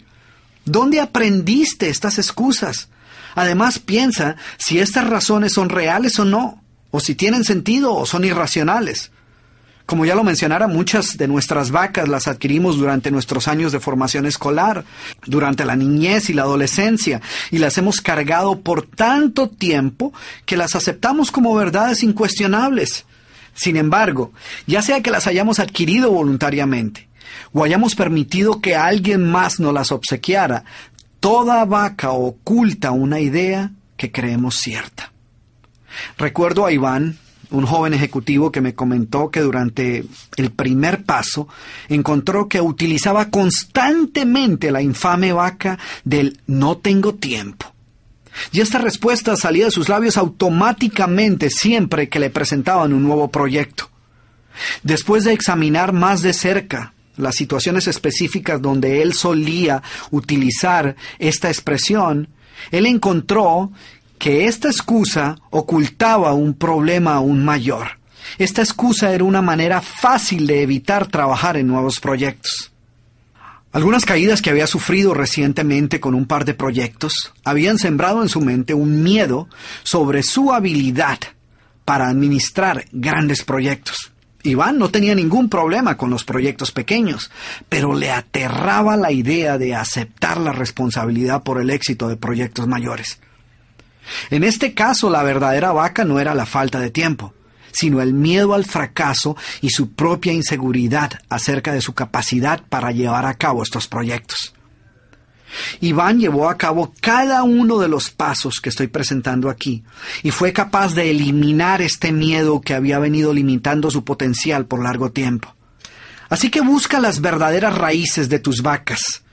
¿Dónde aprendiste estas excusas? Además, piensa si estas razones son reales o no, o si tienen sentido o son irracionales. Como ya lo mencionara, muchas de nuestras vacas las adquirimos durante nuestros años de formación escolar, durante la niñez y la adolescencia, y las hemos cargado por tanto tiempo que las aceptamos como verdades incuestionables. Sin embargo, ya sea que las hayamos adquirido voluntariamente, o hayamos permitido que alguien más nos las obsequiara, toda vaca oculta una idea que creemos cierta. Recuerdo a Iván, un joven ejecutivo que me comentó que durante el primer paso encontró que utilizaba constantemente la infame vaca del no tengo tiempo. Y esta respuesta salía de sus labios automáticamente siempre que le presentaban un nuevo proyecto. Después de examinar más de cerca las situaciones específicas donde él solía utilizar esta expresión, él encontró que esta excusa ocultaba un problema aún mayor. Esta excusa era una manera fácil de evitar trabajar en nuevos proyectos. Algunas caídas que había sufrido recientemente con un par de proyectos habían sembrado en su mente un miedo sobre su habilidad para administrar grandes proyectos. Iván no tenía ningún problema con los proyectos pequeños, pero le aterraba la idea de aceptar la responsabilidad por el éxito de proyectos mayores. En este caso, la verdadera vaca no era la falta de tiempo, sino el miedo al fracaso y su propia inseguridad acerca de su capacidad para llevar a cabo estos proyectos. Iván llevó a cabo cada uno de los pasos que estoy presentando aquí y fue capaz de eliminar este miedo que había venido limitando su potencial por largo tiempo. Así que busca las verdaderas raíces de tus vacas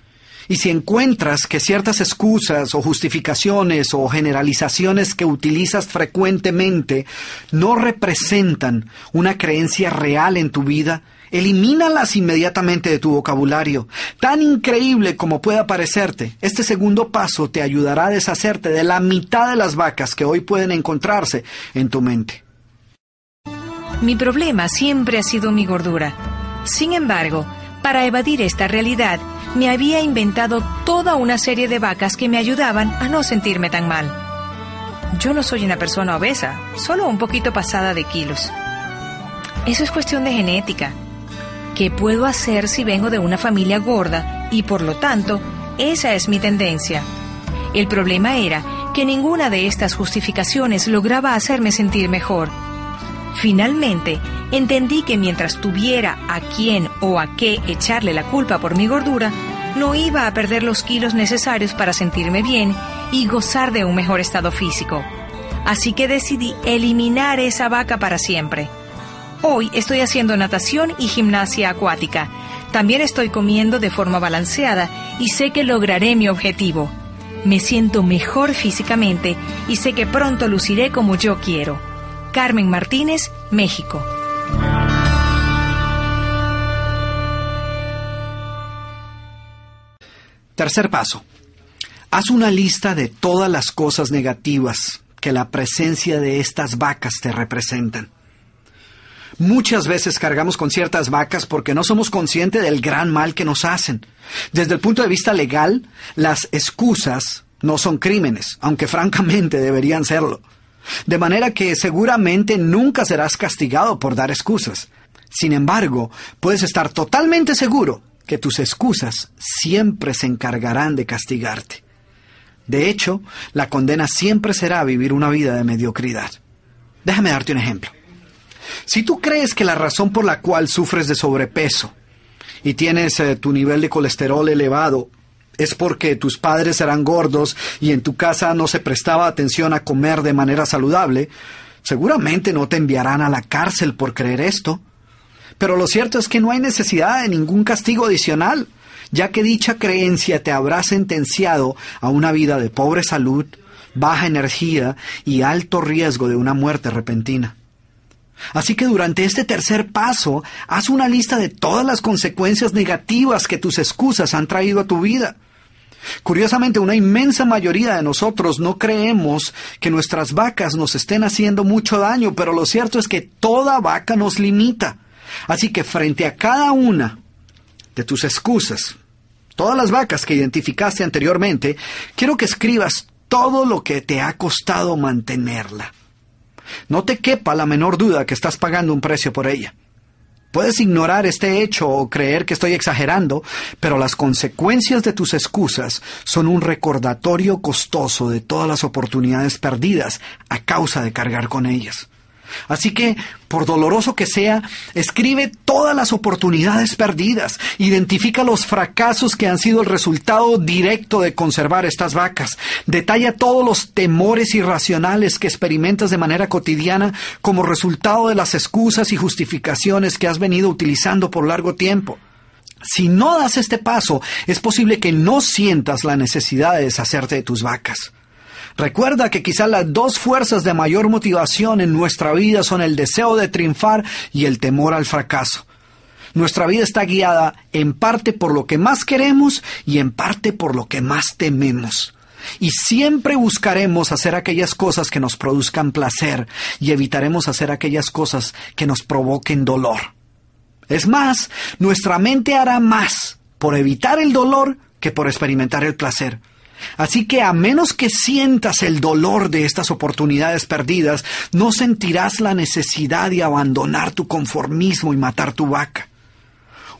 y si encuentras que ciertas excusas o justificaciones o generalizaciones que utilizas frecuentemente no representan una creencia real en tu vida, elimínalas inmediatamente de tu vocabulario. Tan increíble como pueda parecerte, este segundo paso te ayudará a deshacerte de la mitad de las vacas que hoy pueden encontrarse en tu mente. Mi problema siempre ha sido mi gordura. Sin embargo, para evadir esta realidad, me había inventado toda una serie de vacas que me ayudaban a no sentirme tan mal. Yo no soy una persona obesa, solo un poquito pasada de kilos. Eso es cuestión de genética. ¿Qué puedo hacer si vengo de una familia gorda y por lo tanto esa es mi tendencia? El problema era que ninguna de estas justificaciones lograba hacerme sentir mejor. Finalmente, entendí que mientras tuviera a quién o a qué echarle la culpa por mi gordura, no iba a perder los kilos necesarios para sentirme bien y gozar de un mejor estado físico. Así que decidí eliminar esa vaca para siempre. Hoy estoy haciendo natación y gimnasia acuática. También estoy comiendo de forma balanceada y sé que lograré mi objetivo. Me siento mejor físicamente y sé que pronto luciré como yo quiero. Carmen Martínez, México. Tercer paso. Haz una lista de todas las cosas negativas que la presencia de estas vacas te representan. Muchas veces cargamos con ciertas vacas porque no somos conscientes del gran mal que nos hacen. Desde el punto de vista legal, las excusas no son crímenes, aunque francamente deberían serlo. De manera que seguramente nunca serás castigado por dar excusas. Sin embargo, puedes estar totalmente seguro que tus excusas siempre se encargarán de castigarte. De hecho, la condena siempre será vivir una vida de mediocridad. Déjame darte un ejemplo. Si tú crees que la razón por la cual sufres de sobrepeso y tienes eh, tu nivel de colesterol elevado es porque tus padres eran gordos y en tu casa no se prestaba atención a comer de manera saludable, seguramente no te enviarán a la cárcel por creer esto. Pero lo cierto es que no hay necesidad de ningún castigo adicional, ya que dicha creencia te habrá sentenciado a una vida de pobre salud, baja energía y alto riesgo de una muerte repentina. Así que durante este tercer paso, haz una lista de todas las consecuencias negativas que tus excusas han traído a tu vida. Curiosamente, una inmensa mayoría de nosotros no creemos que nuestras vacas nos estén haciendo mucho daño, pero lo cierto es que toda vaca nos limita. Así que frente a cada una de tus excusas, todas las vacas que identificaste anteriormente, quiero que escribas todo lo que te ha costado mantenerla. No te quepa la menor duda que estás pagando un precio por ella. Puedes ignorar este hecho o creer que estoy exagerando, pero las consecuencias de tus excusas son un recordatorio costoso de todas las oportunidades perdidas a causa de cargar con ellas. Así que, por doloroso que sea, escribe todas las oportunidades perdidas, identifica los fracasos que han sido el resultado directo de conservar estas vacas, detalla todos los temores irracionales que experimentas de manera cotidiana como resultado de las excusas y justificaciones que has venido utilizando por largo tiempo. Si no das este paso, es posible que no sientas la necesidad de deshacerte de tus vacas. Recuerda que quizá las dos fuerzas de mayor motivación en nuestra vida son el deseo de triunfar y el temor al fracaso. Nuestra vida está guiada en parte por lo que más queremos y en parte por lo que más tememos. Y siempre buscaremos hacer aquellas cosas que nos produzcan placer y evitaremos hacer aquellas cosas que nos provoquen dolor. Es más, nuestra mente hará más por evitar el dolor que por experimentar el placer. Así que a menos que sientas el dolor de estas oportunidades perdidas, no sentirás la necesidad de abandonar tu conformismo y matar tu vaca.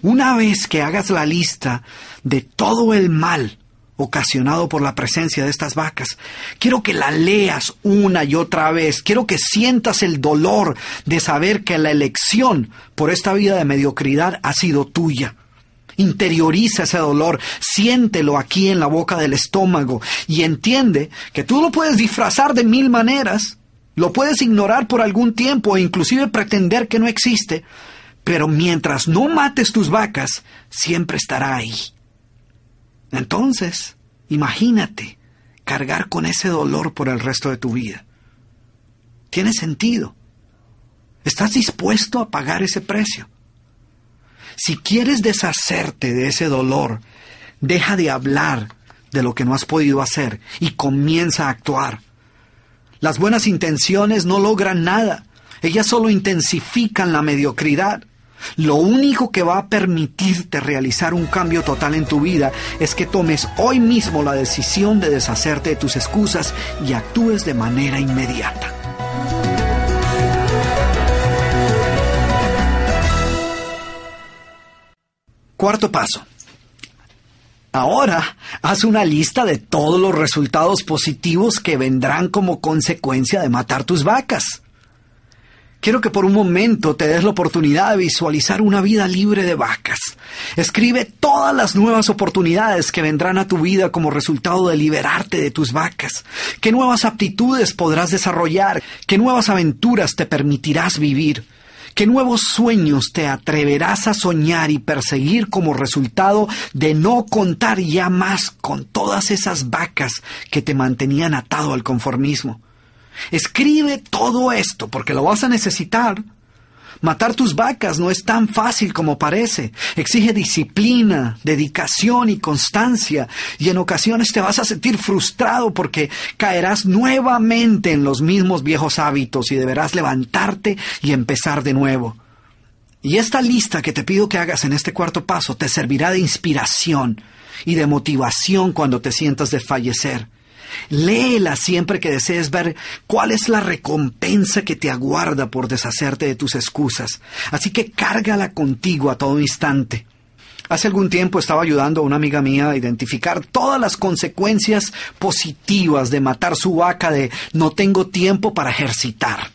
Una vez que hagas la lista de todo el mal ocasionado por la presencia de estas vacas, quiero que la leas una y otra vez, quiero que sientas el dolor de saber que la elección por esta vida de mediocridad ha sido tuya. Interioriza ese dolor, siéntelo aquí en la boca del estómago y entiende que tú lo puedes disfrazar de mil maneras, lo puedes ignorar por algún tiempo e inclusive pretender que no existe, pero mientras no mates tus vacas, siempre estará ahí. Entonces, imagínate cargar con ese dolor por el resto de tu vida. Tiene sentido. ¿Estás dispuesto a pagar ese precio? Si quieres deshacerte de ese dolor, deja de hablar de lo que no has podido hacer y comienza a actuar. Las buenas intenciones no logran nada, ellas solo intensifican la mediocridad. Lo único que va a permitirte realizar un cambio total en tu vida es que tomes hoy mismo la decisión de deshacerte de tus excusas y actúes de manera inmediata. Cuarto paso. Ahora haz una lista de todos los resultados positivos que vendrán como consecuencia de matar tus vacas. Quiero que por un momento te des la oportunidad de visualizar una vida libre de vacas. Escribe todas las nuevas oportunidades que vendrán a tu vida como resultado de liberarte de tus vacas. ¿Qué nuevas aptitudes podrás desarrollar? ¿Qué nuevas aventuras te permitirás vivir? ¿Qué nuevos sueños te atreverás a soñar y perseguir como resultado de no contar ya más con todas esas vacas que te mantenían atado al conformismo? Escribe todo esto porque lo vas a necesitar Matar tus vacas no es tan fácil como parece. Exige disciplina, dedicación y constancia. Y en ocasiones te vas a sentir frustrado porque caerás nuevamente en los mismos viejos hábitos y deberás levantarte y empezar de nuevo. Y esta lista que te pido que hagas en este cuarto paso te servirá de inspiración y de motivación cuando te sientas desfallecer. Léela siempre que desees ver cuál es la recompensa que te aguarda por deshacerte de tus excusas. Así que cárgala contigo a todo instante. Hace algún tiempo estaba ayudando a una amiga mía a identificar todas las consecuencias positivas de matar su vaca de no tengo tiempo para ejercitar.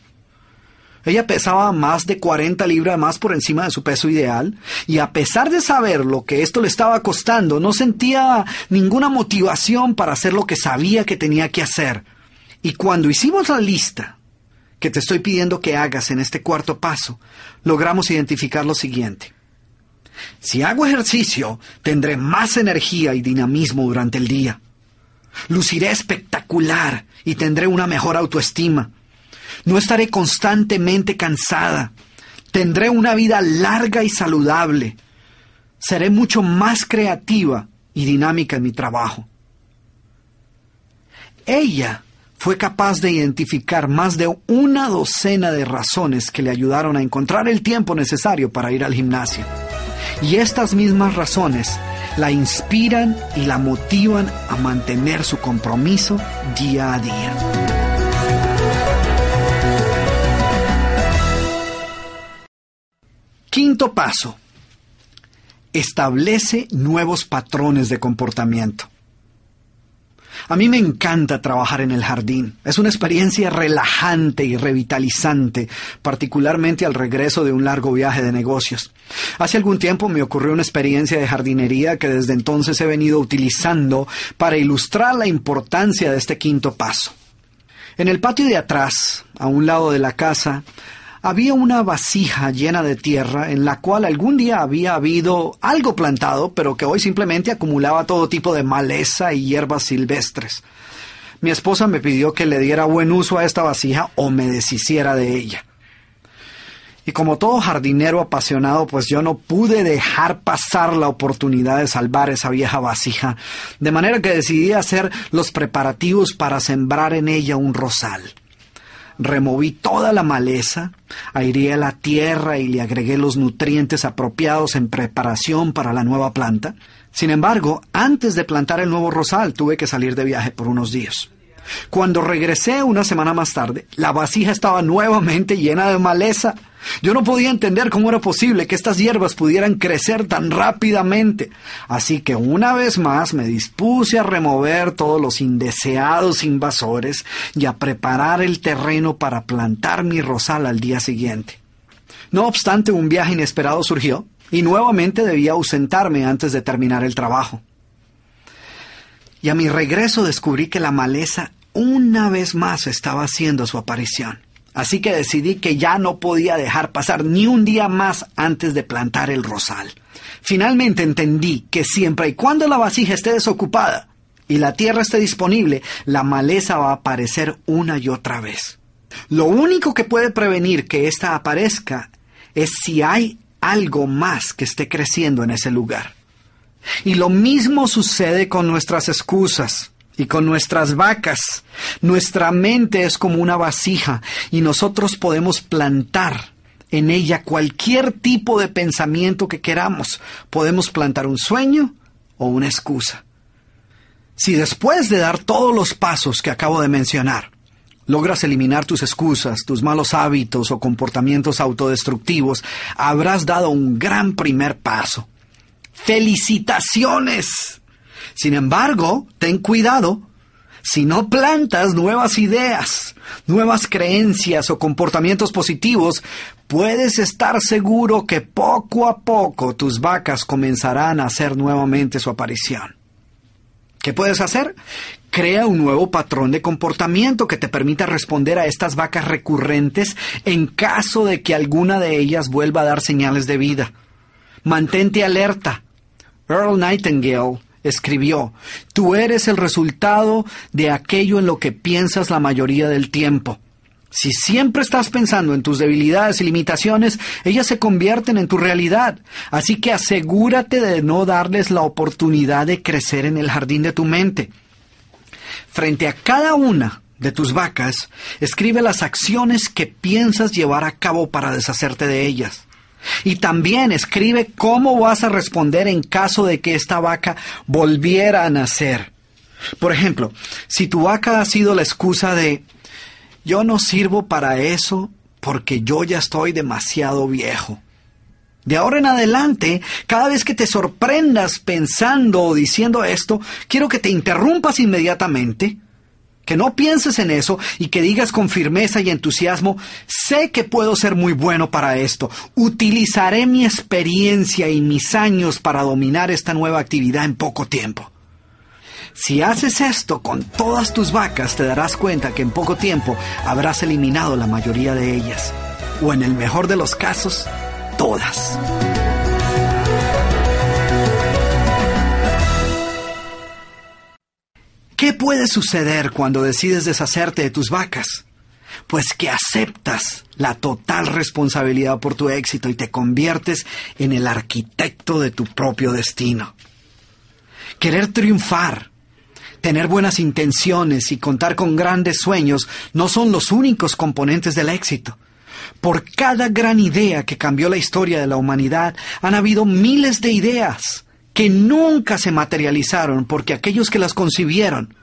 Ella pesaba más de 40 libras más por encima de su peso ideal y a pesar de saber lo que esto le estaba costando, no sentía ninguna motivación para hacer lo que sabía que tenía que hacer. Y cuando hicimos la lista que te estoy pidiendo que hagas en este cuarto paso, logramos identificar lo siguiente. Si hago ejercicio, tendré más energía y dinamismo durante el día. Luciré espectacular y tendré una mejor autoestima. No estaré constantemente cansada. Tendré una vida larga y saludable. Seré mucho más creativa y dinámica en mi trabajo. Ella fue capaz de identificar más de una docena de razones que le ayudaron a encontrar el tiempo necesario para ir al gimnasio. Y estas mismas razones la inspiran y la motivan a mantener su compromiso día a día. Quinto paso. Establece nuevos patrones de comportamiento. A mí me encanta trabajar en el jardín. Es una experiencia relajante y revitalizante, particularmente al regreso de un largo viaje de negocios. Hace algún tiempo me ocurrió una experiencia de jardinería que desde entonces he venido utilizando para ilustrar la importancia de este quinto paso. En el patio de atrás, a un lado de la casa, había una vasija llena de tierra en la cual algún día había habido algo plantado, pero que hoy simplemente acumulaba todo tipo de maleza y hierbas silvestres. Mi esposa me pidió que le diera buen uso a esta vasija o me deshiciera de ella. Y como todo jardinero apasionado, pues yo no pude dejar pasar la oportunidad de salvar esa vieja vasija, de manera que decidí hacer los preparativos para sembrar en ella un rosal removí toda la maleza, aireé la tierra y le agregué los nutrientes apropiados en preparación para la nueva planta. Sin embargo, antes de plantar el nuevo rosal tuve que salir de viaje por unos días. Cuando regresé una semana más tarde, la vasija estaba nuevamente llena de maleza. Yo no podía entender cómo era posible que estas hierbas pudieran crecer tan rápidamente. Así que una vez más me dispuse a remover todos los indeseados invasores y a preparar el terreno para plantar mi rosal al día siguiente. No obstante, un viaje inesperado surgió y nuevamente debía ausentarme antes de terminar el trabajo. Y a mi regreso descubrí que la maleza una vez más estaba haciendo su aparición. Así que decidí que ya no podía dejar pasar ni un día más antes de plantar el rosal. Finalmente entendí que siempre y cuando la vasija esté desocupada y la tierra esté disponible, la maleza va a aparecer una y otra vez. Lo único que puede prevenir que ésta aparezca es si hay algo más que esté creciendo en ese lugar. Y lo mismo sucede con nuestras excusas y con nuestras vacas. Nuestra mente es como una vasija y nosotros podemos plantar en ella cualquier tipo de pensamiento que queramos. Podemos plantar un sueño o una excusa. Si después de dar todos los pasos que acabo de mencionar, logras eliminar tus excusas, tus malos hábitos o comportamientos autodestructivos, habrás dado un gran primer paso. ¡Felicitaciones! Sin embargo, ten cuidado. Si no plantas nuevas ideas, nuevas creencias o comportamientos positivos, puedes estar seguro que poco a poco tus vacas comenzarán a hacer nuevamente su aparición. ¿Qué puedes hacer? Crea un nuevo patrón de comportamiento que te permita responder a estas vacas recurrentes en caso de que alguna de ellas vuelva a dar señales de vida. Mantente alerta. Earl Nightingale escribió, tú eres el resultado de aquello en lo que piensas la mayoría del tiempo. Si siempre estás pensando en tus debilidades y limitaciones, ellas se convierten en tu realidad. Así que asegúrate de no darles la oportunidad de crecer en el jardín de tu mente. Frente a cada una de tus vacas, escribe las acciones que piensas llevar a cabo para deshacerte de ellas. Y también escribe cómo vas a responder en caso de que esta vaca volviera a nacer. Por ejemplo, si tu vaca ha sido la excusa de yo no sirvo para eso porque yo ya estoy demasiado viejo. De ahora en adelante, cada vez que te sorprendas pensando o diciendo esto, quiero que te interrumpas inmediatamente que no pienses en eso y que digas con firmeza y entusiasmo, sé que puedo ser muy bueno para esto, utilizaré mi experiencia y mis años para dominar esta nueva actividad en poco tiempo. Si haces esto con todas tus vacas, te darás cuenta que en poco tiempo habrás eliminado la mayoría de ellas, o en el mejor de los casos, todas. ¿Qué puede suceder cuando decides deshacerte de tus vacas? Pues que aceptas la total responsabilidad por tu éxito y te conviertes en el arquitecto de tu propio destino. Querer triunfar, tener buenas intenciones y contar con grandes sueños no son los únicos componentes del éxito. Por cada gran idea que cambió la historia de la humanidad, han habido miles de ideas que nunca se materializaron porque aquellos que las concibieron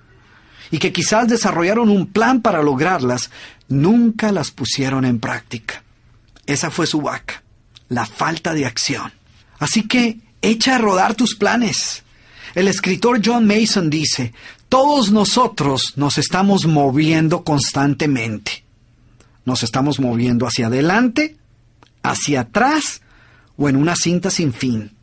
y que quizás desarrollaron un plan para lograrlas, nunca las pusieron en práctica. Esa fue su vaca, la falta de acción. Así que echa a rodar tus planes. El escritor John Mason dice, Todos nosotros nos estamos moviendo constantemente. Nos estamos moviendo hacia adelante, hacia atrás o en una cinta sin fin.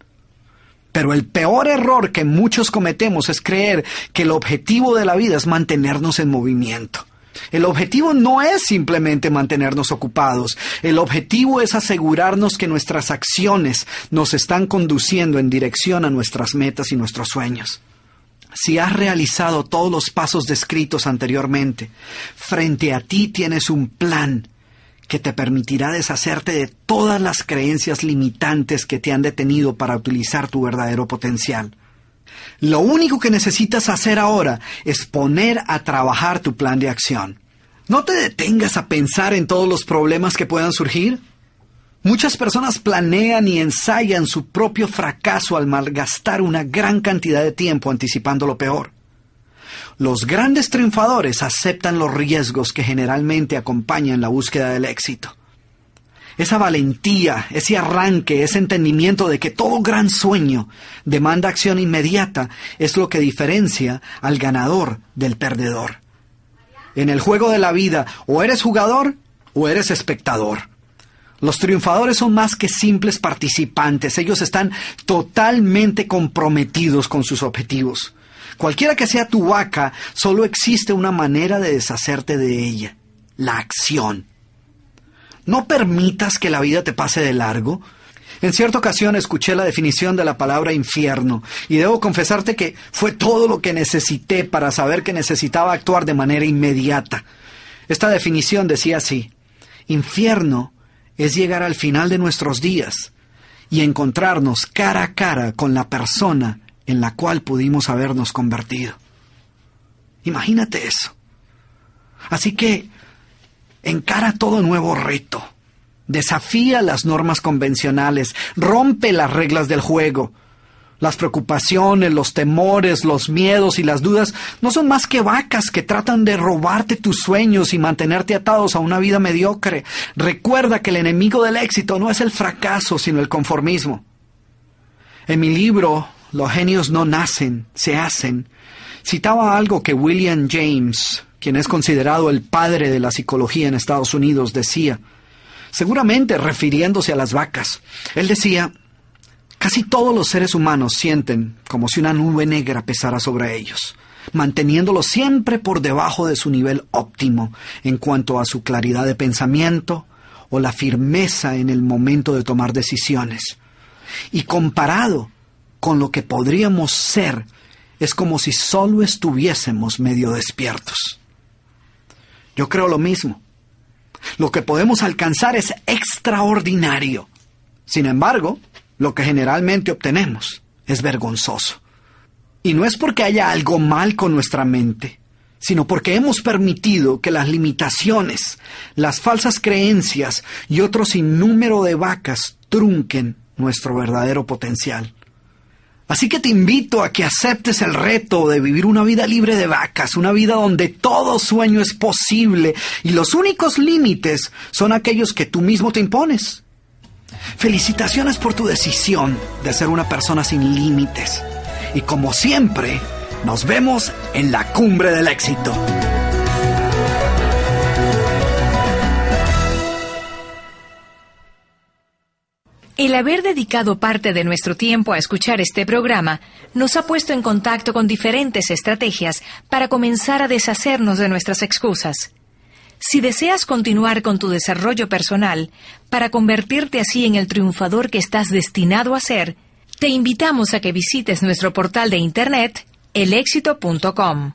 Pero el peor error que muchos cometemos es creer que el objetivo de la vida es mantenernos en movimiento. El objetivo no es simplemente mantenernos ocupados, el objetivo es asegurarnos que nuestras acciones nos están conduciendo en dirección a nuestras metas y nuestros sueños. Si has realizado todos los pasos descritos anteriormente, frente a ti tienes un plan que te permitirá deshacerte de todas las creencias limitantes que te han detenido para utilizar tu verdadero potencial. Lo único que necesitas hacer ahora es poner a trabajar tu plan de acción. No te detengas a pensar en todos los problemas que puedan surgir. Muchas personas planean y ensayan su propio fracaso al malgastar una gran cantidad de tiempo anticipando lo peor. Los grandes triunfadores aceptan los riesgos que generalmente acompañan la búsqueda del éxito. Esa valentía, ese arranque, ese entendimiento de que todo gran sueño demanda acción inmediata es lo que diferencia al ganador del perdedor. En el juego de la vida o eres jugador o eres espectador. Los triunfadores son más que simples participantes, ellos están totalmente comprometidos con sus objetivos. Cualquiera que sea tu vaca, solo existe una manera de deshacerte de ella, la acción. No permitas que la vida te pase de largo. En cierta ocasión escuché la definición de la palabra infierno y debo confesarte que fue todo lo que necesité para saber que necesitaba actuar de manera inmediata. Esta definición decía así, infierno es llegar al final de nuestros días y encontrarnos cara a cara con la persona en la cual pudimos habernos convertido. Imagínate eso. Así que encara todo nuevo reto. Desafía las normas convencionales, rompe las reglas del juego. Las preocupaciones, los temores, los miedos y las dudas no son más que vacas que tratan de robarte tus sueños y mantenerte atados a una vida mediocre. Recuerda que el enemigo del éxito no es el fracaso, sino el conformismo. En mi libro, los genios no nacen, se hacen. Citaba algo que William James, quien es considerado el padre de la psicología en Estados Unidos, decía, seguramente refiriéndose a las vacas. Él decía, casi todos los seres humanos sienten como si una nube negra pesara sobre ellos, manteniéndolos siempre por debajo de su nivel óptimo en cuanto a su claridad de pensamiento o la firmeza en el momento de tomar decisiones. Y comparado con lo que podríamos ser es como si solo estuviésemos medio despiertos. Yo creo lo mismo. Lo que podemos alcanzar es extraordinario. Sin embargo, lo que generalmente obtenemos es vergonzoso. Y no es porque haya algo mal con nuestra mente, sino porque hemos permitido que las limitaciones, las falsas creencias y otro sinnúmero de vacas trunquen nuestro verdadero potencial. Así que te invito a que aceptes el reto de vivir una vida libre de vacas, una vida donde todo sueño es posible y los únicos límites son aquellos que tú mismo te impones. Felicitaciones por tu decisión de ser una persona sin límites. Y como siempre, nos vemos en la cumbre del éxito. El haber dedicado parte de nuestro tiempo a escuchar este programa nos ha puesto en contacto con diferentes estrategias para comenzar a deshacernos de nuestras excusas. Si deseas continuar con tu desarrollo personal para convertirte así en el triunfador que estás destinado a ser, te invitamos a que visites nuestro portal de internet elexito.com.